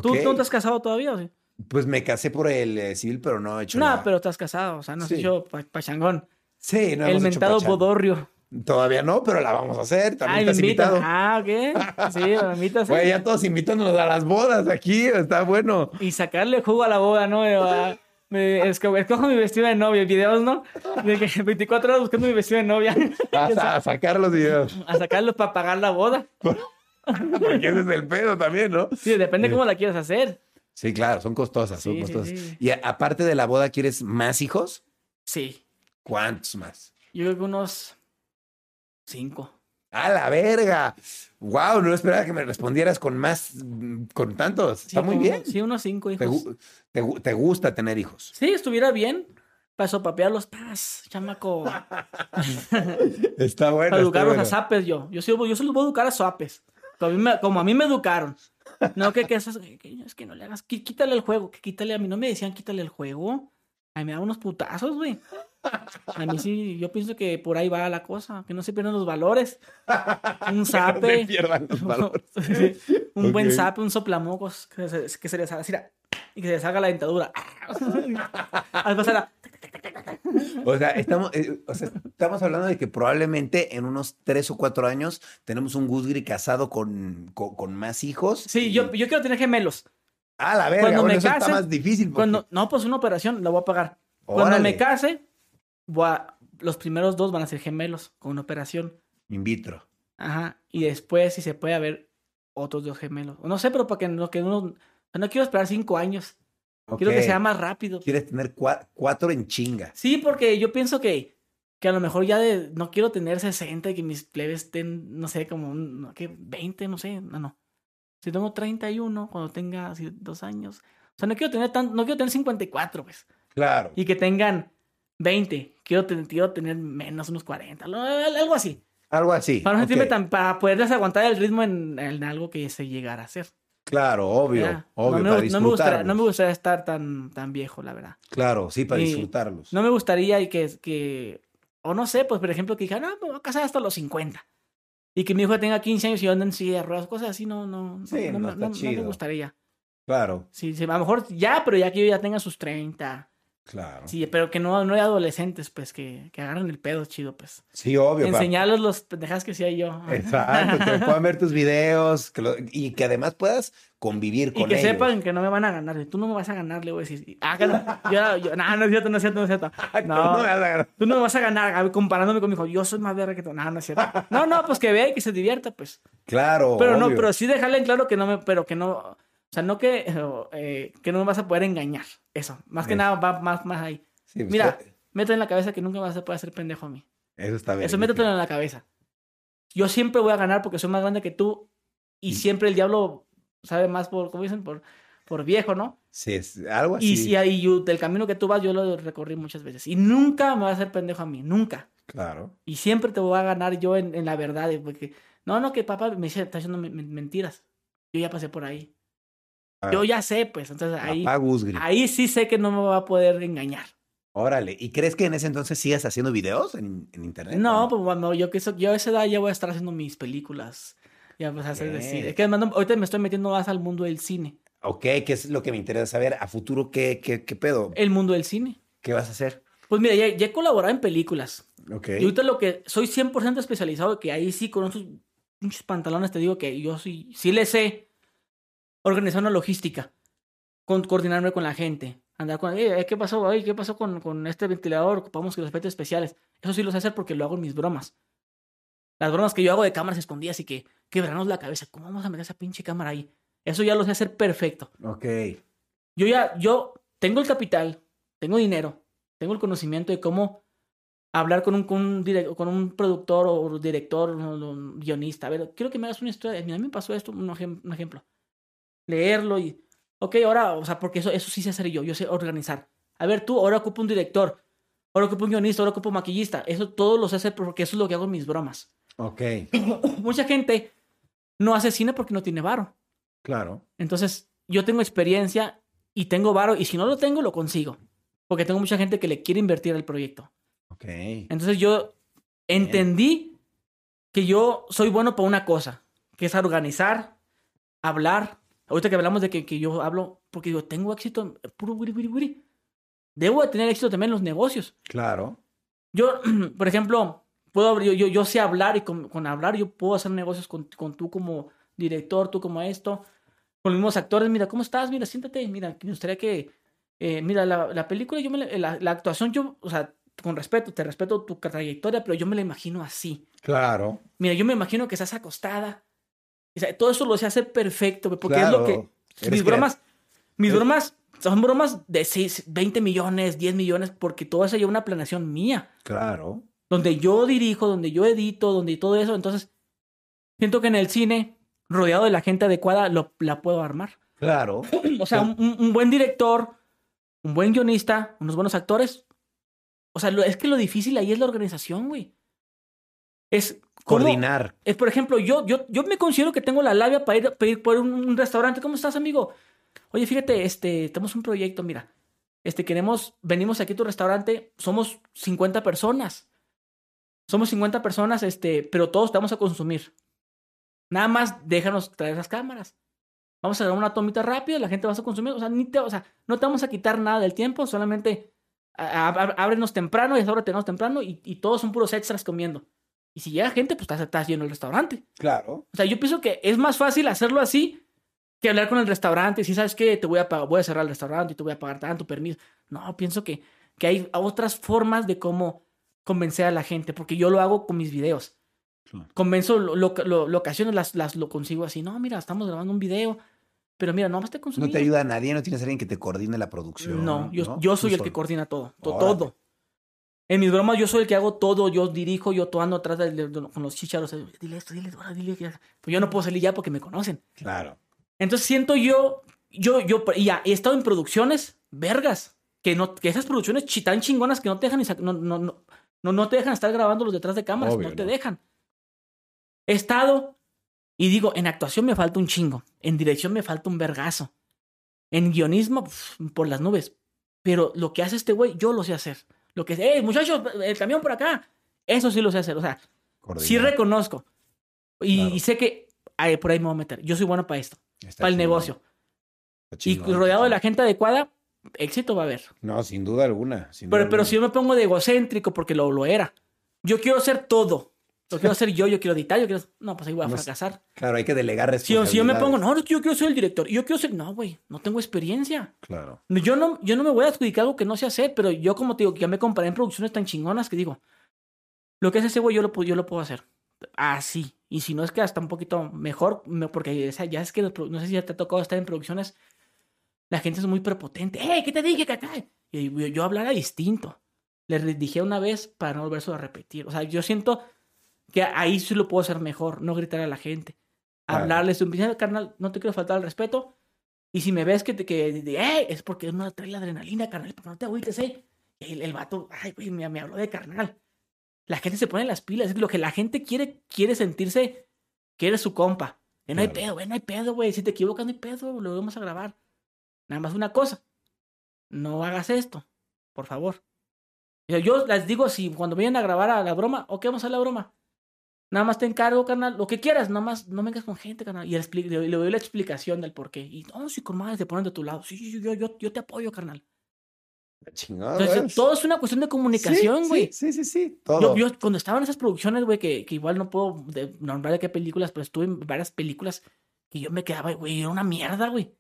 ¿Tú no te has casado todavía o sí? Pues me casé por el eh, civil, pero no he hecho No, nada. pero estás casado, o sea, no has Sí. hecho pa- pachangón. Sí, no el hemos mentado bodorrio. Todavía no, pero la vamos a hacer. También Ah, estás invitado. Ah, ¿qué? Sí, me (laughs) invitas. Güey, ya todos invitándonos a las bodas aquí. Está bueno. Y sacarle jugo a la boda, ¿no? A- me esco- escojo mi vestido de novia, videos, ¿no? De que (laughs) 24 horas buscando mi vestido de novia. A, (laughs) a sacar los videos. A sacarlos para pagar la boda. Porque ese es el pedo también, ¿no? Sí, depende cómo la quieras hacer. Sí, claro, son costosas, son Sí, sí, costosas. sí. Y a- aparte de la boda, ¿quieres más hijos? Sí. ¿Cuántos más? Yo creo que unos cinco. ¡A la verga! ¡Wow! No esperaba que me respondieras con más, con tantos. Sí, Está muy como- bien. Sí, unos cinco hijos. te te gusta tener hijos. Sí, estuviera bien. Para sopapear los paz, chamaco. Está bueno. Para educarlos bueno. a zapes yo. Yo, sí, yo se los voy a educar a zapes. Como a mí me, como a mí me educaron. No, que, que, esas- que- es que no le hagas. Quítale el juego. Que quítale a mí. No me decían quítale el juego. A mí me daban unos putazos, güey. A mí sí, yo pienso que por ahí va la cosa. Que no se pierdan los valores. (laughs) Un No se zape. pierdan los (laughs) valores. Sí, (laughs) un buen zape, un soplamocos. Que se, que se les haga así, y que se les haga la dentadura. Al pasar la- O sea, estamos, eh, o sea, estamos hablando de que probablemente en unos tres o cuatro años tenemos un Gusgri casado con, con, con más hijos. Sí, yo, yo quiero tener gemelos. Ah, la verga, Cuando bueno, me eso está case, más difícil. porque- Cuando, no, pues una operación la voy a pagar. Cuando me case, a- los primeros dos van a ser gemelos con una operación. In vitro. Ajá. Y después, si se puede haber otros dos gemelos. No sé, pero para que no, que uno. no quiero esperar cinco años. Quiero que sea más rápido. Quieres tener cua- cuatro en chinga. Sí, porque yo pienso que, que a lo mejor ya de. No quiero tener 60 y que mis plebes estén, no sé, como. un- ¿qué? 20, no sé. No, no. Si tengo 31, cuando tenga así dos años. O sea, no quiero tener tan, no quiero tener 54, pues. Claro. Y que tengan 20. Quiero, quiero tener menos, unos 40. lo- Algo así. Algo así. Para, no ok. sentirme tan- para poderles aguantar el ritmo en, en algo que se llegara a hacer. Claro, obvio. Ya. Obvio, no, para me, no, me gustaría, no me gustaría estar tan, tan viejo, la verdad. Claro, sí, para Y- disfrutarlos. No me gustaría y que, que, o no sé, pues por ejemplo, que dijera, no, me voy a casar hasta los 50. Y que mi hijo tenga 15 años y yo ande en silla de ruedas, cosas así, no, no, no, Sí, no, no me- está no- no me chido. gustaría. Claro, Sí, sí, a lo mejor ya, pero ya que yo ya tenga sus 30. Claro. Sí, pero que no, no hay adolescentes, pues, que, que agarren el pedo chido, pues. Sí, obvio. Enseñarles los pendejas que sea yo. Exacto, que puedan ver tus videos que lo- y que además puedas convivir Y con que ellos. sepan que no me van a ganar. Tú no me vas a ganar, le voy a decir. Ah, que no. Yo, yo, no, no es cierto, no es cierto, no es cierto. No, No, me vas a agarrar. tú no me vas a ganar comparándome con mi hijo. Yo soy más verga que tú. No, no es cierto. No, no, pues que vea y que se divierta, pues. Claro, Pero no, pero sí dejarle en claro que no me, pero que no, sea, no que, (laughs) eh, que no me vas a poder engañar. Eso. Más que nada va más, más ahí. Sí, pues, Mira, eh, métete en la cabeza que nunca vas a poder hacer pendejo a mí. eso está bien. Eso métetelo en la cabeza. Yo siempre voy a ganar porque soy más grande que tú y Y- siempre el diablo sabe más por, ¿cómo dicen? Por, por viejo, ¿no? Sí, es algo así. Y si ahí yo, del camino que tú vas, yo lo recorrí muchas veces. Y nunca me va a hacer pendejo a mí, nunca. Claro. Y siempre te voy a ganar yo en, en la verdad. Porque, no, no, que papá me dice, está haciendo men- men- mentiras. Yo ya pasé por ahí. Ah, Yo ya sé, pues. Entonces ahí, ahí sí sé que no me va a poder engañar. Órale. ¿Y crees que en ese entonces sigas haciendo videos en, en internet? No, ¿O pues bueno, yo que yo a esa edad ya voy a estar haciendo mis películas. Ya pues a hacer de cine. Es que además, no- ahorita me estoy metiendo más al mundo del cine. Ok, ¿qué es lo que me interesa saber? A futuro, ¿qué, qué, qué pedo? El mundo del cine. ¿Qué vas a hacer? Pues mira, ya, ya he colaborado en películas. Ok. Y ahorita lo que soy 100% especializado, que ahí sí con esos pinches pantalones te digo que yo sí, sí le sé organizar una logística, con, coordinarme con la gente, andar con, "Eh, ¿qué pasó? Ay, ¿Qué pasó con, con este ventilador? Ocupamos que los efectos especiales. Eso sí lo sé hacer porque lo hago en mis bromas. Las bromas que yo hago de cámaras escondidas y que quebrarnos la cabeza. ¿Cómo vamos a meter esa pinche cámara ahí? Eso ya lo sé hacer perfecto. Ok. Yo ya, yo tengo el capital, tengo dinero, tengo el conocimiento de cómo hablar con un, con un, direc- con un productor o director, o guionista. A ver, quiero que me hagas una historia. Mira, a mí me pasó esto, un, ejem- un ejemplo. Leerlo y, ok, ahora, o sea, porque eso, eso sí sé hacer yo, yo sé organizar. A ver, tú, ahora ocupo un director, ahora ocupo un guionista, ahora ocupo un maquillista. Eso todo lo sé hacer porque eso es lo que hago en mis bromas. Ok. (coughs) Mucha gente no hace cine porque no tiene varo. Claro. Entonces, yo tengo experiencia y tengo varo, y si no lo tengo, lo consigo. Porque tengo mucha gente que le quiere invertir al proyecto. Ok. Entonces, yo entendí que yo soy bueno para una cosa, que es organizar, hablar. Ahorita que hablamos de que, que yo hablo, porque yo tengo éxito, puro wiri, wiri, wiri. Debo de tener éxito también en los negocios. Claro. Yo, (clears throat) por ejemplo, puedo yo, yo, yo sé hablar y con, con hablar yo puedo hacer negocios con, con tú como director, tú como esto, con los mismos actores. Mira, ¿cómo estás? Mira, siéntate. Mira, me gustaría que, eh, mira, la, la película, yo me la, la, la actuación, yo, o sea, con respeto, te respeto tu trayectoria, pero yo me la imagino así. Claro. Mira, yo me imagino que estás acostada. O sea, todo eso lo sé hacer perfecto, güey, porque es lo que, mis bromas, mis eres- bromas son bromas de 6, 20 millones, 10 millones, porque todo eso lleva una planeación mía Claro. donde yo dirijo, donde yo edito, donde todo eso. Entonces, siento que en el cine, rodeado de la gente adecuada, lo, la puedo armar. Claro. (clears throat) O sea, un, buen director, un buen guionista, unos buenos actores. O sea, lo- es que lo difícil ahí es la organización, güey. Es Coordinar. Es, por ejemplo, yo, yo, yo me considero que tengo la labia para ir, para ir por un, un restaurante. ¿Cómo estás, amigo? Oye, fíjate, este, tenemos un proyecto, mira. Este, queremos, venimos aquí a tu restaurante, somos 50 personas. Somos 50 personas, este, pero todos te vamos a consumir. Nada más déjanos traer las cámaras. Vamos a dar una tomita rápida, la gente va a consumir. O sea, ni te, o sea, no te vamos a quitar nada del tiempo, solamente a- a- ábrenos temprano y a esa hora tenemos temprano y, y todos son puros extras comiendo. Y si llega gente, pues estás, lleno el restaurante. Claro. O sea, yo pienso que es más fácil hacerlo así que hablar con el restaurante. Si sabes que te voy a pagar, voy a cerrar el restaurante y te voy a pagar tanto permiso. No, pienso que, que hay otras formas de cómo convencer a la gente, porque yo lo hago con mis videos. Claro. Convenzo lo, lo- lo- locaciones, las, las lo consigo así. No, mira, estamos grabando un video, pero mira, no más te consumí. No te ayuda a nadie, no tienes a alguien que te coordine la producción. No, yo, ¿no? yo soy Tú el que coordina todo, to- todo. En mis bromas yo soy el que hago todo, yo dirijo, yo todo ando atrás con los chicharos. eh, Dile esto, dile, ahora, dile. que- Pues yo no puedo salir ya porque me conocen. Claro. Entonces siento yo, yo, yo, y ya, he estado en producciones vergas, que no, que esas producciones tan chingonas que no te dejan no, no, no, no, no te dejan estar grabando los detrás de cámaras, Obvio, no te dejan. He estado y digo, en actuación me falta un chingo, en dirección me falta un vergazo, en guionismo pf, por las nubes, pero lo que hace este güey, yo lo sé hacer. Lo que es, hey, muchachos, el camión por acá, eso sí lo sé hacer, o sea, sí reconozco. Y, Claro. y sé que ay, por ahí me voy a meter. Yo soy bueno para esto, Está para el negocio. Y rodeado de la gente adecuada, éxito va a haber. No, sin duda alguna. sin Pero, duda pero alguna. si yo me pongo de egocéntrico, porque lo, lo era. Yo quiero hacer todo. Lo quiero hacer yo, yo quiero editar, yo quiero... No, pues ahí voy a No, fracasar. Claro, hay que delegar Si yo, si yo me pongo, responsabilidades. no, yo quiero ser el director. Yo quiero ser... No, güey, no tengo experiencia. Claro. Yo no, yo no me voy a adjudicar algo que no sé hacer, pero yo como te digo, que ya me comparé en producciones tan chingonas que digo, lo que hace ese güey yo lo, yo lo puedo hacer. Así. Y si no es que hasta un poquito mejor, me- porque ya es que, los no sé si ya te ha tocado estar en producciones, la gente es muy prepotente. ¡Hey, qué te dije, qué tal? Y yo, yo hablara distinto. Le re- dije una vez para no volverse a repetir. O sea, yo siento que ahí sí lo puedo hacer mejor, no gritar a la gente. Claro. Hablarles, un carnal, no te quiero faltar al respeto. Y si me ves que te que, de, "Eh", es porque no trae la adrenalina, carnal, porque no te agüites, eh. Y el, el vato, ay, güey, me, me habló de carnal. La gente se pone las pilas, es lo que la gente quiere, quiere sentirse que eres su compa. Que no hay pedo, güey, no hay pedo, güey. Si te equivocas, no hay pedo, lo vamos a grabar. Nada más una cosa, no hagas esto, por favor. Yo les digo, si cuando vayan a grabar a la broma, ok, vamos a la broma. Nada más te encargo, carnal, lo que quieras, nada más no vengas con gente, carnal. Y le, doy la explicación del por qué. Y no, si con madre te ponen de tu lado. Sí, yo, yo, yo te apoyo, carnal. Chingón. Entonces, todo es una cuestión de comunicación, güey. Sí, sí, sí, sí, Todo. Yo, yo cuando estaba en esas producciones, güey, que, que igual no puedo de- nombrar de qué películas, pero estuve en varias películas que yo me quedaba, güey, era una mierda, güey.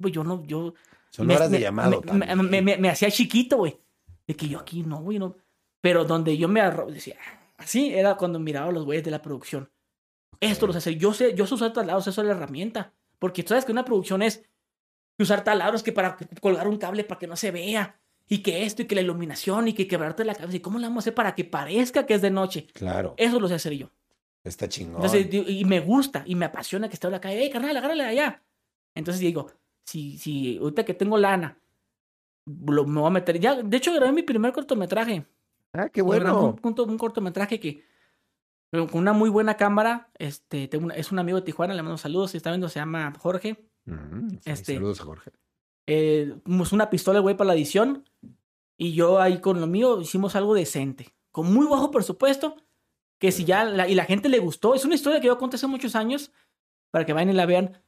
Güey, yo no, yo... Son me- horas de llamado. Me, me- hacía chiquito, güey. De que yo aquí no, güey, no. Pero donde yo me decía, así era cuando miraba a los güeyes de la producción. Esto los hace. Yo sé, yo sé usar taladros, eso es la herramienta. Porque tú sabes que una producción es usar taladros que para colgar un cable para que no se vea. Y que esto, y que la iluminación, y que quebrarte la cabeza. ¿Y cómo la vamos a hacer para que parezca que es de noche? Claro. Eso lo sé hacer yo. Está chingón. Entonces, y me gusta, y me apasiona que esté en la calle. ¡Ey, carnal, agárrale allá! Entonces digo, si, si ahorita que tengo lana, lo- me voy a meter. Ya, de hecho, grabé mi primer cortometraje. Ah, qué bueno. Un, un- un cortometraje que, con una muy buena cámara, este, tengo una- es un amigo de Tijuana, le mando saludos, si está viendo, se llama Jorge. Sí, Este- Saludos a Jorge. Eh, pusimos una pistola, güey, para la edición. Y yo ahí con lo mío hicimos algo decente. Con muy bajo presupuesto. Que si ya la, y la gente le gustó. Es una historia que yo conté hace muchos años. Para que vayan y la vean.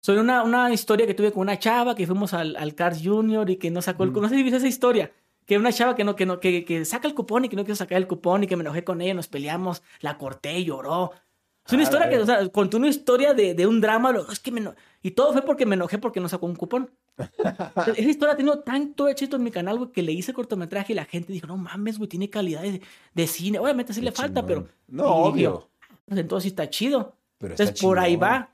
Sobre una, una historia que tuve con una chava que fuimos al, al Cars Junior y que no sacó el Mm. No sé si viste esa historia. Que una chava que no, que no, que, que saca el cupón y que no quiso sacar el cupón y que me enojé con ella, nos peleamos, la corté, lloró. Es una Ah, historia que, o sea, contó una historia de, de un drama. lo- es que me Y todo fue porque me enojé porque no sacó un cupón. (laughs) Esa historia ha tenido tanto éxito en mi canal, güey, que le hice cortometraje y la gente dijo, no mames, güey, tiene calidad de, de cine. Obviamente sí Qué le falta, pero. No, obvio. yo, pues entonces sí está chido. Pero está Entonces por ahí va.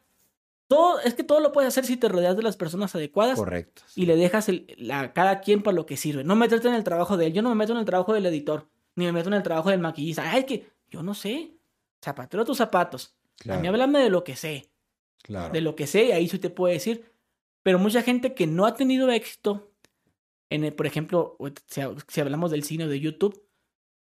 Todo, es que todo lo puedes hacer si te rodeas de las personas adecuadas Correcto. y le dejas el, la, cada quien para lo que sirve. No meterte en el trabajo de él. Yo no me meto en el trabajo del editor, ni me meto en el trabajo del maquillista. Ay, es que yo no sé. Zapatero tus zapatos. A mí Claro, háblame de lo que sé claro. de lo que sé, y ahí sí te puedo decir. Pero mucha gente que no ha tenido éxito, en el- por ejemplo, si, si hablamos del cine o de YouTube,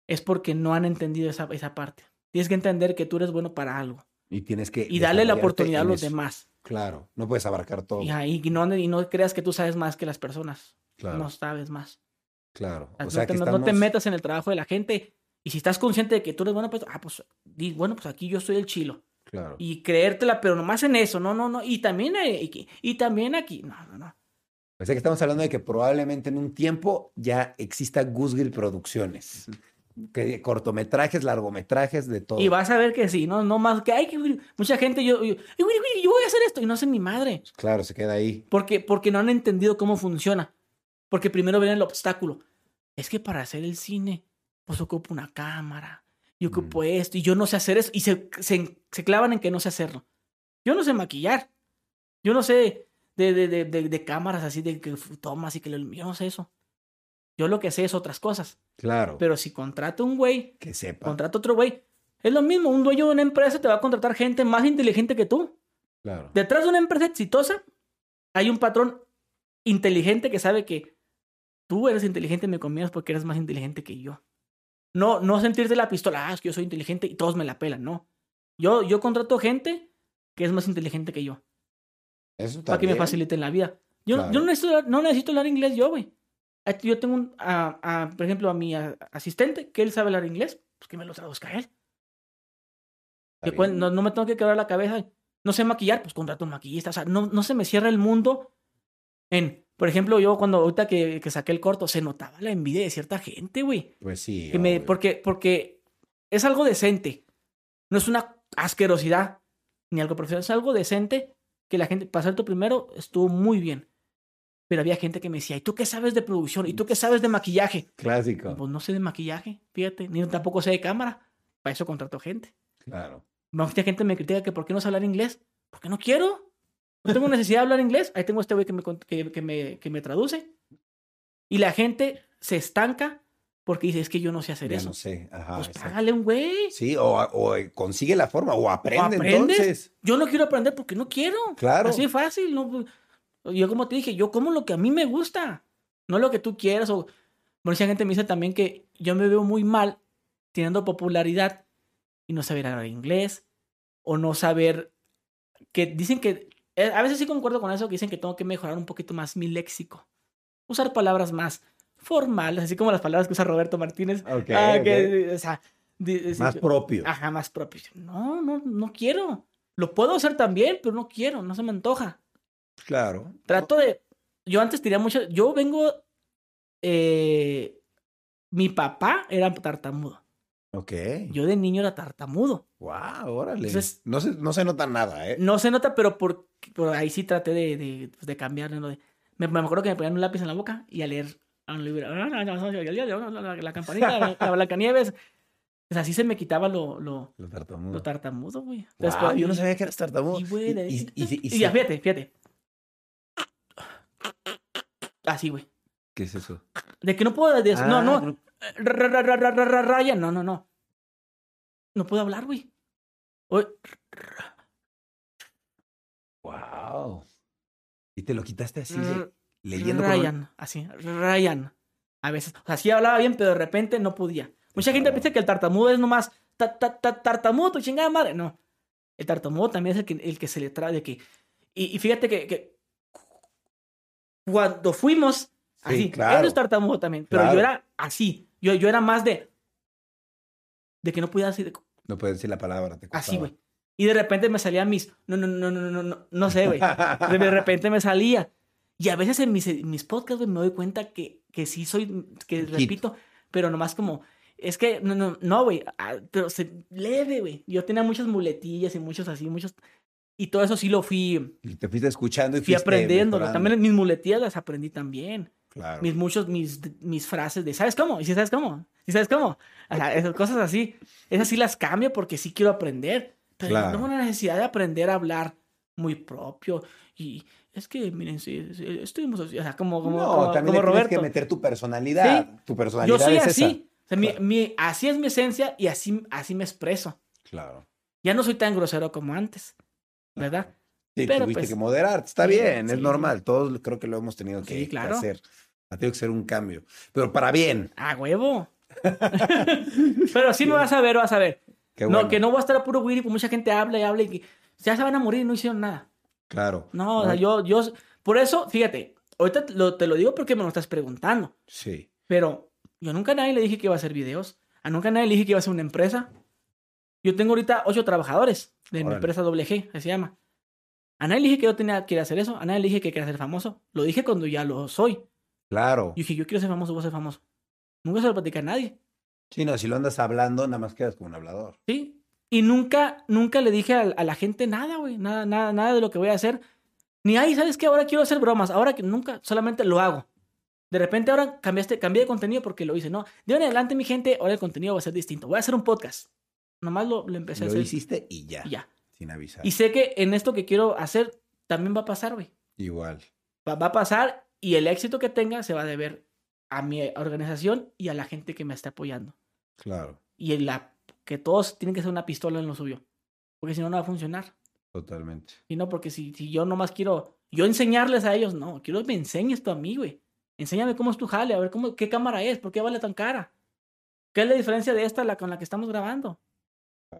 es porque no han entendido esa, esa parte. Tienes que entender que tú eres bueno para algo Y tienes que. y darle la oportunidad a los eso. demás. Claro. No puedes abarcar todo. Y, ahí, y, no, y no creas que tú sabes más que las personas. Claro. No sabes más. Claro. no, O sea te, que no- no te metas en el trabajo de la gente. Y si estás consciente de que tú eres bueno, pues, ah, pues, di, bueno, pues aquí yo soy el chilo. Claro. Y creértela, pero nomás en eso, no, no, no. Y también, eh, y, y también aquí. No, no, no. O sea que estamos hablando de que probablemente en un tiempo ya exista Guzgil Producciones. Que cortometrajes, largometrajes, de todo. Y vas a ver que sí, no, no más que hay que mucha gente yo, yo, "Ay, güey, güey, yo voy a hacer esto y no hacen ni madre. Claro, se queda ahí. Porque, porque no han entendido cómo funciona. Porque primero ven el obstáculo. Es que para hacer el cine, pues ocupo una cámara. Y ocupo esto. Y yo no sé hacer eso. Y se, se, se clavan en que no sé hacerlo. Yo no sé maquillar. Yo no sé de, de, de, de, cámaras así, de que tomas y que... Yo no sé eso. Yo lo que sé es otras cosas. Claro. Pero si contrato un güey, que sepa. contrato otro güey, es lo mismo. Un dueño de una empresa te va a contratar gente más inteligente que tú. Claro. Detrás de una empresa exitosa hay un patrón inteligente que sabe que tú eres inteligente y me convienes porque eres más inteligente que yo. No, no sentirte la pistola, ah, es que yo soy inteligente y todos me la pelan, no. Yo, yo contrato gente que es más inteligente que yo, Eso para que me faciliten la vida. Yo, Claro. yo no, necesito, no necesito hablar inglés yo, güey. Yo tengo, un, a- a, por ejemplo, a mi a- asistente, que él sabe hablar inglés, pues que me lo traduzca a él. No, no me tengo que quebrar la cabeza. No sé maquillar, pues contrato un maquillista. O sea, no, no se me cierra el mundo en, por ejemplo, yo cuando ahorita que, que saqué el corto, se notaba la envidia de cierta gente, güey. Pues sí. Que me, obvio. porque, porque es algo decente. No es una asquerosidad ni algo profesional. Es algo decente que la gente, para ser tu primero, estuvo muy bien. Pero había gente que me decía, ¿y tú qué sabes de producción? ¿Y tú qué sabes de maquillaje? Clásico. Pues no sé de maquillaje, fíjate, ni tampoco sé de cámara. Para eso contrato gente. Claro. Mucha gente me critica que por qué no sé hablar inglés. Porque no quiero. No tengo necesidad de hablar inglés. Ahí tengo este güey que me, que, que me, que me traduce. Y la gente se estanca porque dice, es que yo no sé hacer Ya eso. no sé. Ajá. pues exacto. págale un güey. Sí, o, o consigue la forma, o aprende aprendes. entonces. Yo no quiero aprender porque no quiero. Claro. Así fácil. No, yo como te dije, yo como lo que a mí me gusta. No lo que tú quieras. O... Mucha gente me dice también que yo me veo muy mal teniendo popularidad y no saber hablar inglés. O no saber que dicen que... eh, A veces sí concuerdo con eso, que dicen que tengo que mejorar un poquito más mi léxico. Usar palabras más formales, así como las palabras que usa Roberto Martínez. Ah, ok. que, o sea, di- Más propio. Ajá, más propio. No, no, no quiero. Lo puedo hacer también, pero no quiero, no se me antoja. Claro. Trato de. Yo antes tenía mucho. Yo vengo. eh, mi papá era tartamudo. Ok. Yo de niño era tartamudo. Wow, órale. Entonces- no, se, no se nota nada, ¿eh? No se nota, pero por, por ahí sí traté de, de, pues, de cambiarlo. ¿no? De- me, me acuerdo que me ponían un lápiz en la boca y a leer a un libro. La, campanita, la, la Blancanieves. Pues así se me quitaba lo, lo, Lo tartamudo. lo tartamudo, güey. Wow, yo no sabía que eras tartamudo. Y, güey, y, y- y- y Y fíjate, fíjate. Así, güey. ¿Qué es eso? De que no puedo. de- no, Ah, no. Ra- ra- Ryan, no, no, no. No puedo hablar, güey. Wow. Y te lo quitaste así, r- leyendo. Ryan, así, Ryan. A veces, o sea, sí hablaba bien, pero de repente no podía. Mucha gente piensa que el tartamudo es nomás ta, ta, ta- tartamudo, chingada madre. No. El tartamudo también es el que, el que se le trae de que. Y, y fíjate que, que cuando fuimos así, claro. él es tartamudo también, pero Claro. yo era así. Yo, yo era más de. De que no podía decir. No puedes decir la palabra. Te Así, güey. Y de repente me salían mis. No, no, no, no, no, no, no, no sé, güey. De de repente me salía. Y a veces en mis, en mis podcasts, güey, me doy cuenta que, que sí soy, que Hit. repito, pero nomás como, es que, no, no, no, güey, ah, pero se leve, güey. Yo tenía muchas muletillas y muchos así, muchos, y todo eso sí lo fui, Y te fuiste escuchando y fui aprendiendo. También mis muletillas las aprendí también. Claro. Mis muchos, mis, mis frases de, ¿sabes cómo? ¿Y si sabes cómo? ¿Y sabes cómo? O sea, esas cosas así, esas sí las cambio porque sí quiero aprender. Pero Claro. tengo una necesidad de aprender a hablar muy propio. Y es que, miren, sí, sí, estuvimos así, o sea, como, como, no, como, también como le tienes Roberto. que meter tu personalidad. Tu personalidad Yo soy es así. esa. O sea, mi- Claro. mi- así es mi esencia y así, así me expreso. Claro. Ya no soy tan grosero como antes, ¿verdad? Sí, Pero, tuviste pues, que moderarte. Está sí, bien, es normal. Todos creo que lo hemos tenido que, Sí, que claro. hacer. Ha tenido que ser un cambio. Pero para bien. ¡A huevo! (laughs) Pero sí me vas a ver, vas a ver. Qué No, que no voy a estar a puro pues mucha gente habla y habla y que ya se van a morir y no hicieron nada. Claro. No, o sea, yo, yo, por eso, fíjate, ahorita te lo, te lo digo porque me lo estás preguntando, Sí. pero yo nunca a nadie le dije que iba a hacer videos, a nunca a nadie le dije que iba a hacer una empresa. Yo tengo ahorita ocho trabajadores de mi empresa WG, que se llama. A nadie le dije que yo tenía que hacer eso. A nadie le dije que quería ser famoso. Lo dije cuando ya lo soy. Claro. Yo dije, yo quiero ser famoso, voy a ser famoso. Nunca se lo platicé a nadie. Sí, no, si lo andas hablando, nada más quedas como un hablador. ¿Sí? Y nunca, nunca le dije a, a la gente nada, güey. Nada, nada, nada de lo que voy a hacer. Ni ahí, ¿sabes qué? Ahora quiero hacer bromas. Ahora que nunca, solamente lo hago. De repente ahora cambiaste, cambié de contenido porque lo hice. No, de ahora en adelante, mi gente, ahora el contenido va a ser distinto. Voy a hacer un podcast. Nomás lo, lo empecé a Lo hacer. hiciste y ya. y ya. Sin avisar. Y sé que en esto que quiero hacer también va a pasar, güey. Igual. Va, va a pasar y el éxito que tenga se va a deber a mi organización y a la gente que me está apoyando. Claro. Y la, que todos tienen que ser una pistola en lo suyo. Porque si no, no va a funcionar. Totalmente. Y no, porque si, si yo nomás quiero yo enseñarles a ellos, no, quiero que me enseñes tú a mí, güey. Enséñame cómo es tu jale, a ver cómo, qué cámara es, por qué vale tan cara. ¿Qué es la diferencia de esta la, con la que estamos grabando?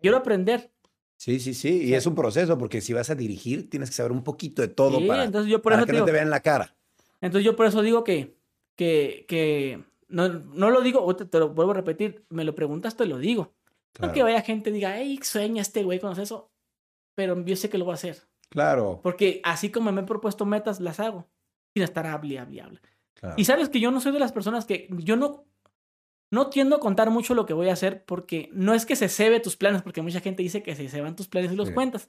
Quiero aprender. Sí, sí, sí. Y es un proceso, porque si vas a dirigir, tienes que saber un poquito de todo Sí, para, entonces yo por para eso que te no digo, te vean la cara. entonces yo por eso digo que, que, que no, no lo digo, te lo vuelvo a repetir, me lo preguntas, te lo digo. Claro. No que vaya gente y diga, hey, sueña este güey con eso, pero yo sé que lo voy a hacer. Claro. Porque así como me he propuesto metas, las hago. Sin estar hable, hable, hable. claro. Y sabes que yo no soy de las personas que yo no no tiendo a contar mucho lo que voy a hacer porque no es que se cebe tus planes, porque mucha gente dice que se ceban tus planes y los Sí. cuentas,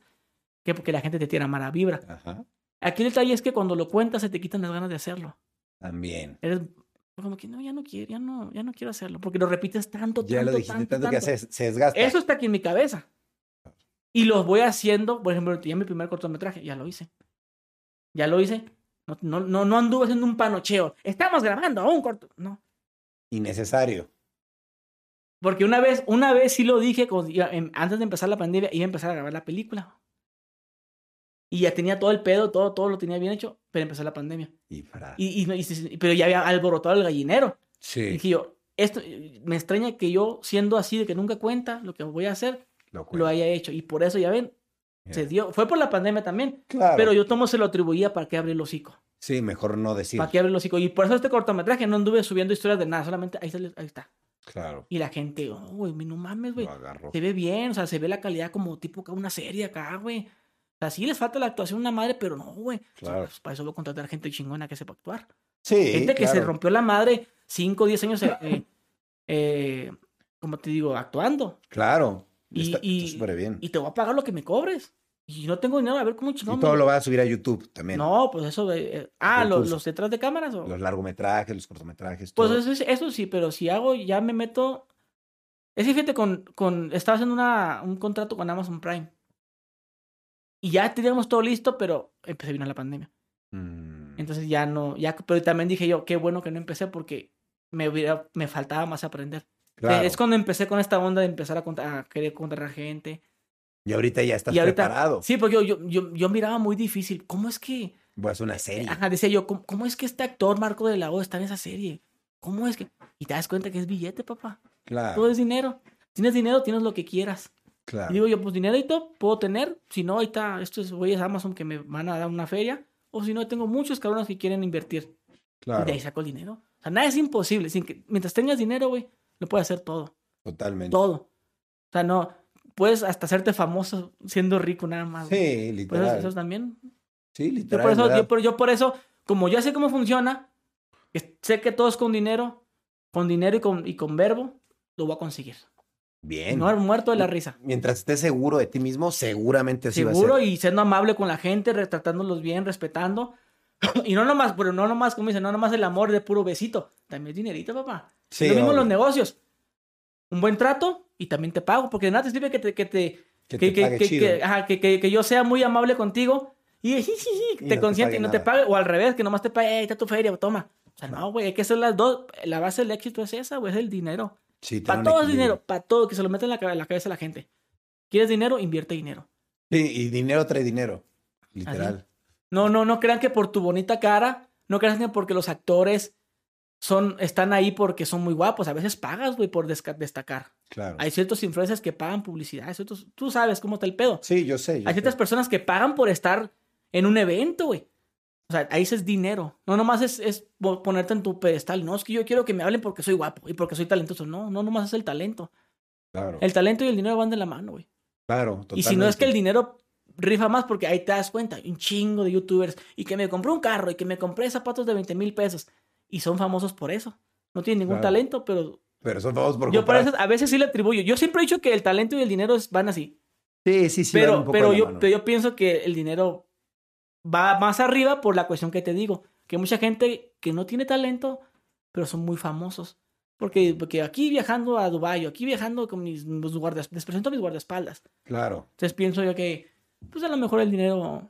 que porque la gente te tira mala vibra. Ajá. Aquí el detalle es que cuando lo cuentas se te quitan las ganas de hacerlo. También. Eres como que no, ya no quiero, ya no, ya no quiero hacerlo, porque lo repites tanto, Ya tanto, lo dijiste tanto, tanto, que tanto. se, se desgasta. Eso está aquí en mi cabeza. Y lo voy haciendo, por ejemplo, ya mi primer cortometraje, ya lo hice. Ya lo hice. No, no, no, no anduve haciendo un panocheo. Estamos grabando un corto. No. Innecesario. Porque una vez, una vez sí lo dije, em- antes de empezar la pandemia, iba a empezar a grabar la película. Y ya tenía todo el pedo, todo, todo lo tenía bien hecho, pero empezó la pandemia. Y para. Y, y, y- pero ya había alborotado el gallinero. Y sí. dije yo, esto, me extraña que yo, siendo así de que nunca cuenta lo que voy a hacer, Lo haya hecho. Y por eso, ya ven, se dio. Fue por la pandemia también. Claro. Pero yo tomo se lo atribuía para que abrir el hocico. Sí, mejor no decir. Para que abrir el hocico. Y por eso este cortometraje no anduve subiendo historias de nada, solamente ahí, sale- ahí está. Claro. Y la gente, oh, güey, no mames, güey. Se ve bien, o sea, se ve la calidad como tipo una serie acá, güey. O sea, sí les falta la actuación a una madre, pero no, güey. O sea, Claro. pues, para eso voy a contratar gente chingona que sepa actuar. Sí. gente que se rompió la madre 5 o 10 años, eh, eh, eh, como te digo, actuando. Claro. Y- está y- está súper bien. Y te voy a pagar lo que me cobres. Y no tengo dinero, a ver cómo Y chingón. todo lo vas a subir a YouTube también. No, pues eso de... eh, ah, los, detrás de cámaras. O... Los largometrajes, los cortometrajes. Pues todo. eso, es- eso sí, pero si hago, ya me meto. Es que fíjate, con, con, estaba haciendo una, un contrato con Amazon Prime. Y ya teníamos todo listo, pero empecé vino la pandemia. Mm, Entonces ya no, ya, pero también dije yo, qué bueno que no empecé porque me hubiera, me faltaba más aprender. claro. Es cuando empecé con esta onda de empezar a, contar, a querer contratar gente. Y ahorita ya estás y ahorita, preparado. sí, porque yo, yo, yo, yo miraba muy difícil. ¿Cómo es que, Voy a hacer una serie. Ajá, decía yo, ¿cómo, cómo es que este actor Marco de la O está en esa serie? ¿Cómo es que? Y te das cuenta que es billete, papá. Claro. Todo es dinero. Tienes dinero, tienes lo que quieras. claro. Y digo yo, pues dinerito puedo tener. Si no, ahorita estos güeyes Amazon que me van a dar una feria. O si no, tengo muchos cabrones que quieren invertir. Y claro. de ahí saco el dinero. O sea, nada es imposible. Sin que, mientras tengas dinero, güey, lo puedes hacer todo. Totalmente. Todo. O sea, no. Puedes hasta hacerte famoso siendo rico nada más. güey. Sí, Pues literal. eso, eso también. Sí, Yo literal. por, eso, yo, por, yo por eso, como ya sé cómo funciona, sé que todo es con dinero, con dinero y con, y con verbo, lo voy a conseguir. Bien. No muerto de la risa. Mientras estés seguro de ti mismo, seguramente así va a Seguro ser. y siendo amable con la gente, retratándolos bien, respetando. Y no nomás, pero no nomás, como dicen, no nomás el amor de puro besito. También es dinerito, papá. Sí, lo mismo en los negocios. Un buen trato y también te pago, porque de nada te sirve que te, que te, Que que, te que, que- chido. ajá, yo sea muy amable contigo y, (laughs) te no te consiente y no te pague, o al revés, que nomás te pague, "Ey, está tu feria, toma. O sea, No. güey, hay que hacer las dos. La base del éxito es esa, güey, es el dinero. Sí, Para todo es dinero, para todo, que se lo meta en la, en la cabeza a la gente. ¿Quieres dinero? Invierte dinero. Sí, y dinero trae dinero. Literal. No, no, no crean que por tu bonita cara, no crean que porque los actores son, están ahí porque son muy guapos. A veces pagas, güey, por destacar. Claro. Hay ciertos influencers que pagan publicidad, ciertos- tú sabes cómo está el pedo. Sí, yo sé. yo Hay ciertas sé. personas que pagan por estar en un evento, güey. O sea, ahí es dinero. No nomás es, es po- ponerte en tu pedestal. No, es que yo quiero que me hablen porque soy guapo y porque soy talentoso. No, no nomás es el talento. Claro. El talento y el dinero van de la mano, güey. Claro, Y si no es que el totalmente. dinero rifa más porque ahí te das cuenta, un chingo de youtubers y que me compré un carro y que me compré zapatos de 20 mil pesos y son famosos por eso. No tienen ningún Claro. talento, pero Pero son famosos por yo eso a veces sí le atribuyo. Yo siempre he dicho que el talento y el dinero van así. Sí, sí, sí. van un pero poco pero yo, pero yo pienso que el dinero va más arriba por la cuestión que te digo. Que mucha gente que no tiene talento, pero son muy famosos. Porque, porque aquí viajando a Dubái, aquí viajando con mis, mis guardas, les presento a mis guardaespaldas. Claro. Entonces pienso yo que, pues a lo mejor el dinero.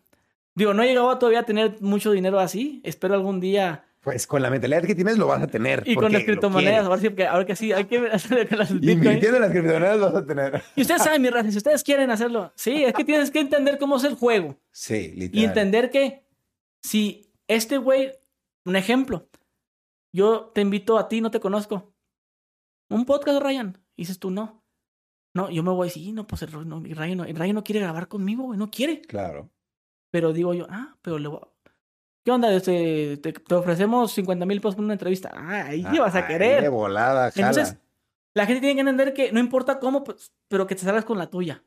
Digo, no he llegado todavía a tener mucho dinero así. Espero algún día. Pues con la mentalidad que tienes lo vas a tener. Y con las criptomonedas, ahora sí, ahora que sí, hay que hacer con las. Invirtiendo en las criptomonedas lo vas a tener. Y ustedes saben, mi raza, si ustedes quieren hacerlo, sí, es que tienes que entender cómo es el juego. Sí, Y literal. entender que si este güey, un ejemplo, yo te invito a ti, no te conozco. Un podcast, Ryan. Y dices tú, no. No, yo me voy a decir, no, pues el, no, el Ryan, no, el Ryan no quiere grabar conmigo, güey, no quiere. Claro. Pero digo yo, ah, pero le voy a- ¿Qué onda? Este, te, te ofrecemos 50 mil pesos por una entrevista. Ah, ahí sí vas a Ay, querer. De volada, jala. Entonces, la gente tiene que entender que no importa cómo, pues, pero que te salgas con la tuya.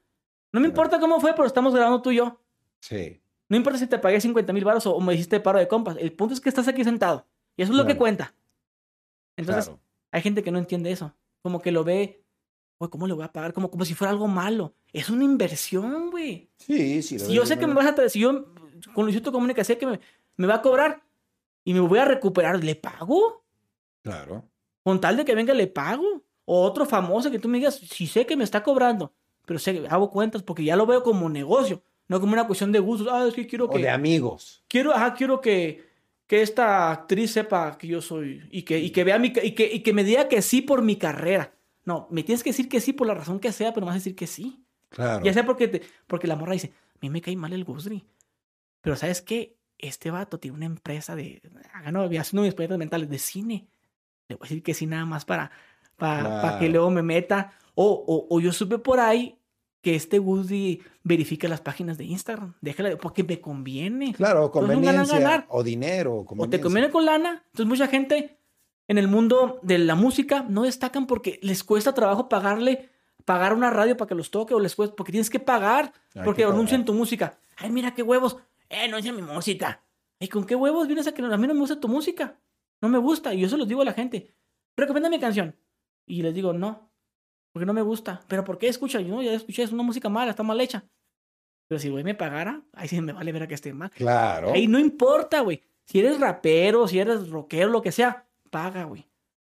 No me Claro. importa cómo fue, pero estamos grabando tú y yo. Sí. No importa si te pagué 50 mil baros o, o me hiciste paro de compas. El punto es que estás aquí sentado. Y eso es lo que cuenta. Entonces, claro. hay gente que no entiende eso. Como que lo ve, güey, ¿cómo le voy a pagar? Como, como si fuera algo malo. Es una inversión, güey. Sí, sí. lo Si yo sé que me vas a... Si yo con Luisito Comunica sé que me, me va a cobrar y me voy a recuperar, ¿le pago? Claro. Con tal de que venga, le pago. O otro famoso que tú me digas, si sé que me está cobrando, pero sé que hago cuentas porque ya lo veo como negocio, no como una cuestión de gustos. Ah, es que quiero O que... de amigos. quiero, ajá, quiero que, que esta actriz sepa que yo soy y que, y que vea mi y que, y que me diga que sí por mi carrera. No, me tienes que decir que sí por la razón que sea, pero me vas a decir que sí. Claro. Ya sea porque, te- porque la morra dice, a mí me cae mal el Gusri. Pero ¿sabes qué? Este vato tiene una empresa de, ah, no, haciendo mis proyectos mentales de cine. Le voy a decir que sí nada más para, para, para que luego me meta. O, o, o yo supe por ahí que este Gusri verifica las páginas de Instagram. Déjala, porque me conviene. Claro, Entonces, un ganar, conveniencia. O dinero. o te conveniencia. conviene con lana. Entonces mucha gente en el mundo de la música no destacan porque les cuesta trabajo pagarle, pagar una radio para que los toque o les cuesta, porque tienes que pagar, Hay porque que anuncian tu música. Ay, mira qué huevos. Eh, anuncia mi música. ¿Y con qué huevos vienes a que no- a mí no me gusta tu música? No me gusta. Y yo se los digo a la gente. Recomienda mi canción. Y les digo, no. Porque no me gusta. ¿Pero por qué escucha? Yo no, ya escuché, es una música mala, está mal hecha. Pero si güey me pagara, ahí sí me vale ver a que esté mal. Claro. Ahí no importa, güey. Si eres rapero, si eres rockero, lo que sea, paga, güey.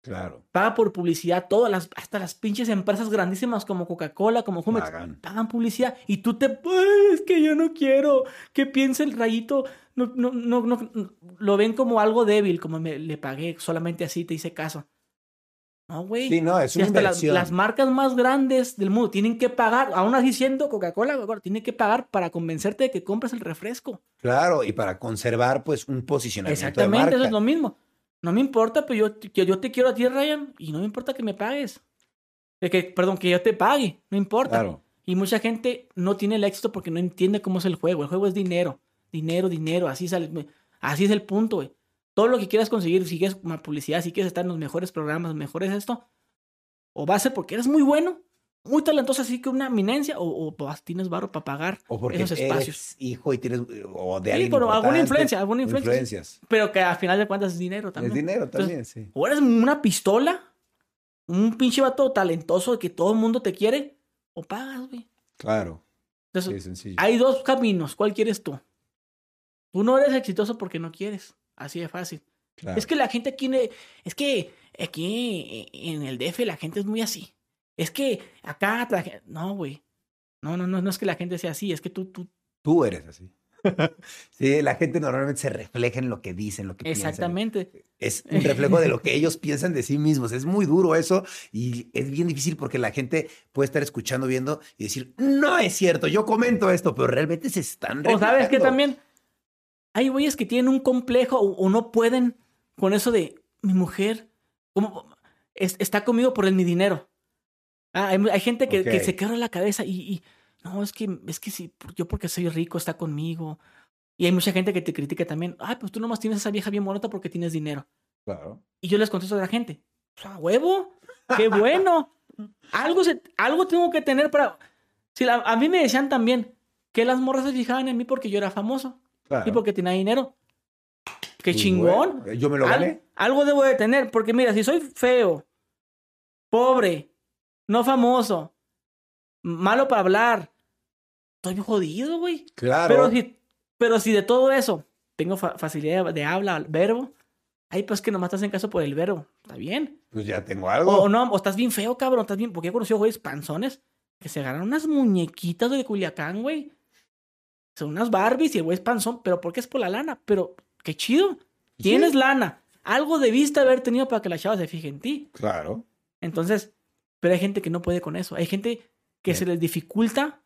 Claro. Paga por publicidad. Todas las, hasta las pinches empresas grandísimas como Coca-Cola, como Jumex, Pagan. pagan publicidad. Y tú te, "Ay, es que yo no quiero que piense el rayito. No, no, no, no, no". lo ven como algo débil, como me, le pagué solamente así, te hice caso. No, güey. Sí, no, es una hasta las, las marcas más grandes del mundo tienen que pagar, aún así siendo Coca-Cola, tienen que pagar para convencerte de que compres el refresco. Claro, y para conservar, pues, un posicionamiento de Exactamente, marca. eso es lo mismo. No me importa, pero yo, que yo te quiero a ti, Ryan, y no me importa que me pagues. De que, perdón, que yo te pague, no importa. Claro. Y mucha gente no tiene el éxito porque no entiende cómo es el juego. El juego es dinero, dinero, dinero, así, sale, así es el punto, güey. Todo lo que quieras conseguir, si quieres publicidad, si quieres estar en los mejores programas, mejores esto, o va a ser porque eres muy bueno, muy talentoso, así que una eminencia, o, o vas- tienes barro para pagar O porque esos eres espacios. hijo y tienes, o de Sí, alguien pero alguna influencia, alguna influencia. Influencias. Pero que al final de cuentas es dinero también. Es dinero Entonces, también, sí. O eres una pistola, un pinche vato talentoso que todo el mundo te quiere, o pagas, güey. Claro. Entonces, sencillo. hay dos caminos. ¿Cuál quieres tú? Tú no eres exitoso porque no quieres. Así de fácil. Claro. Es que la gente aquí, es que aquí en el DF la gente es muy así. Es que acá, no, güey. No, no, no, no es que la gente sea así, es que tú, tú, Tú eres así. (laughs) sí, la gente normalmente se refleja en lo que dicen, lo que piensan. exactamente. Es (laughs) un reflejo de lo que ellos piensan de sí mismos. Es muy duro eso y es bien difícil porque la gente puede estar escuchando, viendo y decir, no es cierto, yo comento esto, pero realmente se están O sabes que reflejando". también hay güeyes que tienen un complejo o, o no pueden con eso de mi mujer, como es- está conmigo por el mi dinero. Ah, hay, hay gente que, se quebra la cabeza y, y, no, es que, es que si yo porque soy rico está conmigo. Y hay mucha gente que te critica también. Ay, pues tú nomás tienes a esa vieja bien bonita porque tienes dinero. Claro. Y yo les contesto a la gente, pues a huevo, qué bueno. (laughs) algo, se, algo tengo que tener para... Si la- a mí me decían también que las morras se fijaban en mí porque yo era famoso Claro. y porque tenía dinero. ¡Qué Pues, chingón! bueno, yo me lo Al- gané. algo debo de tener, porque mira, si soy feo, pobre, no famoso, malo para hablar, estoy jodido, güey. Claro. Pero si, pero si de todo eso tengo fa- facilidad de habla, verbo, ahí pues que nomás te hacen caso por el verbo, está bien. Pues ya tengo algo. o no, o estás bien feo, cabrón, estás bien, porque he conocido güeyes panzones que se agarran unas muñequitas de Culiacán, güey. Son unas Barbies y el güey es panzón, pero ¿por qué es por la lana? Pero qué chido. Tienes lana. Algo debiste haber tenido para que la chava se fije en ti. Claro. Entonces, pero hay gente que no puede con eso. Hay gente que se les dificulta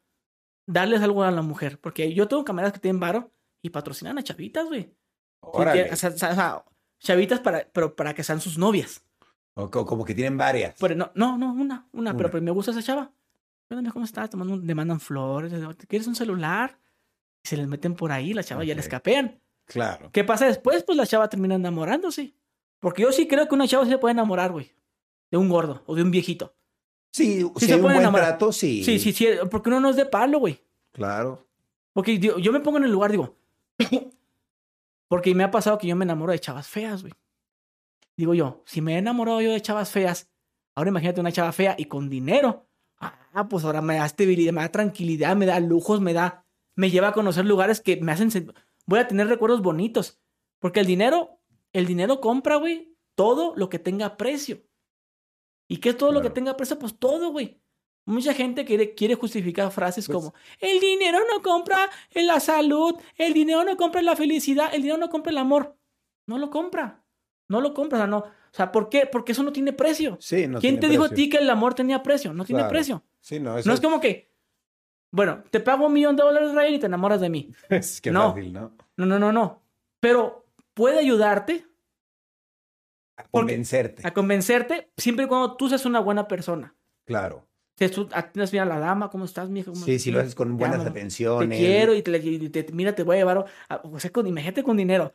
darles algo a la mujer. Porque yo tengo camaradas que tienen varo y patrocinan a chavitas, güey. O sea, o sea, chavitas para, pero para que sean sus novias. O co- como que tienen varias. Pero no, no, no, una, una, pero, Una. pero me gusta esa chava. ¿Cómo estás? Te mandan, le mandan flores. ¿Quieres un celular? Y se les meten por ahí, la chava ya les capean. Claro. ¿Qué pasa después? Pues la chava termina enamorándose. Porque yo sí creo que una chava se puede enamorar, güey. De un gordo o de un viejito. Sí, Sí si se hay un buen enamorar. trato, sí. Sí, sí, sí. Porque uno no es de palo, güey. Claro. Porque digo, yo me pongo en el lugar, digo. (coughs) porque me ha pasado que yo me enamoro de chavas feas, güey. Digo yo, si me he enamorado yo de chavas feas, ahora imagínate una chava fea y con dinero. Ah, pues ahora me da estabilidad, me da tranquilidad, me da lujos, me da. Me lleva a conocer lugares que me hacen. Voy a tener recuerdos bonitos. Porque el dinero, el dinero compra, güey, todo lo que tenga precio. ¿Y qué es todo lo que tenga precio? Pues todo, güey. Mucha gente quiere, quiere justificar frases Pues- como: el dinero no compra la salud, el dinero no compra la felicidad, el dinero no compra el amor. No lo compra. No lo compra. O sea, no. O sea, ¿por qué? Porque eso no tiene precio. Sí, no ¿Quién tiene te dijo a ti que el amor tenía precio? No tiene Claro. precio. Sí, no, eso No es como que, bueno, te pago un millón de dólares, Ryan, y te enamoras de mí. (laughs) es que No. fácil, ¿no? No, no, no, no. Pero puede ayudarte A convencerte. a convencerte siempre y cuando tú seas una buena persona. Claro. Si tú atiendes bien a la dama, ¿cómo estás, mija? ¿Cómo- Sí, si lo haces con buenas amo, Te atenciones. quiero y te, y te- mira, te voy a llevar, a, o sea, con, imagínate con dinero.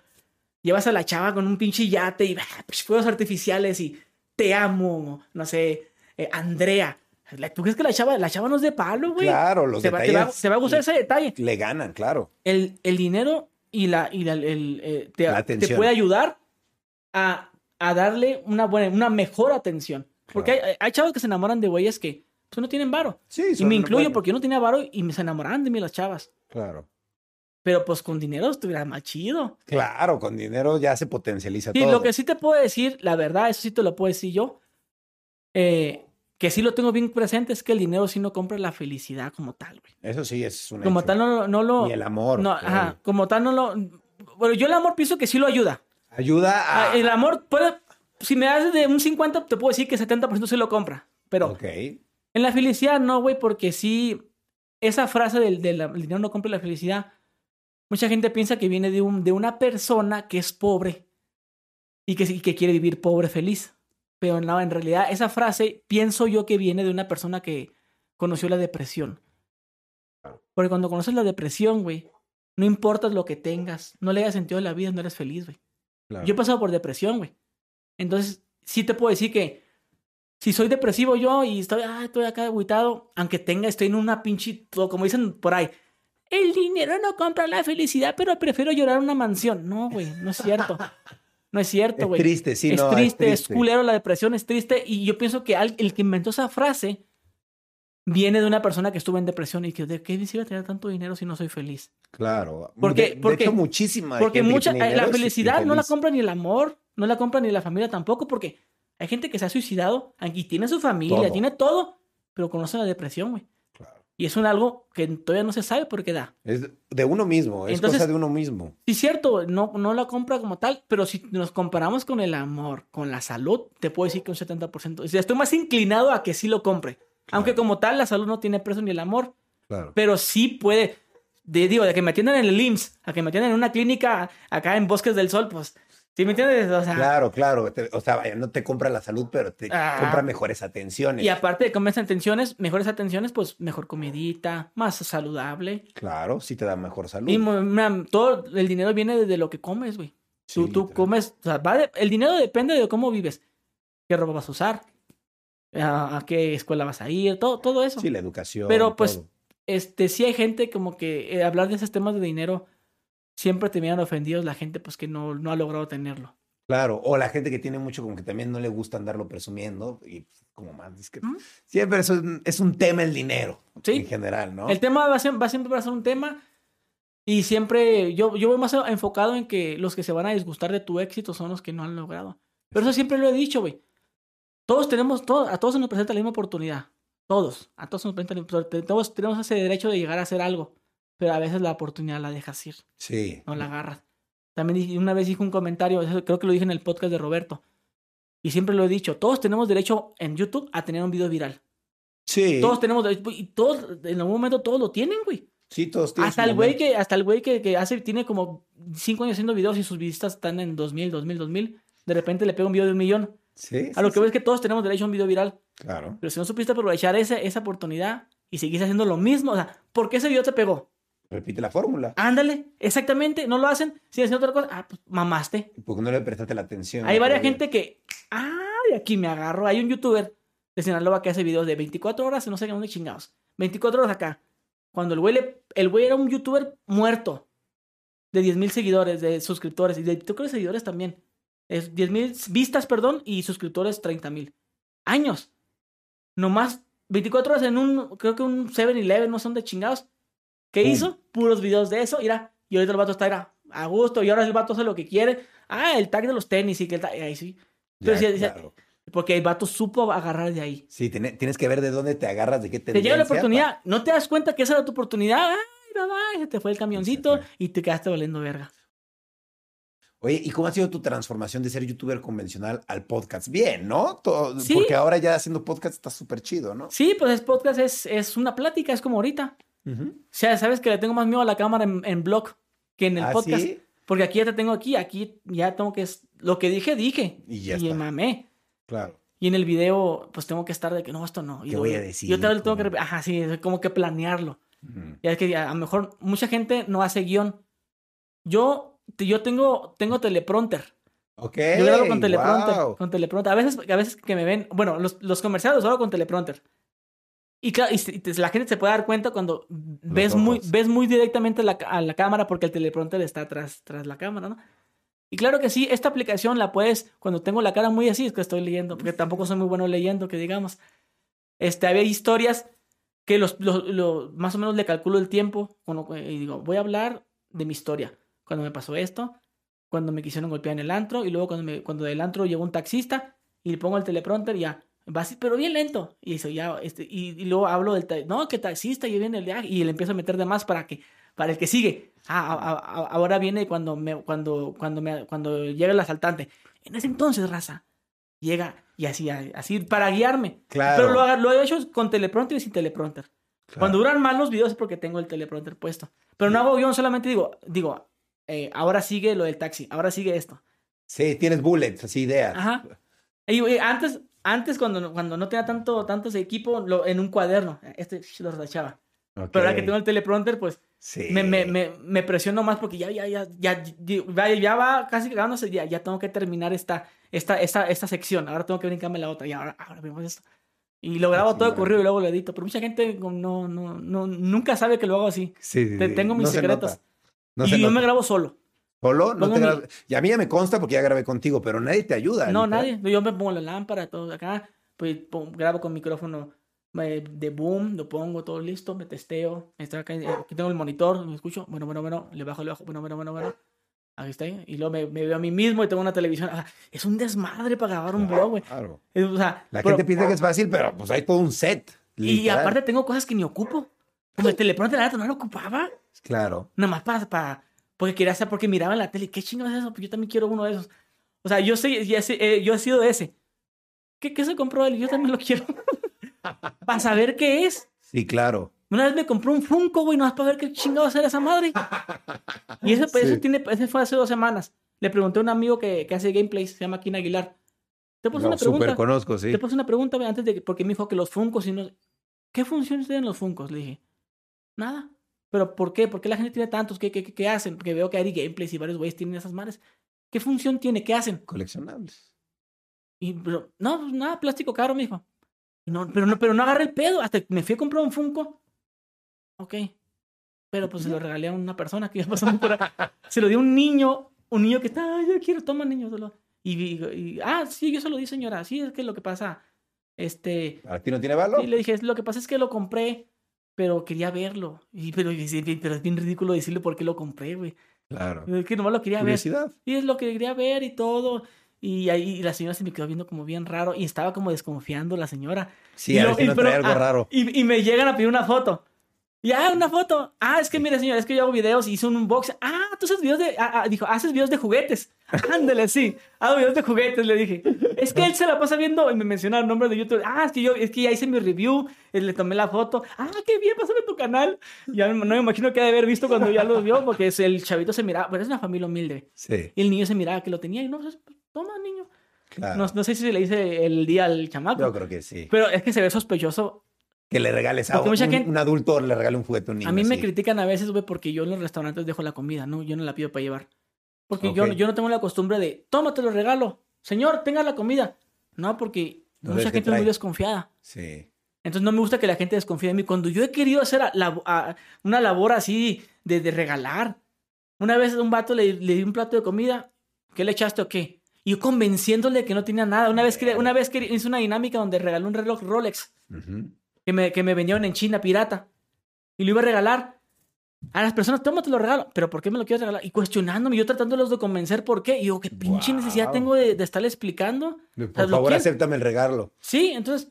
Llevas a la chava con un pinche yate y (laughs) ah, pues, fuegos artificiales y te amo, no sé, eh, Andrea. ¿Tú crees que la chava, la chava no es de palo, güey? Claro, los va, te, va, detalles te va a gustar le- ese detalle. Le ganan, claro. El, el dinero y la, y la- el, eh, te, La te puede ayudar a, a darle una buena, una mejor atención. Porque Claro. hay, hay chavos que se enamoran de güeyes que pues, no tienen varo. Sí, Y me incluyo porque yo no tenía varo y me se enamoraban de mí las chavas. Claro. Pero pues con dinero estuviera más chido. Claro, con dinero ya se potencializa Sí, todo. lo que sí te puedo decir, la verdad, eso sí te lo puedo decir yo, eh, que sí lo tengo bien presente, es que el dinero sí no compra la felicidad como tal, güey. Eso sí es un Como hecho. tal no, lo- no lo... Ni el amor. no, ajá, como tal no lo... Bueno, yo el amor pienso que sí lo ayuda. Ayuda a... Ah, El amor puede... Si me das de un 50, te puedo decir que 70% sí lo compra. Pero Ok. en la felicidad no, güey, porque sí... Esa frase del, del el dinero no compra la felicidad, mucha gente piensa que viene de, un, de una persona que es pobre y que, y que quiere vivir pobre feliz. Pero no, en realidad esa frase pienso yo que viene de una persona que conoció la depresión. Porque cuando conoces la depresión, güey, no importa lo que tengas, no le hayas sentido a la vida, no eres feliz, güey. Claro. Yo he pasado por depresión, güey. Entonces, sí te puedo decir que si soy depresivo yo y estoy, ah, estoy acá agüitado, aunque tenga, estoy en una pinche, como dicen por ahí, el dinero no compra la felicidad, pero prefiero llorar una mansión. No, güey, no es cierto. No es cierto, Es güey. triste, sí, es no, triste, es triste. culero, la depresión es triste. Y yo pienso que el que inventó esa frase viene de una persona que estuvo en depresión y que, ¿de qué sirve tener tanto dinero si no soy feliz? Claro. Porque- de, de porque- hecho, muchísima Porque gente mucha, eh, la felicidad no la compra ni el amor, no la compra ni la familia tampoco, porque hay gente que se ha suicidado y tiene su familia, Todo. tiene todo, pero conoce la depresión, güey. Claro. Y es un algo que todavía no se sabe por qué da. Es de uno mismo, es Entonces- cosa de uno mismo. Sí, cierto, no, no la compra como tal, pero si nos comparamos con el amor, con la salud, te puedo decir que un 70%. O sea, estoy más inclinado a que sí lo compre. Aunque como tal, la salud no tiene precio ni el amor, Claro. pero sí puede. De, digo, de que me atiendan en el IMSS, a que me atiendan en una clínica acá en Bosques del Sol, pues, ¿sí me entiendes? O sea, Claro, claro. o sea, no te compra la salud, pero te Ah. compra mejores atenciones. Y aparte de comer atenciones, mejores atenciones, pues mejor comidita, más saludable. Claro, sí te da mejor salud. Y mira, todo el dinero viene de, lo que comes, güey. tú Sí, tú comes, o sea, va de- el dinero depende de cómo vives. ¿Qué ropa vas a usar? ¿A, a qué escuela vas a ir? Todo, todo eso. Sí, la educación. Pero, pues, todo. este, sí hay gente como que eh, hablar de esos temas de dinero siempre terminan ofendidos la gente pues que no, no ha logrado tenerlo. Claro, o la gente que tiene mucho como que también no le gusta andarlo presumiendo y pues, como más que ¿Mm? siempre es un, es un tema el dinero Sí. en general, ¿no? El tema va, a ser- va siempre a ser un tema y siempre yo, yo voy más enfocado en que los que se van a disgustar de tu éxito son los que no han logrado. Pero eso siempre lo he dicho, güey. Todos tenemos, todos, a todos se nos presenta la misma oportunidad. Todos. A todos se nos presenta la misma oportunidad. Todos tenemos ese derecho de llegar a hacer algo. Pero a veces la oportunidad la dejas ir, Sí. no la agarras. También dije- una vez dije un comentario, creo que lo dije en el podcast de Roberto. Y siempre lo he dicho, todos tenemos derecho en YouTube a tener un video viral. Sí. Todos tenemos derecho, y todos, en algún momento todos lo tienen, güey. sí, todos tienen Hasta el güey que, hasta el güey que, que hace, tiene como cinco años haciendo videos y sus visitas están en 2000, 2000, 2000. De repente le pega un video de un millón. Sí, A lo sí, que sí, ves que todos tenemos derecho a un video viral. Claro. Pero si no supiste aprovechar ese, esa oportunidad y seguís haciendo lo mismo, o sea, ¿por qué ese video te pegó? Repite la fórmula. Ándale, exactamente, no lo hacen, siguen haciendo otra cosa. Ah, pues mamaste. Porque no le prestaste la atención. Hay varias gente que, ah, de aquí me agarro. Hay un youtuber de Sinaloa que hace videos de 24 horas, no sé qué, dónde chingados. 24 horas acá. Cuando el güey, le- el güey era un youtuber muerto. De 10 mil seguidores, de suscriptores. Y de TikTok de seguidores también. Es 10 mil vistas, perdón, y suscriptores 30 mil. Años. Nomás 24 horas en un, creo que un 7-Eleven, no son de chingados. ¿Qué hizo? Puros videos de eso, mira. Y ahorita el vato está era, a gusto, y ahora el vato hace lo que quiere. Ah, el tag de los tenis y que el tag, ahí sí. Entonces, claro. Porque el vato supo agarrar de ahí. Sí, tiene- tienes que ver de dónde te agarras, de qué Te llega la oportunidad, no te das cuenta que esa era tu oportunidad. Ay, bye, bye, se te fue el camioncito y te quedaste valiendo verga. Oye, ¿y cómo ha sido tu transformación de ser youtuber convencional al podcast? Bien, ¿no? Todo- Sí. Porque ahora ya haciendo podcast está súper chido, ¿no? Sí, pues el podcast es, es una plática, es como ahorita. O sea, sabes que le tengo más miedo a la cámara en, en blog que en el ¿Ah, podcast. sí? Porque aquí ya te tengo aquí, aquí ya tengo que... es- Lo que dije, dije. Y ya y está. mamé. Claro. Y en el video, pues tengo que estar de que no, esto no. Y ¿Qué voy a decir? Yo también tengo que... Ajá, sí, es como que planearlo. Ya es que a lo mejor mucha gente no hace guion. Yo, yo tengo, tengo teleprompter. Ok. Yo grabo con teleprompter. wow. Con teleprompter. A veces, a veces que me ven, bueno, los, los comerciales los hago con teleprompter. Y, claro, y, te- la gente se puede dar cuenta cuando ves muy, ves muy directamente la, a la cámara porque el teleprompter está tras, tras la cámara, ¿no? Y claro que sí, esta aplicación la puedes, cuando tengo la cara muy así, es que estoy leyendo, porque tampoco soy muy bueno leyendo, que digamos. Este, había historias que los, los- lo- más o menos le calculo el tiempo cuando- y digo, voy a hablar de mi historia. Cuando me pasó esto, cuando me quisieron golpear en el antro, y luego cuando, me, cuando del antro llegó un taxista y le pongo el teleprompter y ya, va así, pero bien lento. Y eso ya, este, y, y luego hablo del, no, que taxista, y viene el de, y le empiezo a meter de más para que, para el que sigue. Ah, a- a- ahora viene cuando me, cuando, cuando me, cuando llega el asaltante. En ese entonces, raza, llega y así, así para guiarme. Claro. Pero lo, lo he hecho con teleprompter y sin teleprompter. Claro. Cuando duran más los videos es porque tengo el teleprompter puesto. Pero no hago guion, solamente digo, digo, eh, ahora sigue lo del taxi, ahora sigue esto. Sí, tienes bullets, así ideas. Ajá. Y, y antes, antes cuando, cuando no tenía tanto, tantos equipo, lo, en un cuaderno, este lo rachaba. Ok. Pero ahora que tengo el teleprompter, pues Sí. me, me, me, me presiono más porque ya, ya, ya, ya, ya, ya va casi cagándose, ya, ya tengo que terminar esta, esta, esta, esta sección. Ahora tengo que brincarme la otra y ahora, ahora vemos esto. Y lo grabo todo de corrido y luego lo edito. Pero mucha gente no, no, no, nunca sabe que lo hago así. Sí, sí, Te- sí. tengo mis No se secretos. nota. No y yo me nota. grabo solo. ¿Solo? No te mi- Y a mí ya me consta porque ya grabé contigo, pero nadie te ayuda. No, literal. nadie. Yo me pongo la lámpara, todo acá. Pues grabo con micrófono eh, de boom, lo pongo todo listo, me testeo. Estoy acá, eh, aquí tengo el monitor, me escucho. Bueno, bueno, bueno, le bajo, le bajo. Bueno, bueno, bueno, bueno. Aquí está. Y luego me, me veo a mí mismo y tengo una televisión. Ah, es un desmadre para grabar un blog, güey. Claro. O sea, La pero- gente piensa que es fácil, pero pues hay todo un set. y literal. aparte tengo cosas que ni ocupo. Como el teleprompter, no lo ocupaba. Claro. Nada más para, para, porque quería hacer, porque miraba en la tele, ¿qué chingados es eso? Pues yo también quiero uno de esos. O sea, yo sé, ya sé, eh, yo he sido de ese. ¿Qué, qué se compró él? Yo también lo quiero. (laughs) para saber qué es. Sí, claro. Una vez me compré un Funko, güey, nomás para ver qué chingados era esa madre. Y ese, pues, tiene, ese fue hace dos semanas. Le pregunté a un amigo que, que hace gameplays, se llama Kina Aguilar. Te puse una pregunta. conozco, sí. Te puse una pregunta güey, antes de que, porque me dijo que los Funcos y no. ¿Qué funciones tienen los Funcos? Le dije, nada. ¿Pero por qué? ¿Por qué la gente tiene tantos? ¿Qué, qué, qué- hacen? Porque veo que hay gameplays y varios güeyes tienen esas madres. ¿Qué función tiene? ¿Qué hacen? Coleccionables. Y, pero, no, pues nada, plástico caro, mijo. No, pero no, pero no agarré el pedo. Hasta me fui a comprar un Funko. ok. Pero pues se lo regalé a una persona que iba pasando por ahí. (laughs) Se lo dio a un niño, un niño que está, "Ay, yo quiero, toma niño. se lo-". Y, y- y, ah, sí, yo se lo di, señora. Sí, es que lo que pasa, este, ¿A ti no tiene valor? y le dije, lo que pasa es que lo compré, pero quería verlo. Y, pero, y pero es bien ridículo decirle por qué lo compré, güey. Claro. Es que nomás lo quería ver. Y es lo que quería ver y todo. Y ahí la señora se me quedó viendo como bien raro y estaba como desconfiando la señora. Sí, Y a lo- ver si y no pero- trae algo ah, raro. Y, y me llegan a pedir una foto. Y ah, una foto. Ah, es que mire, señora, es que yo hago videos y hice un unboxing. Ah, tú haces videos de. ah, ah, dijo, haces videos de juguetes. (laughs) Ándale, sí. Hago videos de juguetes, le dije. Es que él se la pasa viendo y me menciona el nombre de YouTube. Ah, es que yo, es que ya hice mi review, eh, le tomé la foto. Ah, qué bien, pásame tu canal. Ya no me imagino que ha de haber visto cuando ya lo vio, porque el chavito se miraba, pero es una familia humilde. Sí, Y el niño se miraba que lo tenía y no, pues, toma, niño. claro. No, no sé si le hice el día al chamaco. Yo creo que sí. Pero es que se ve sospechoso Que le regales a un, mucha gente- un adulto, le regale un juguete a un niño. A mí me critican a veces, güey, porque yo en los restaurantes dejo la comida, ¿no? Yo no la pido para llevar. Porque yo, yo no tengo la costumbre de, tómate lo regalo. Señor, tenga la comida. No, porque No mucha gente es muy desconfiada. Sí. Entonces no me gusta que la gente desconfíe de mí. Cuando yo he querido hacer a- la- a- una labor así de, de regalar. Una vez a un vato le, le di un plato de comida. ¿Qué le echaste o qué? Y yo convenciéndole que no tenía nada. Una vez, que, una vez que hice una dinámica donde regalé un reloj Rolex. Que me, que me vendieron en China pirata. Y lo iba a regalar. A las personas, tómate lo regalo. ¿Pero por qué me lo quieres regalar? Y cuestionándome, yo tratándolos de convencer por qué. Y yo, ¿qué pinche necesidad tengo de, de estarle explicando? Por O sea, lo favor, acéptame el regalo. Sí, entonces,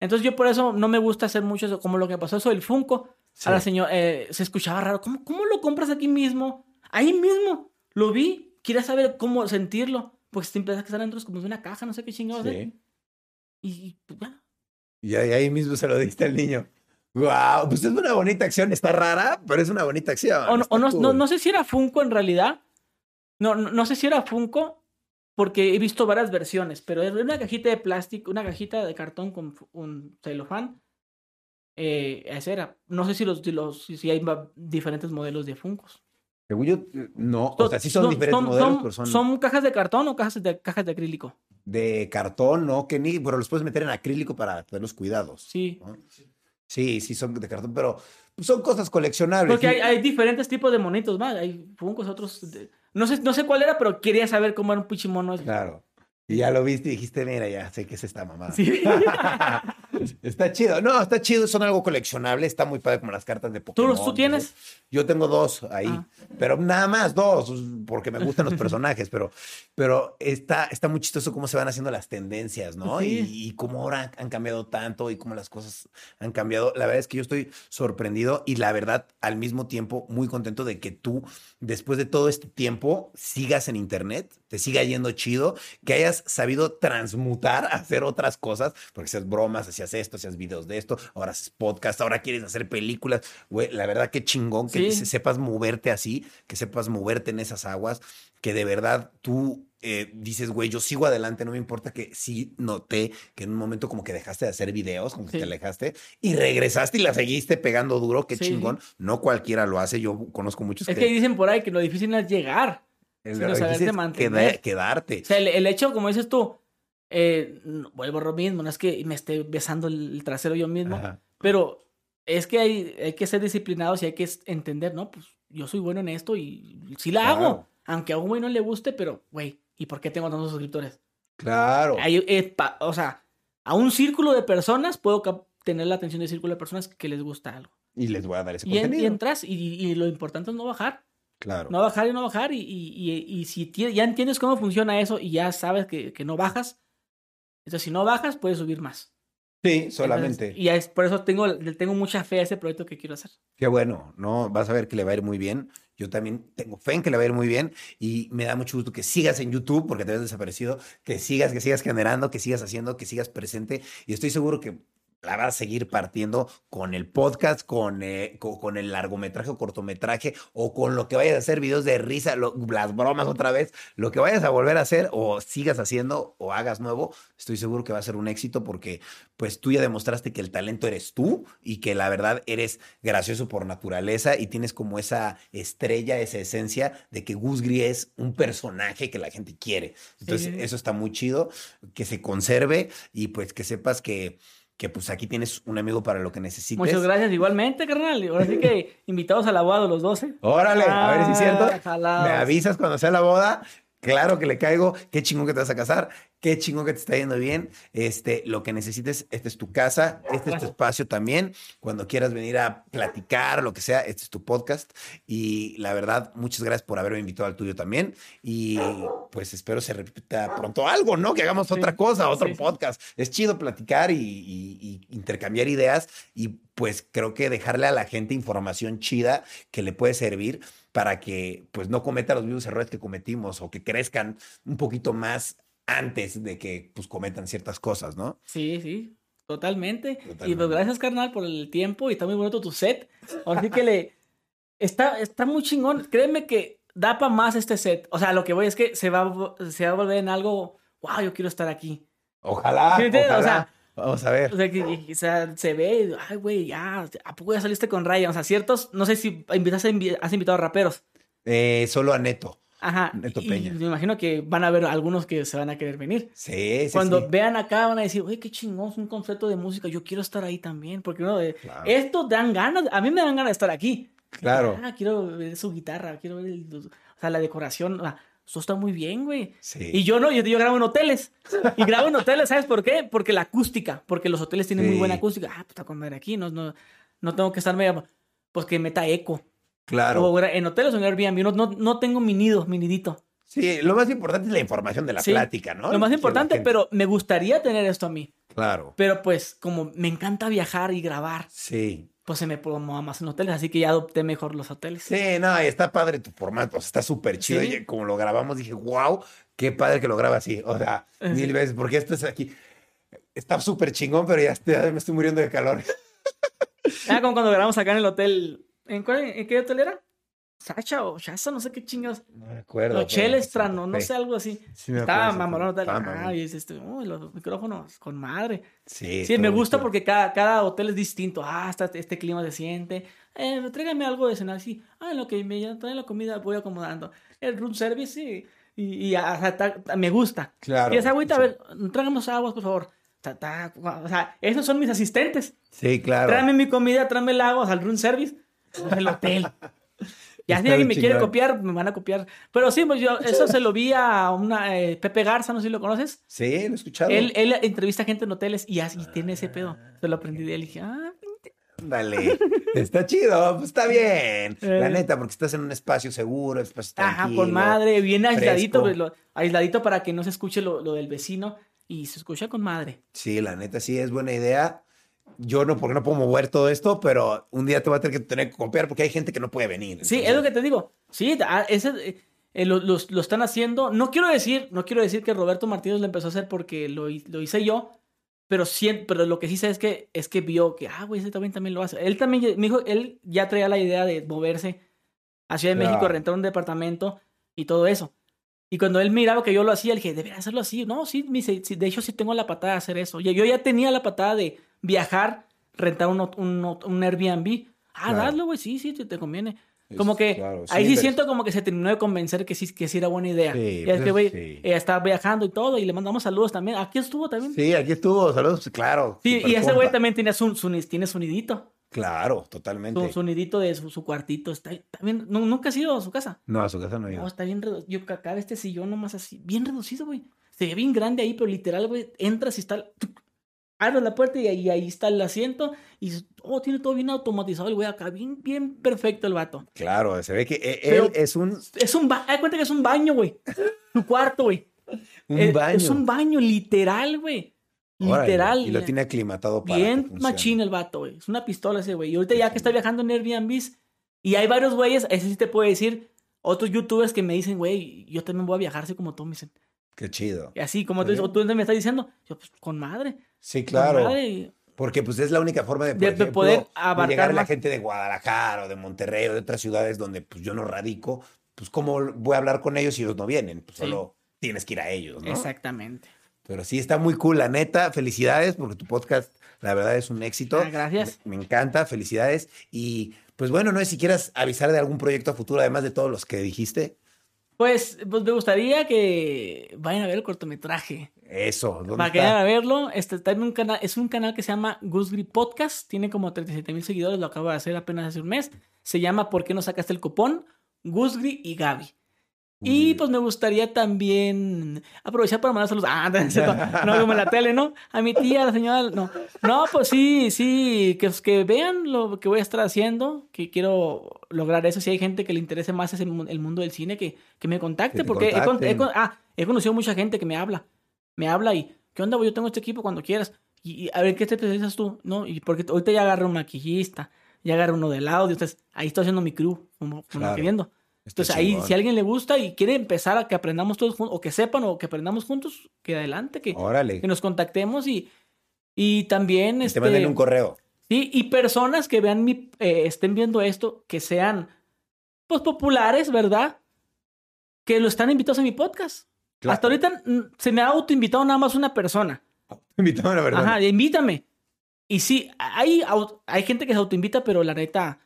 entonces yo por eso no me gusta hacer mucho eso. Como lo que pasó eso del Funko. Sí. A la señora, eh, se escuchaba raro. ¿Cómo, ¿Cómo lo compras aquí mismo? Ahí mismo. Lo vi. Quería saber cómo sentirlo. Porque siempre que estar dentro es como de una caja, no sé qué chingados. Sí. Y, y, pues, ya. Y ahí, ahí mismo se lo diste al niño. Wow, pues es una bonita acción. Está rara, pero es una bonita acción. O, no, o no, no, cool. no sé si era Funko en realidad. No, no, sé si era Funko, porque he visto varias versiones, pero era una cajita de plástico, una cajita de cartón con un celofán. Eh, esa era. No sé si, los, si, los, si, si hay diferentes modelos de Funkos. Según yo, no. O sea, sí son, diferentes modelos, pero son, ¿Son cajas de cartón o cajas de, cajas de acrílico? de cartón, ¿no? Que ni, pero los puedes meter en acrílico para tener los cuidados. Sí. ¿no? Sí, sí, son de cartón, pero son cosas coleccionables. Porque hay, hay diferentes tipos de monitos más. Hay Funkos, otros. de- no, sé, no sé cuál era, pero quería saber cómo era un pinche mono. ese. Claro. Y ya lo viste y dijiste, mira, ya sé que es esta mamá. Sí. (laughs) (laughs) está chido. No, está chido, son algo coleccionable, está muy padre como las cartas de ¿Tú, Pokémon. los- ¿Tú tienes? Yo tengo dos ahí, Ah. pero nada más dos, porque me gustan los (laughs) personajes, pero, pero está, está muy chistoso cómo se van haciendo las tendencias, ¿no? Sí. Y, y cómo ahora han cambiado tanto y cómo las cosas han cambiado. La verdad es que yo estoy sorprendido y la verdad al mismo tiempo muy contento de que tú, después de todo este tiempo, sigas en Internet, te siga yendo chido, que hayas sabido transmutar, hacer otras cosas, porque hacías bromas, hacías esto, hacías videos de esto, ahora haces podcast, ahora quieres hacer películas. Güey, la verdad que chingón que Sí. sepas moverte así, que sepas moverte en esas aguas, que de verdad tú eh, dices, güey, yo sigo adelante, no me importa que sí noté que en un momento como que dejaste de hacer videos, como que Sí. te alejaste y regresaste y la seguiste pegando duro, qué Sí, chingón. No cualquiera lo hace, yo conozco muchos Es que dicen por ahí que lo difícil no es llegar. Es mantener. queda- quedarte. O sea, el, el hecho, como dices tú, eh, vuelvo a lo mismo, no es que me esté besando el, el trasero yo mismo, Ajá. pero es que hay, hay que ser disciplinados y hay que entender, ¿no? Pues yo soy bueno en esto y sí la Claro. hago, aunque a un güey no le guste, pero, güey, ¿y por qué tengo tantos suscriptores? Claro. Hay, eh, pa- o sea, a un círculo de personas puedo tener la atención del círculo de personas que les gusta algo. Y les voy a dar ese Y, en- y contenido. entras y, y lo importante es no bajar. Claro. No bajar y no bajar. Y, y, y- y si ya entiendes cómo funciona eso y ya sabes que, que no bajas, entonces si no bajas, puedes subir más. Sí, solamente. Entonces, y es, por eso tengo, tengo mucha fe a ese proyecto que quiero hacer. Qué bueno, ¿no? Vas a ver que le va a ir muy bien. Yo también tengo fe en que le va a ir muy bien y me da mucho gusto que sigas en YouTube porque te habías desaparecido, que sigas, que sigas generando, que sigas haciendo, que sigas presente y estoy seguro que la vas a seguir partiendo con el podcast, con, eh, co- con, el largometraje o cortometraje o con lo que vayas a hacer, videos de risa, lo- las bromas otra vez, lo que vayas a volver a hacer o sigas haciendo o hagas nuevo, estoy seguro que va a ser un éxito porque pues tú ya demostraste que el talento eres tú y que la verdad eres gracioso por naturaleza y tienes como esa estrella, esa esencia de que Gus Gris es un personaje que la gente quiere. Entonces, Sí. eso está muy chido, que se conserve y pues que sepas que, que pues aquí tienes un amigo para lo que necesites. Muchas gracias, igualmente, carnal. Ahora sí que (laughs) invitados a la boda los 12. Órale, a ver si es cierto. Ah, jalados. Me avisas cuando sea la boda. Claro que le caigo. Qué chingón que te vas a casar. Qué chingón que te está yendo bien. Este, lo que necesites, esta es tu casa, este es tu espacio también. Cuando quieras venir a platicar, lo que sea, este es tu podcast. Y la verdad, muchas gracias por haberme invitado al tuyo también. Y pues espero se repita pronto algo, ¿no? Que hagamos Sí. otra cosa, otro Sí, sí. podcast. Es chido platicar y, y- y intercambiar ideas. Y pues creo que dejarle a la gente información chida que le puede servir para que pues no cometa los mismos errores que cometimos o que crezcan un poquito más antes de que pues cometan ciertas cosas, ¿no? Sí, sí, totalmente. Y Totalmente. pues gracias, carnal, por el tiempo y está muy bonito tu set. Ahora sí que le... Está, está muy chingón. Créeme que da para más este set. O sea, lo que voy es que se va, se va a volver en algo, wow, yo quiero estar aquí. Ojalá, ¿Sí entiendes? O ojalá. sea, Vamos a ver. O sea, que, que- o sea, se ve, ay, güey, ya, ¿a poco ya saliste con Ryan? O sea, ciertos, no sé si invitas has invitado a raperos. Eh, solo a Neto. Ajá. Neto y Peña. me imagino que van a haber algunos que se van a querer venir. Sí, sí, Cuando sí. vean acá van a decir, oye, qué chingón, es un concepto de música, yo quiero estar ahí también, porque uno de, Claro. esto dan ganas, a mí me dan ganas de estar aquí. Claro. Ah, quiero ver su guitarra, quiero ver el- o sea, la decoración, o sea, eso está muy bien, güey. Sí. Y yo no, yo, yo grabo en hoteles. Y grabo en hoteles, ¿sabes por qué? Porque la acústica, porque los hoteles tienen muy buena acústica. Ah, puta comer aquí, no, no, no tengo que estarme, pues que meta eco. Claro. O en hoteles o en Airbnb, no, no, no tengo mi nido, mi nidito. Sí, lo más importante es la información de la Sí. plática, ¿no? Lo más importante, pero me gustaría tener esto a mí. Claro. Pero pues, como me encanta viajar y grabar, Sí. Pues se me promueve más en hoteles, así que ya adopté mejor los hoteles. Sí, no, está padre tu formato, o sea, está súper chido. Sí. Y como lo grabamos, dije, wow, qué padre que lo graba así. O sea, Sí. mil veces, porque esto es aquí. Está súper chingón, pero ya, estoy- ya me estoy muriendo de calor. Ah, como cuando grabamos acá en el hotel. ¿En, cuál- en qué hotel era? Sacha o Shasta, no sé qué chingas. No me acuerdo. Pero- Chelestran, o no sé, algo así. Sí me Estaba mamalón estaba Ah, y es este, los micrófonos con madre. Sí, Sí, me gusta porque cada, cada hotel es distinto. Ah, está, este clima se siente. Eh, tráigame algo de cenar. Sí, ah, en lo que me traen la comida voy acomodando. El room service, sí. Y, y ah, o sea, ta- ta- me gusta. Claro. Y esa agüita, a ver, tráiganos aguas, por favor. Ta- ta- o sea, esos son mis asistentes. Sí, claro. Tráeme mi comida, tráeme el agua, o sea, el room service, el hotel. (laughs) Ya si alguien me quiere copiar, me van a copiar. Pero sí, pues yo, eso se lo vi a una eh, Pepe Garza, no sé si lo conoces. Sí, lo he escuchado. Él, él entrevista gente en hoteles y así tiene ese pedo. Se lo aprendí de él y dije, ah, Dale. Está chido, pues está bien. La Eh. neta, porque estás en un espacio seguro, espacio ajá, tranquilo. con madre, bien aisladito, pues, lo- aisladito para que no se escuche lo, lo del vecino y se escucha con madre. Sí, la neta sí es buena idea. Yo no, porque no puedo mover todo esto, pero un día te voy a tener que tener que copiar porque hay gente que no puede venir. Sí, es lo que te digo. Sí, ah, ese, eh, eh, lo, los- lo están haciendo. No quiero decir, no quiero decir que Roberto Martínez lo empezó a hacer porque lo, lo hice yo, pero sí, pero lo que sí sé es que es que vio que, ah, güey, ese también, también lo hace. Él también, me dijo, él ya traía la idea de moverse a Ciudad de México, rentar un departamento y todo eso. Y cuando él miraba que yo lo hacía, le dije, debería hacerlo así. No, sí, sí, de hecho sí tengo la patada de hacer eso. Yo, yo ya tenía la patada de viajar, rentar un, un, un Airbnb. Ah, Claro. hazlo, güey, sí, sí, te, conviene. Es- Como que claro, ahí sí siento como que se terminó de convencer que sí, que sí era buena idea. Sí, y pues es que, güey, sí. eh, estaba viajando y todo, y le mandamos saludos también. Aquí estuvo también. Sí, Sí, aquí estuvo, saludos, claro. y super ese güey también tiene su, su, tiene su nidito. Claro, totalmente. Su, su nidito de su, su cuartito. Está, está bien. nu- nunca has ido a su casa. No, a su casa no No, iba. está bien reducido. Yo acá este sillón nomás así, bien reducido, güey. Se ve bien grande ahí, pero literal, güey, entras y está. Abres la puerta y ahí, ahí está el asiento. Y oh, tiene todo bien automatizado el güey acá. Bien, bien perfecto el vato. Claro, se ve que Pero- él es un, Es un baño. Cuenta que es un baño, güey. Tu cuarto, güey. (laughs) un Eh, baño. Es un baño, literal, güey. Órale, Literal. Y lo tiene aclimatado para Bien machín el vato, güey. Es una pistola ese, güey. Y ahorita ya que está viajando en Airbnb y hay varios güeyes, ese sí te puede decir, otros youtubers que me dicen, güey, yo también voy a viajar así como tú, me dicen. Qué chido. Y así, como tú, tú me estás diciendo, yo, pues con madre. Sí, con claro. madre. Porque pues es la única forma de, por De- de ejemplo, poder de abarcar llegar a la más. gente de Guadalajara o de Monterrey o de otras ciudades donde pues yo no radico, pues cómo voy a hablar con ellos si ellos no vienen, pues Sí. solo tienes que ir a ellos, ¿no? Exactamente. Pero sí está muy cool, la neta, felicidades porque tu podcast la verdad es un éxito. Ah, gracias. Me, me encanta, felicidades y pues bueno, no sé si quieras avisar de algún proyecto a futuro además de todos los que dijiste. Pues, pues me gustaría que vayan a ver el cortometraje. Eso, ¿dónde Para que vayan a verlo. Este, está en un canal, es un canal que se llama Gusgri Podcast. Tiene como 37 mil seguidores. Lo acabo de hacer apenas hace un mes. Se llama ¿Por qué no sacaste el cupón? Gusgri y Gaby. Y pues me gustaría también aprovechar para mandar saludos. Ah, (laughs) no, no como en la tele, ¿no? A mi tía, a la señora, no. No, pues sí, sí, que, que vean lo que voy a estar haciendo, que quiero lograr eso. Si hay gente que le interese más ese el mundo del cine, que, que me contacte, Que te porque he, he ah, he conocido mucha gente que me habla. Me habla y, ¿qué onda? Yo tengo este equipo cuando quieras. Y, y a ver, ¿qué te especializas tú? No, y porque ahorita ya agarré un maquillista, ya agarré uno del audio, entonces ahí estoy haciendo mi crew, como, como Claro. queriendo. Entonces ahí, si a alguien le gusta y quiere empezar a que aprendamos todos juntos, o que sepan, o que aprendamos juntos, que adelante, que, Órale. que nos contactemos y, y también, Y te este, manden un correo. sí, y personas que vean mi, eh, estén viendo esto, que sean, pues, populares, ¿verdad? Que lo están invitados a mi podcast. Claro. Hasta ahorita mm, se me ha autoinvitado nada más una persona. Invítame, la verdad. Ajá, invítame. Y sí, hay, hay gente que se autoinvita, pero la neta,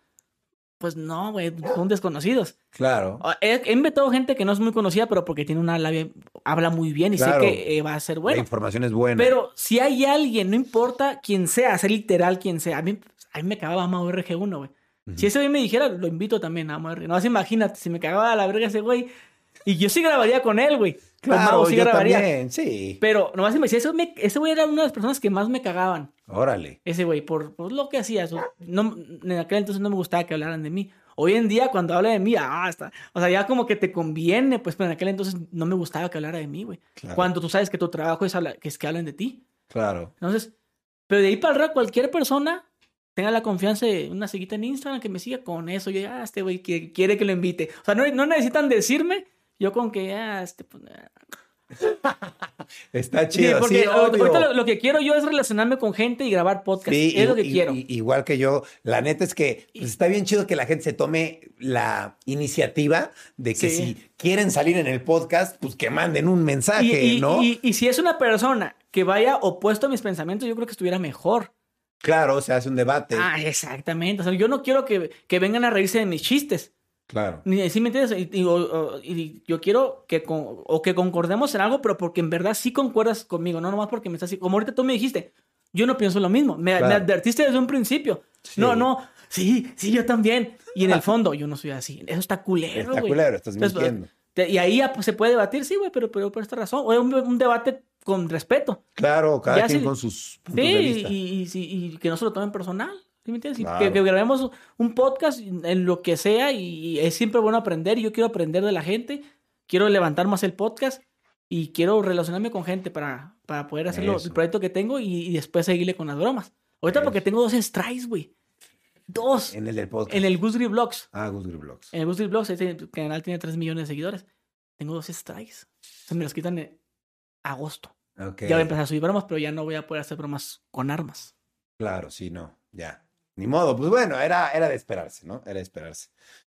pues no, güey, son desconocidos. Claro. He, he invitado gente que no es muy conocida, pero porque tiene una labia, habla muy bien y Claro. sé que eh, va a ser La bueno. información es buena. Pero si hay alguien, no importa quién sea, sea literal quien sea, a mí, a mí me cagaba Mao RG1, güey. Si ese güey me dijera, lo invito también a RG. No, así imagínate, si me cagaba a la verga ese güey. Y yo sí grabaría con él, güey. Claro, sí yo grabaría. también, sí. Pero nomás me decía, ese güey era una de las personas que más me cagaban. Órale. Ese güey, por, por lo que hacía. su- No, en aquel entonces no me gustaba que hablaran de mí. Hoy en día, cuando habla de mí, ah, está. O sea, ya como que te conviene, pues, pero en aquel entonces no me gustaba que hablara de mí, güey. Claro. Cuando tú sabes que tu trabajo es, habla- que es que hablen de ti. Claro. Entonces, pero de ahí para arriba, cualquier persona tenga la confianza de una seguita en Instagram que me siga con eso. Yo, ah, este güey quiere, quiere que lo invite. O sea, no, no necesitan decirme. Yo con que, ah, este, pues, ah. (laughs) Está Sí, chido. porque sí, ahorita lo, lo que quiero yo es relacionarme con gente y grabar podcast. Sí, es lo que quiero. igual que yo, la neta es que pues, está bien chido que la gente se tome la iniciativa de que si quieren salir en el podcast, pues que manden un mensaje, ¿no? y- y si es una persona que vaya opuesto a mis pensamientos, yo creo que estuviera mejor. Claro, se hace un debate. Ah, exactamente. O sea, yo no quiero que, que vengan a reírse de mis chistes. Claro. ¿Sí me entiendes? Y, y- o- o- y yo quiero que, con- o que concordemos en algo, pero porque en verdad sí concuerdas conmigo, no nomás porque me estás... Como ahorita tú me dijiste, yo no pienso lo mismo. Me, Claro. me advertiste desde un principio. Sí. No, no, sí, sí, yo también. Y en el fondo, yo no soy así. Eso está culero, Está culero, estás Entonces, mintiendo. y ahí pues, se puede debatir, sí, güey, pero, pero por esta razón. O es un, un debate con respeto. Claro, cada Ya quien sí- con sus puntos Sí, de vista. y- y- sí, y que no se lo tomen personal. ¿Sí me entiendes? Y Claro. Que, que grabemos un podcast en lo que sea y, es siempre bueno aprender. Yo quiero aprender de la gente, quiero levantar más el podcast y quiero relacionarme con gente para, para poder hacer el proyecto que tengo y, y después seguirle con las bromas. Ahorita porque tengo dos strikes, güey. Dos. En, En el del podcast. el Gusgri Vlogs. Ah, Gus Gris Vlogs. En el Gusgri Vlogs, ese canal tiene 3 millones de seguidores. Tengo dos strikes. Se me los quitan en agosto. Ya voy a empezar a subir bromas, pero ya no voy a poder hacer bromas con armas. Claro, sí, no, ya. Ni modo, pues bueno, era, era de esperarse, ¿no? Era de esperarse.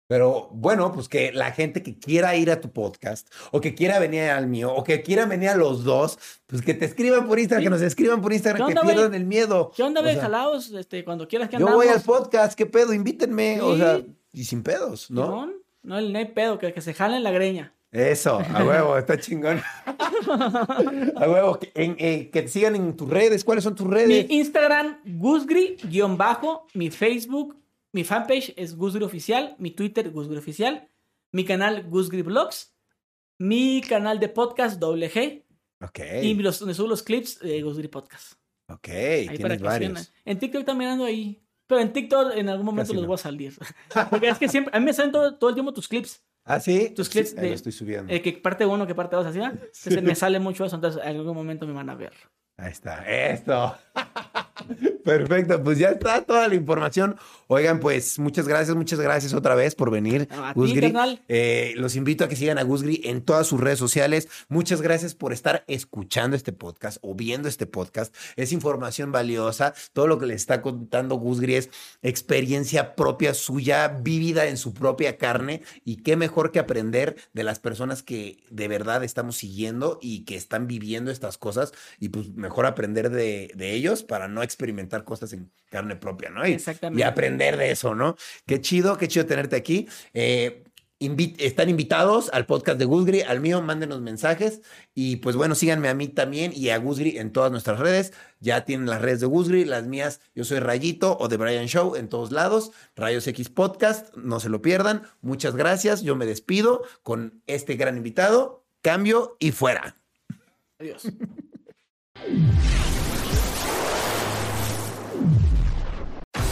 Pero bueno, pues que la gente que quiera ir a tu podcast o que quiera venir al mío o que quiera venir a los dos, pues que te escriban por Instagram, Sí. que nos escriban por Instagram, ¿Qué que pierdan el miedo. ¿Qué onda, O sea, jalaos? Este, cuando quieras que Yo andamos. voy al podcast, ¿qué pedo? Invítenme, o sea, y sin pedos, ¿no? Simón. No, no hay pedo, que, que se jalen la greña. Eso, a huevo, está chingón. a huevo, en- eh, que te sigan en tus redes, ¿cuáles son tus Mi redes? Instagram, Gusgri, guion bajo. Mi Facebook, mi fanpage es Gusgri Oficial. Mi Twitter, Gusgri Oficial. Mi canal, Gusgri Vlogs. Mi canal de podcast, doble G. Ok, Y los, donde subo los clips, eh, Gusgri Podcast. ok, Ahí para tienes que varios. En TikTok también ando ahí. Pero en TikTok en algún momento Casi los no. voy a salir. (laughs) Porque es que siempre, a mí me salen todo, todo el tiempo tus clips. Ah, sí. Tus Sí, clips lo de- estoy subiendo. Eh, que parte uno, que parte dos, así. ¿no? Entonces me sale mucho eso, entonces en algún momento me van a ver. Ahí está, esto. (laughs) Perfecto, pues ya está toda la información. Oigan, pues muchas gracias, muchas gracias otra vez por venir, A ti, carnal. Eh, los invito a que sigan a Gusgri en todas sus redes sociales. Muchas gracias por estar escuchando este podcast o viendo este podcast. Es información valiosa. Todo lo que le está contando Gusgri es experiencia propia suya, vivida en su propia carne. Y qué mejor que aprender de las personas que de verdad estamos siguiendo y que están viviendo estas cosas. Y pues mejor aprender de, de ellos para no experimentar cosas en carne propia, ¿no? Y, Exactamente. y aprender de eso, ¿no? Qué chido, qué chido tenerte aquí. Eh, Invi- están invitados al podcast de Gusgri, al mío, mándenos mensajes. Y pues bueno, síganme a mí también y a Gusgri en todas nuestras redes. Ya tienen las redes de Gusgri, las mías, yo soy Rayito o de Brian Show en todos lados. Rayos X Podcast, no se lo pierdan. Muchas gracias. Yo me despido con este gran invitado. Cambio y fuera. Adiós. (laughs)